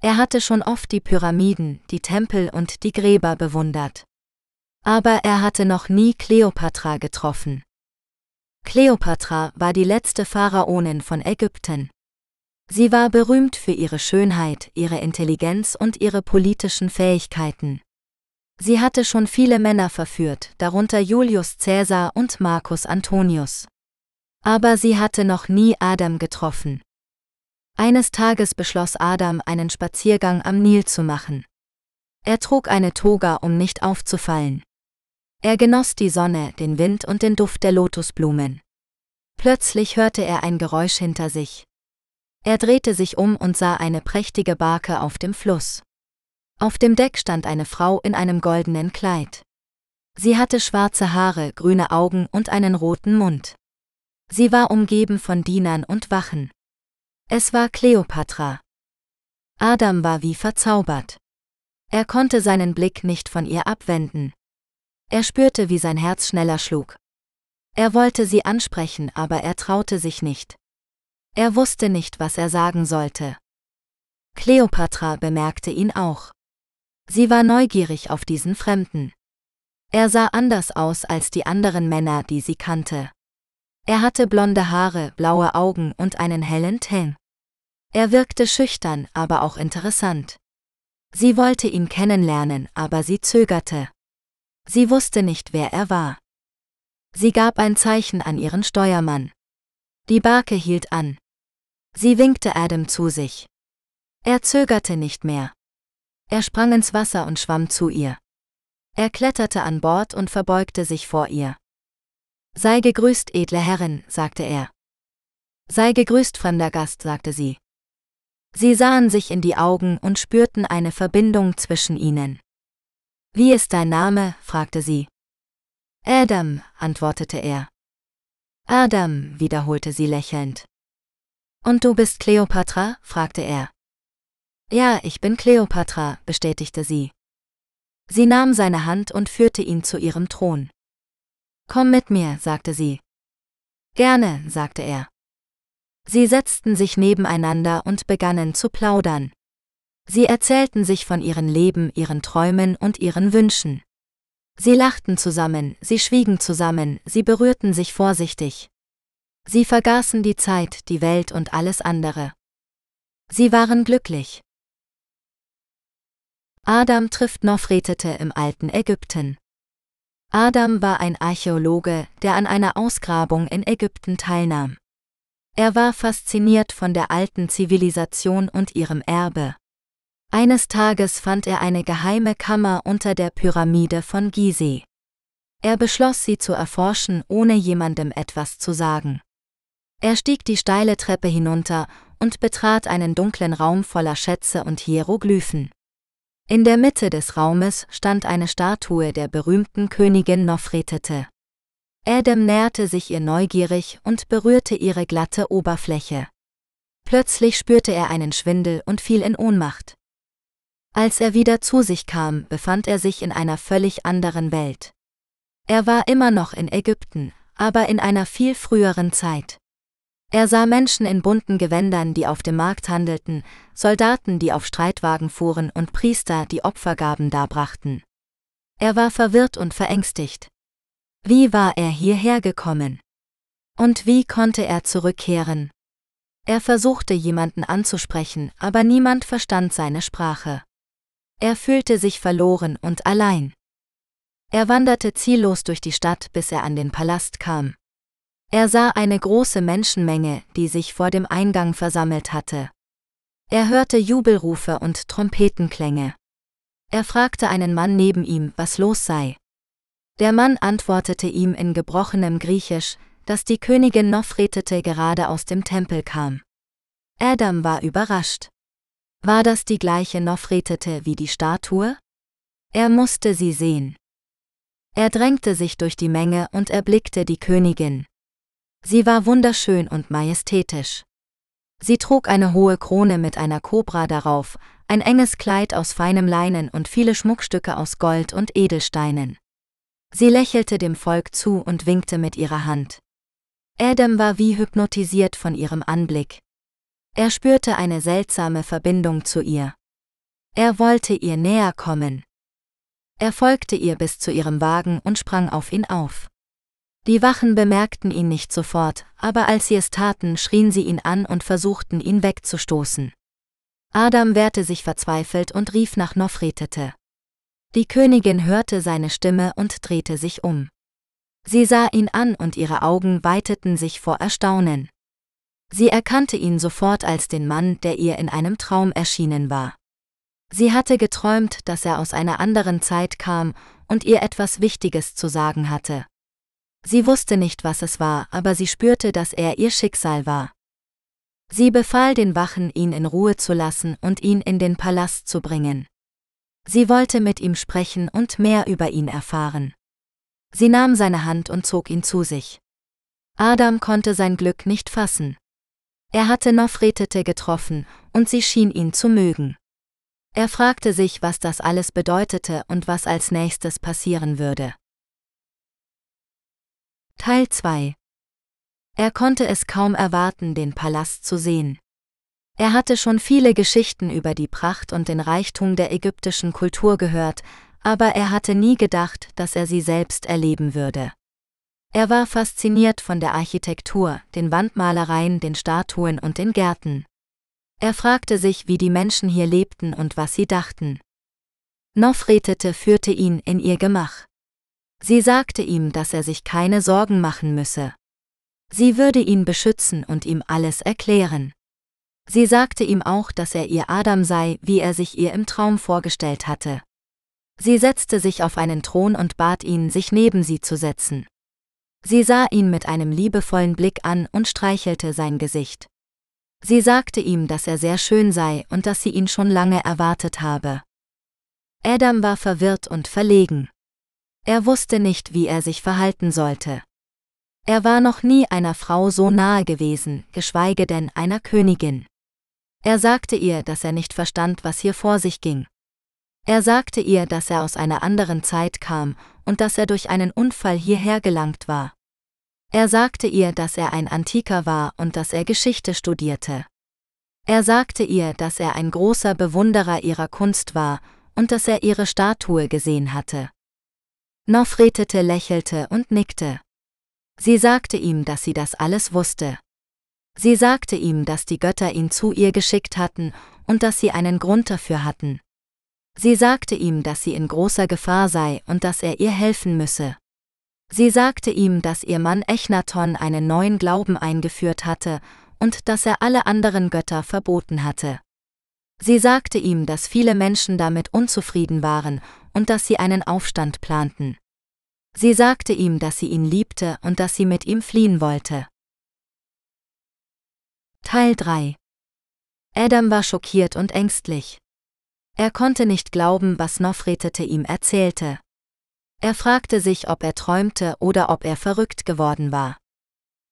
Er hatte schon oft die Pyramiden, die Tempel und die Gräber bewundert. Aber er hatte noch nie Kleopatra getroffen. Kleopatra war die letzte Pharaonin von Ägypten. Sie war berühmt für ihre Schönheit, ihre Intelligenz und ihre politischen Fähigkeiten. Sie hatte schon viele Männer verführt, darunter Julius Caesar und Marcus Antonius. Aber sie hatte noch nie Adam getroffen. Eines Tages beschloss Adam, einen Spaziergang am Nil zu machen. Er trug eine Toga, um nicht aufzufallen. Er genoss die Sonne, den Wind und den Duft der Lotusblumen. Plötzlich hörte er ein Geräusch hinter sich. Er drehte sich um und sah eine prächtige Barke auf dem Fluss. Auf dem Deck stand eine Frau in einem goldenen Kleid. Sie hatte schwarze Haare, grüne Augen und einen roten Mund. Sie war umgeben von Dienern und Wachen. Es war Kleopatra. Adam war wie verzaubert. Er konnte seinen Blick nicht von ihr abwenden. Er spürte, wie sein Herz schneller schlug. Er wollte sie ansprechen, aber er traute sich nicht. Er wusste nicht, was er sagen sollte. Kleopatra bemerkte ihn auch. Sie war neugierig auf diesen Fremden. Er sah anders aus als die anderen Männer, die sie kannte. Er hatte blonde Haare, blaue Augen und einen hellen Teint. Er wirkte schüchtern, aber auch interessant. Sie wollte ihn kennenlernen, aber sie zögerte. Sie wusste nicht, wer er war. Sie gab ein Zeichen an ihren Steuermann. Die Barke hielt an. Sie winkte Adam zu sich. Er zögerte nicht mehr. Er sprang ins Wasser und schwamm zu ihr. Er kletterte an Bord und verbeugte sich vor ihr. Sei gegrüßt, edle Herrin, sagte er. Sei gegrüßt, fremder Gast, sagte sie. Sie sahen sich in die Augen und spürten eine Verbindung zwischen ihnen. Wie ist dein Name? fragte sie. Adam, antwortete er. Adam, wiederholte sie lächelnd. Und du bist Kleopatra? fragte er. Ja, ich bin Kleopatra, bestätigte sie. Sie nahm seine Hand und führte ihn zu ihrem Thron. Komm mit mir, sagte sie. Gerne, sagte er. Sie setzten sich nebeneinander und begannen zu plaudern. Sie erzählten sich von ihren Leben, ihren Träumen und ihren Wünschen. Sie lachten zusammen, sie schwiegen zusammen, sie berührten sich vorsichtig. Sie vergaßen die Zeit, die Welt und alles andere. Sie waren glücklich. Adam trifft Nofretete im alten Ägypten. Adam war ein Archäologe, der an einer Ausgrabung in Ägypten teilnahm. Er war fasziniert von der alten Zivilisation und ihrem Erbe. Eines Tages fand er eine geheime Kammer unter der Pyramide von Gizeh. Er beschloss sie zu erforschen, ohne jemandem etwas zu sagen. Er stieg die steile Treppe hinunter und betrat einen dunklen Raum voller Schätze und Hieroglyphen. In der Mitte des Raumes stand eine Statue der berühmten Königin Nofretete. Adam näherte sich ihr neugierig und berührte ihre glatte Oberfläche. Plötzlich spürte er einen Schwindel und fiel in Ohnmacht. Als er wieder zu sich kam, befand er sich in einer völlig anderen Welt. Er war immer noch in Ägypten, aber in einer viel früheren Zeit. Er sah Menschen in bunten Gewändern, die auf dem Markt handelten, Soldaten, die auf Streitwagen fuhren und Priester, die Opfergaben darbrachten. Er war verwirrt und verängstigt. Wie war er hierher gekommen? Und wie konnte er zurückkehren? Er versuchte jemanden anzusprechen, aber niemand verstand seine Sprache. Er fühlte sich verloren und allein. Er wanderte ziellos durch die Stadt, bis er an den Palast kam. Er sah eine große Menschenmenge, die sich vor dem Eingang versammelt hatte. Er hörte Jubelrufe und Trompetenklänge. Er fragte einen Mann neben ihm, was los sei. Der Mann antwortete ihm in gebrochenem Griechisch, dass die Königin Nofretete gerade aus dem Tempel kam. Adam war überrascht. War das die gleiche Nofretete wie die Statue? Er musste sie sehen. Er drängte sich durch die Menge und erblickte die Königin. Sie war wunderschön und majestätisch. Sie trug eine hohe Krone mit einer Kobra darauf, ein enges Kleid aus feinem Leinen und viele Schmuckstücke aus Gold und Edelsteinen. Sie lächelte dem Volk zu und winkte mit ihrer Hand. Adam war wie hypnotisiert von ihrem Anblick. Er spürte eine seltsame Verbindung zu ihr. Er wollte ihr näher kommen. Er folgte ihr bis zu ihrem Wagen und sprang auf ihn auf. Die Wachen bemerkten ihn nicht sofort, aber als sie es taten, schrien sie ihn an und versuchten ihn wegzustoßen. Adam wehrte sich verzweifelt und rief nach Nofretete. Die Königin hörte seine Stimme und drehte sich um. Sie sah ihn an und ihre Augen weiteten sich vor Erstaunen. Sie erkannte ihn sofort als den Mann, der ihr in einem Traum erschienen war. Sie hatte geträumt, dass er aus einer anderen Zeit kam und ihr etwas Wichtiges zu sagen hatte. Sie wusste nicht, was es war, aber sie spürte, dass er ihr Schicksal war. Sie befahl den Wachen, ihn in Ruhe zu lassen und ihn in den Palast zu bringen. Sie wollte mit ihm sprechen und mehr über ihn erfahren. Sie nahm seine Hand und zog ihn zu sich. Adam konnte sein Glück nicht fassen. Er hatte Nofretete getroffen, und sie schien ihn zu mögen. Er fragte sich, was das alles bedeutete und was als nächstes passieren würde. Teil 2 Er konnte es kaum erwarten, den Palast zu sehen. Er hatte schon viele Geschichten über die Pracht und den Reichtum der ägyptischen Kultur gehört, aber er hatte nie gedacht, dass er sie selbst erleben würde. Er war fasziniert von der Architektur, den Wandmalereien, den Statuen und den Gärten. Er fragte sich, wie die Menschen hier lebten und was sie dachten. Nofretete führte ihn in ihr Gemach. Sie sagte ihm, dass er sich keine Sorgen machen müsse. Sie würde ihn beschützen und ihm alles erklären. Sie sagte ihm auch, dass er ihr Adam sei, wie er sich ihr im Traum vorgestellt hatte. Sie setzte sich auf einen Thron und bat ihn, sich neben sie zu setzen. Sie sah ihn mit einem liebevollen Blick an und streichelte sein Gesicht. Sie sagte ihm, dass er sehr schön sei und dass sie ihn schon lange erwartet habe. Adam war verwirrt und verlegen. Er wusste nicht, wie er sich verhalten sollte. Er war noch nie einer Frau so nahe gewesen, geschweige denn einer Königin. Er sagte ihr, dass er nicht verstand, was hier vor sich ging. Er sagte ihr, dass er aus einer anderen Zeit kam und dass er durch einen Unfall hierher gelangt war. Er sagte ihr, dass er ein Antiker war und dass er Geschichte studierte. Er sagte ihr, dass er ein großer Bewunderer ihrer Kunst war und dass er ihre Statue gesehen hatte. Nofretete lächelte und nickte. Sie sagte ihm, dass sie das alles wusste. Sie sagte ihm, dass die Götter ihn zu ihr geschickt hatten und dass sie einen Grund dafür hatten. Sie sagte ihm, dass sie in großer Gefahr sei und dass er ihr helfen müsse. Sie sagte ihm, dass ihr Mann Echnaton einen neuen Glauben eingeführt hatte und dass er alle anderen Götter verboten hatte. Sie sagte ihm, dass viele Menschen damit unzufrieden waren und dass sie einen Aufstand planten. Sie sagte ihm, dass sie ihn liebte und dass sie mit ihm fliehen wollte. Teil 3 Adam war schockiert und ängstlich. Er konnte nicht glauben, was Nofretete ihm erzählte. Er fragte sich, ob er träumte oder ob er verrückt geworden war.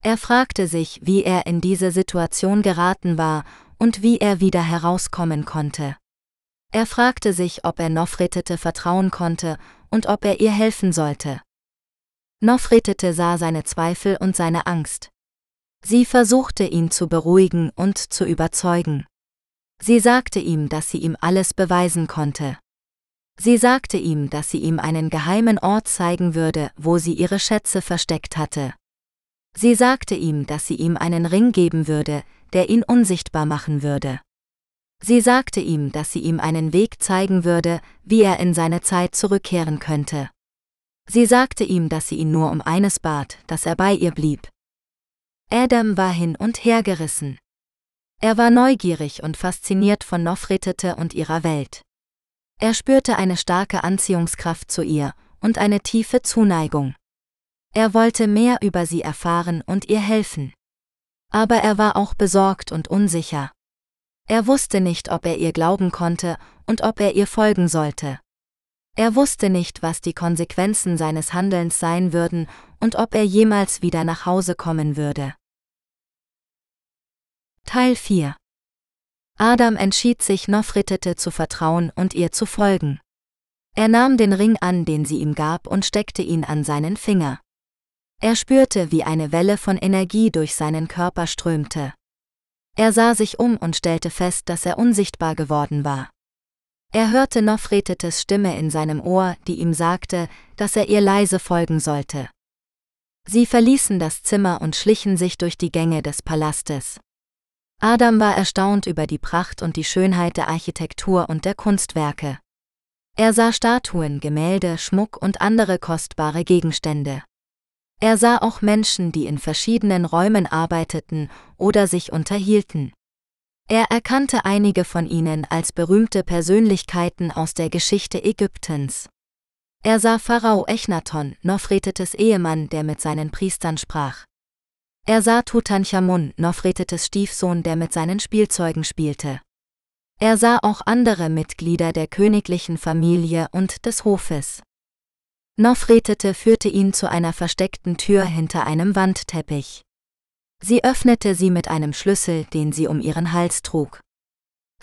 Er fragte sich, wie er in diese Situation geraten war und wie er wieder herauskommen konnte. Er fragte sich, ob er Nofretete vertrauen konnte und ob er ihr helfen sollte. Nofretete sah seine Zweifel und seine Angst. Sie versuchte ihn zu beruhigen und zu überzeugen. Sie sagte ihm, dass sie ihm alles beweisen konnte. Sie sagte ihm, dass sie ihm einen geheimen Ort zeigen würde, wo sie ihre Schätze versteckt hatte. Sie sagte ihm, dass sie ihm einen Ring geben würde, der ihn unsichtbar machen würde. Sie sagte ihm, dass sie ihm einen Weg zeigen würde, wie er in seine Zeit zurückkehren könnte. Sie sagte ihm, dass sie ihn nur um eines bat, dass er bei ihr blieb. Adam war hin und her gerissen. Er war neugierig und fasziniert von Nofretete und ihrer Welt. Er spürte eine starke Anziehungskraft zu ihr und eine tiefe Zuneigung. Er wollte mehr über sie erfahren und ihr helfen. Aber er war auch besorgt und unsicher. Er wusste nicht, ob er ihr glauben konnte und ob er ihr folgen sollte. Er wusste nicht, was die Konsequenzen seines Handelns sein würden und ob er jemals wieder nach Hause kommen würde. Teil 4 Adam entschied sich, Nofretete zu vertrauen und ihr zu folgen. Er nahm den Ring an, den sie ihm gab, und steckte ihn an seinen Finger. Er spürte, wie eine Welle von Energie durch seinen Körper strömte. Er sah sich um und stellte fest, dass er unsichtbar geworden war. Er hörte Nofretetes Stimme in seinem Ohr, die ihm sagte, dass er ihr leise folgen sollte. Sie verließen das Zimmer und schlichen sich durch die Gänge des Palastes. Adam war erstaunt über die Pracht und die Schönheit der Architektur und der Kunstwerke. Er sah Statuen, Gemälde, Schmuck und andere kostbare Gegenstände. Er sah auch Menschen, die in verschiedenen Räumen arbeiteten oder sich unterhielten. Er erkannte einige von ihnen als berühmte Persönlichkeiten aus der Geschichte Ägyptens. Er sah Pharao Echnaton, Nofretetes Ehemann, der mit seinen Priestern sprach. Er sah Tutanchamun, Nofretetes Stiefsohn, der mit seinen Spielzeugen spielte. Er sah auch andere Mitglieder der königlichen Familie und des Hofes. Nofretete führte ihn zu einer versteckten Tür hinter einem Wandteppich. Sie öffnete sie mit einem Schlüssel, den sie um ihren Hals trug.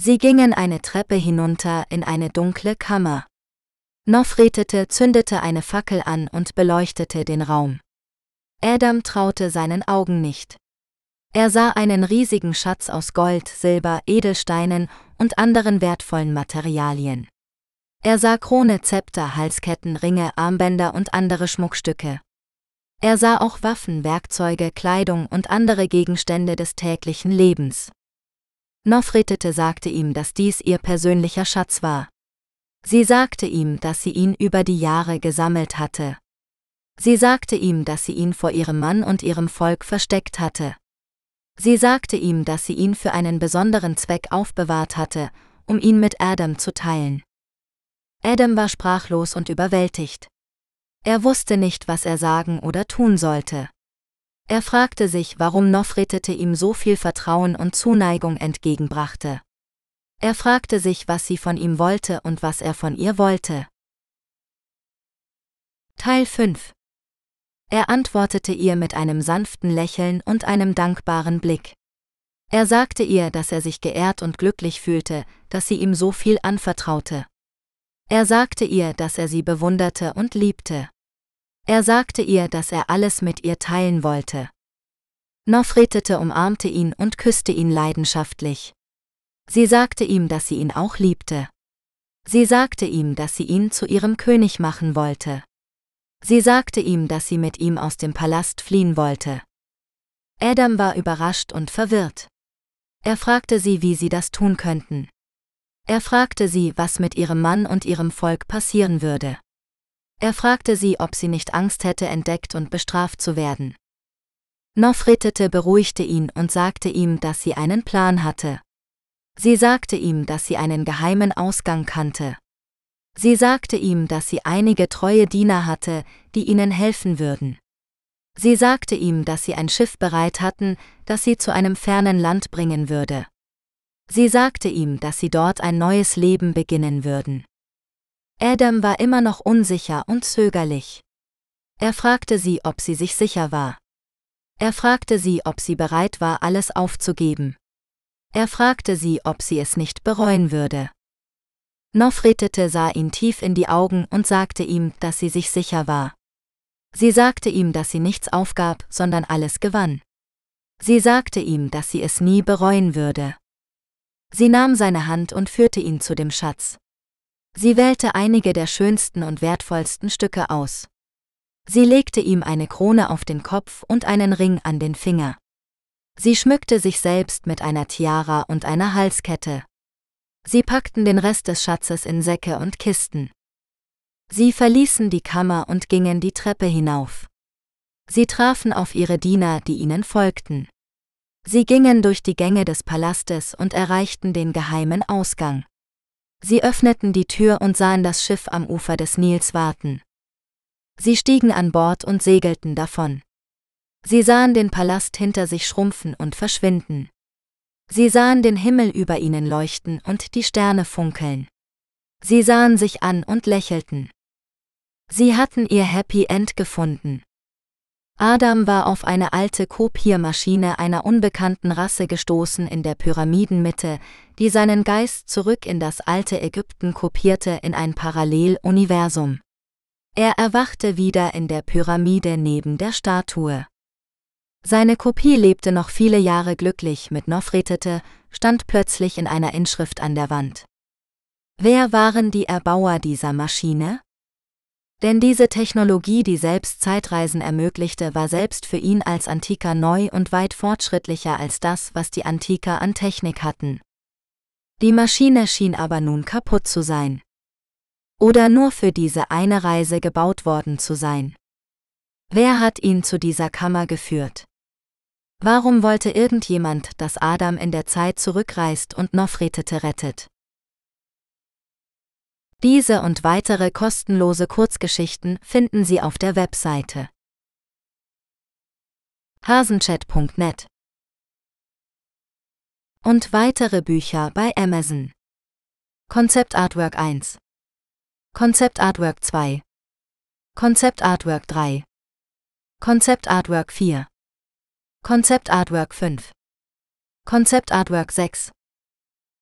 Sie gingen eine Treppe hinunter in eine dunkle Kammer. Nofretete zündete eine Fackel an und beleuchtete den Raum. Adam traute seinen Augen nicht. Er sah einen riesigen Schatz aus Gold, Silber, Edelsteinen und anderen wertvollen Materialien. Er sah Krone, Zepter, Halsketten, Ringe, Armbänder und andere Schmuckstücke. Er sah auch Waffen, Werkzeuge, Kleidung und andere Gegenstände des täglichen Lebens. Nofretete sagte ihm, dass dies ihr persönlicher Schatz war. Sie sagte ihm, dass sie ihn über die Jahre gesammelt hatte. Sie sagte ihm, dass sie ihn vor ihrem Mann und ihrem Volk versteckt hatte. Sie sagte ihm, dass sie ihn für einen besonderen Zweck aufbewahrt hatte, um ihn mit Adam zu teilen. Adam war sprachlos und überwältigt. Er wusste nicht, was er sagen oder tun sollte. Er fragte sich, warum Nofretete ihm so viel Vertrauen und Zuneigung entgegenbrachte. Er fragte sich, was sie von ihm wollte und was er von ihr wollte. Teil 5 er antwortete ihr mit einem sanften Lächeln und einem dankbaren Blick. Er sagte ihr, dass er sich geehrt und glücklich fühlte, dass sie ihm so viel anvertraute. Er sagte ihr, dass er sie bewunderte und liebte. Er sagte ihr, dass er alles mit ihr teilen wollte. Nofretete umarmte ihn und küsste ihn leidenschaftlich. Sie sagte ihm, dass sie ihn auch liebte. Sie sagte ihm, dass sie ihn zu ihrem König machen wollte. Sie sagte ihm, dass sie mit ihm aus dem Palast fliehen wollte. Adam war überrascht und verwirrt. Er fragte sie, wie sie das tun könnten. Er fragte sie, was mit ihrem Mann und ihrem Volk passieren würde. Er fragte sie, ob sie nicht Angst hätte, entdeckt und bestraft zu werden. Nofretete beruhigte ihn und sagte ihm, dass sie einen Plan hatte. Sie sagte ihm, dass sie einen geheimen Ausgang kannte. Sie sagte ihm, dass sie einige treue Diener hatte, die ihnen helfen würden. Sie sagte ihm, dass sie ein Schiff bereit hatten, das sie zu einem fernen Land bringen würde. Sie sagte ihm, dass sie dort ein neues Leben beginnen würden. Adam war immer noch unsicher und zögerlich. Er fragte sie, ob sie sich sicher war. Er fragte sie, ob sie bereit war, alles aufzugeben. Er fragte sie, ob sie es nicht bereuen würde. Nofretete sah ihn tief in die Augen und sagte ihm, dass sie sich sicher war. Sie sagte ihm, dass sie nichts aufgab, sondern alles gewann. Sie sagte ihm, dass sie es nie bereuen würde. Sie nahm seine Hand und führte ihn zu dem Schatz. Sie wählte einige der schönsten und wertvollsten Stücke aus. Sie legte ihm eine Krone auf den Kopf und einen Ring an den Finger. Sie schmückte sich selbst mit einer Tiara und einer Halskette. Sie packten den Rest des Schatzes in Säcke und Kisten. Sie verließen die Kammer und gingen die Treppe hinauf. Sie trafen auf ihre Diener, die ihnen folgten. Sie gingen durch die Gänge des Palastes und erreichten den geheimen Ausgang. Sie öffneten die Tür und sahen das Schiff am Ufer des Nils warten. Sie stiegen an Bord und segelten davon. Sie sahen den Palast hinter sich schrumpfen und verschwinden. Sie sahen den Himmel über ihnen leuchten und die Sterne funkeln. Sie sahen sich an und lächelten. Sie hatten ihr Happy End gefunden. Adam war auf eine alte Kopiermaschine einer unbekannten Rasse gestoßen in der Pyramidenmitte, die seinen Geist zurück in das alte Ägypten kopierte in ein Paralleluniversum. Er erwachte wieder in der Pyramide neben der Statue. Seine Kopie lebte noch viele Jahre glücklich mit Nofretete, stand plötzlich in einer Inschrift an der Wand. Wer waren die Erbauer dieser Maschine? Denn diese Technologie, die selbst Zeitreisen ermöglichte, war selbst für ihn als Antiker neu und weit fortschrittlicher als das, was die Antiker an Technik hatten. Die Maschine schien aber nun kaputt zu sein. Oder nur für diese eine Reise gebaut worden zu sein. Wer hat ihn zu dieser Kammer geführt? Warum wollte irgendjemand, dass Adam in der Zeit zurückreist und Nofretete rettet? Diese und weitere kostenlose Kurzgeschichten finden Sie auf der Webseite. Hasenchat.net und weitere Bücher bei Amazon. Konzept Artwork 1 Konzept Artwork 2 Konzept Artwork 3 Konzept Artwork 4 Konzept Artwork 5 Konzept Artwork 6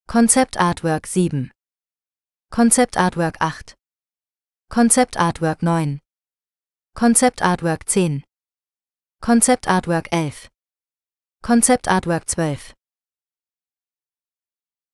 Konzept Artwork 7 Konzept Artwork 8 Konzept Artwork 9 Konzept Artwork 10 Konzept Artwork 11 Konzept Artwork 12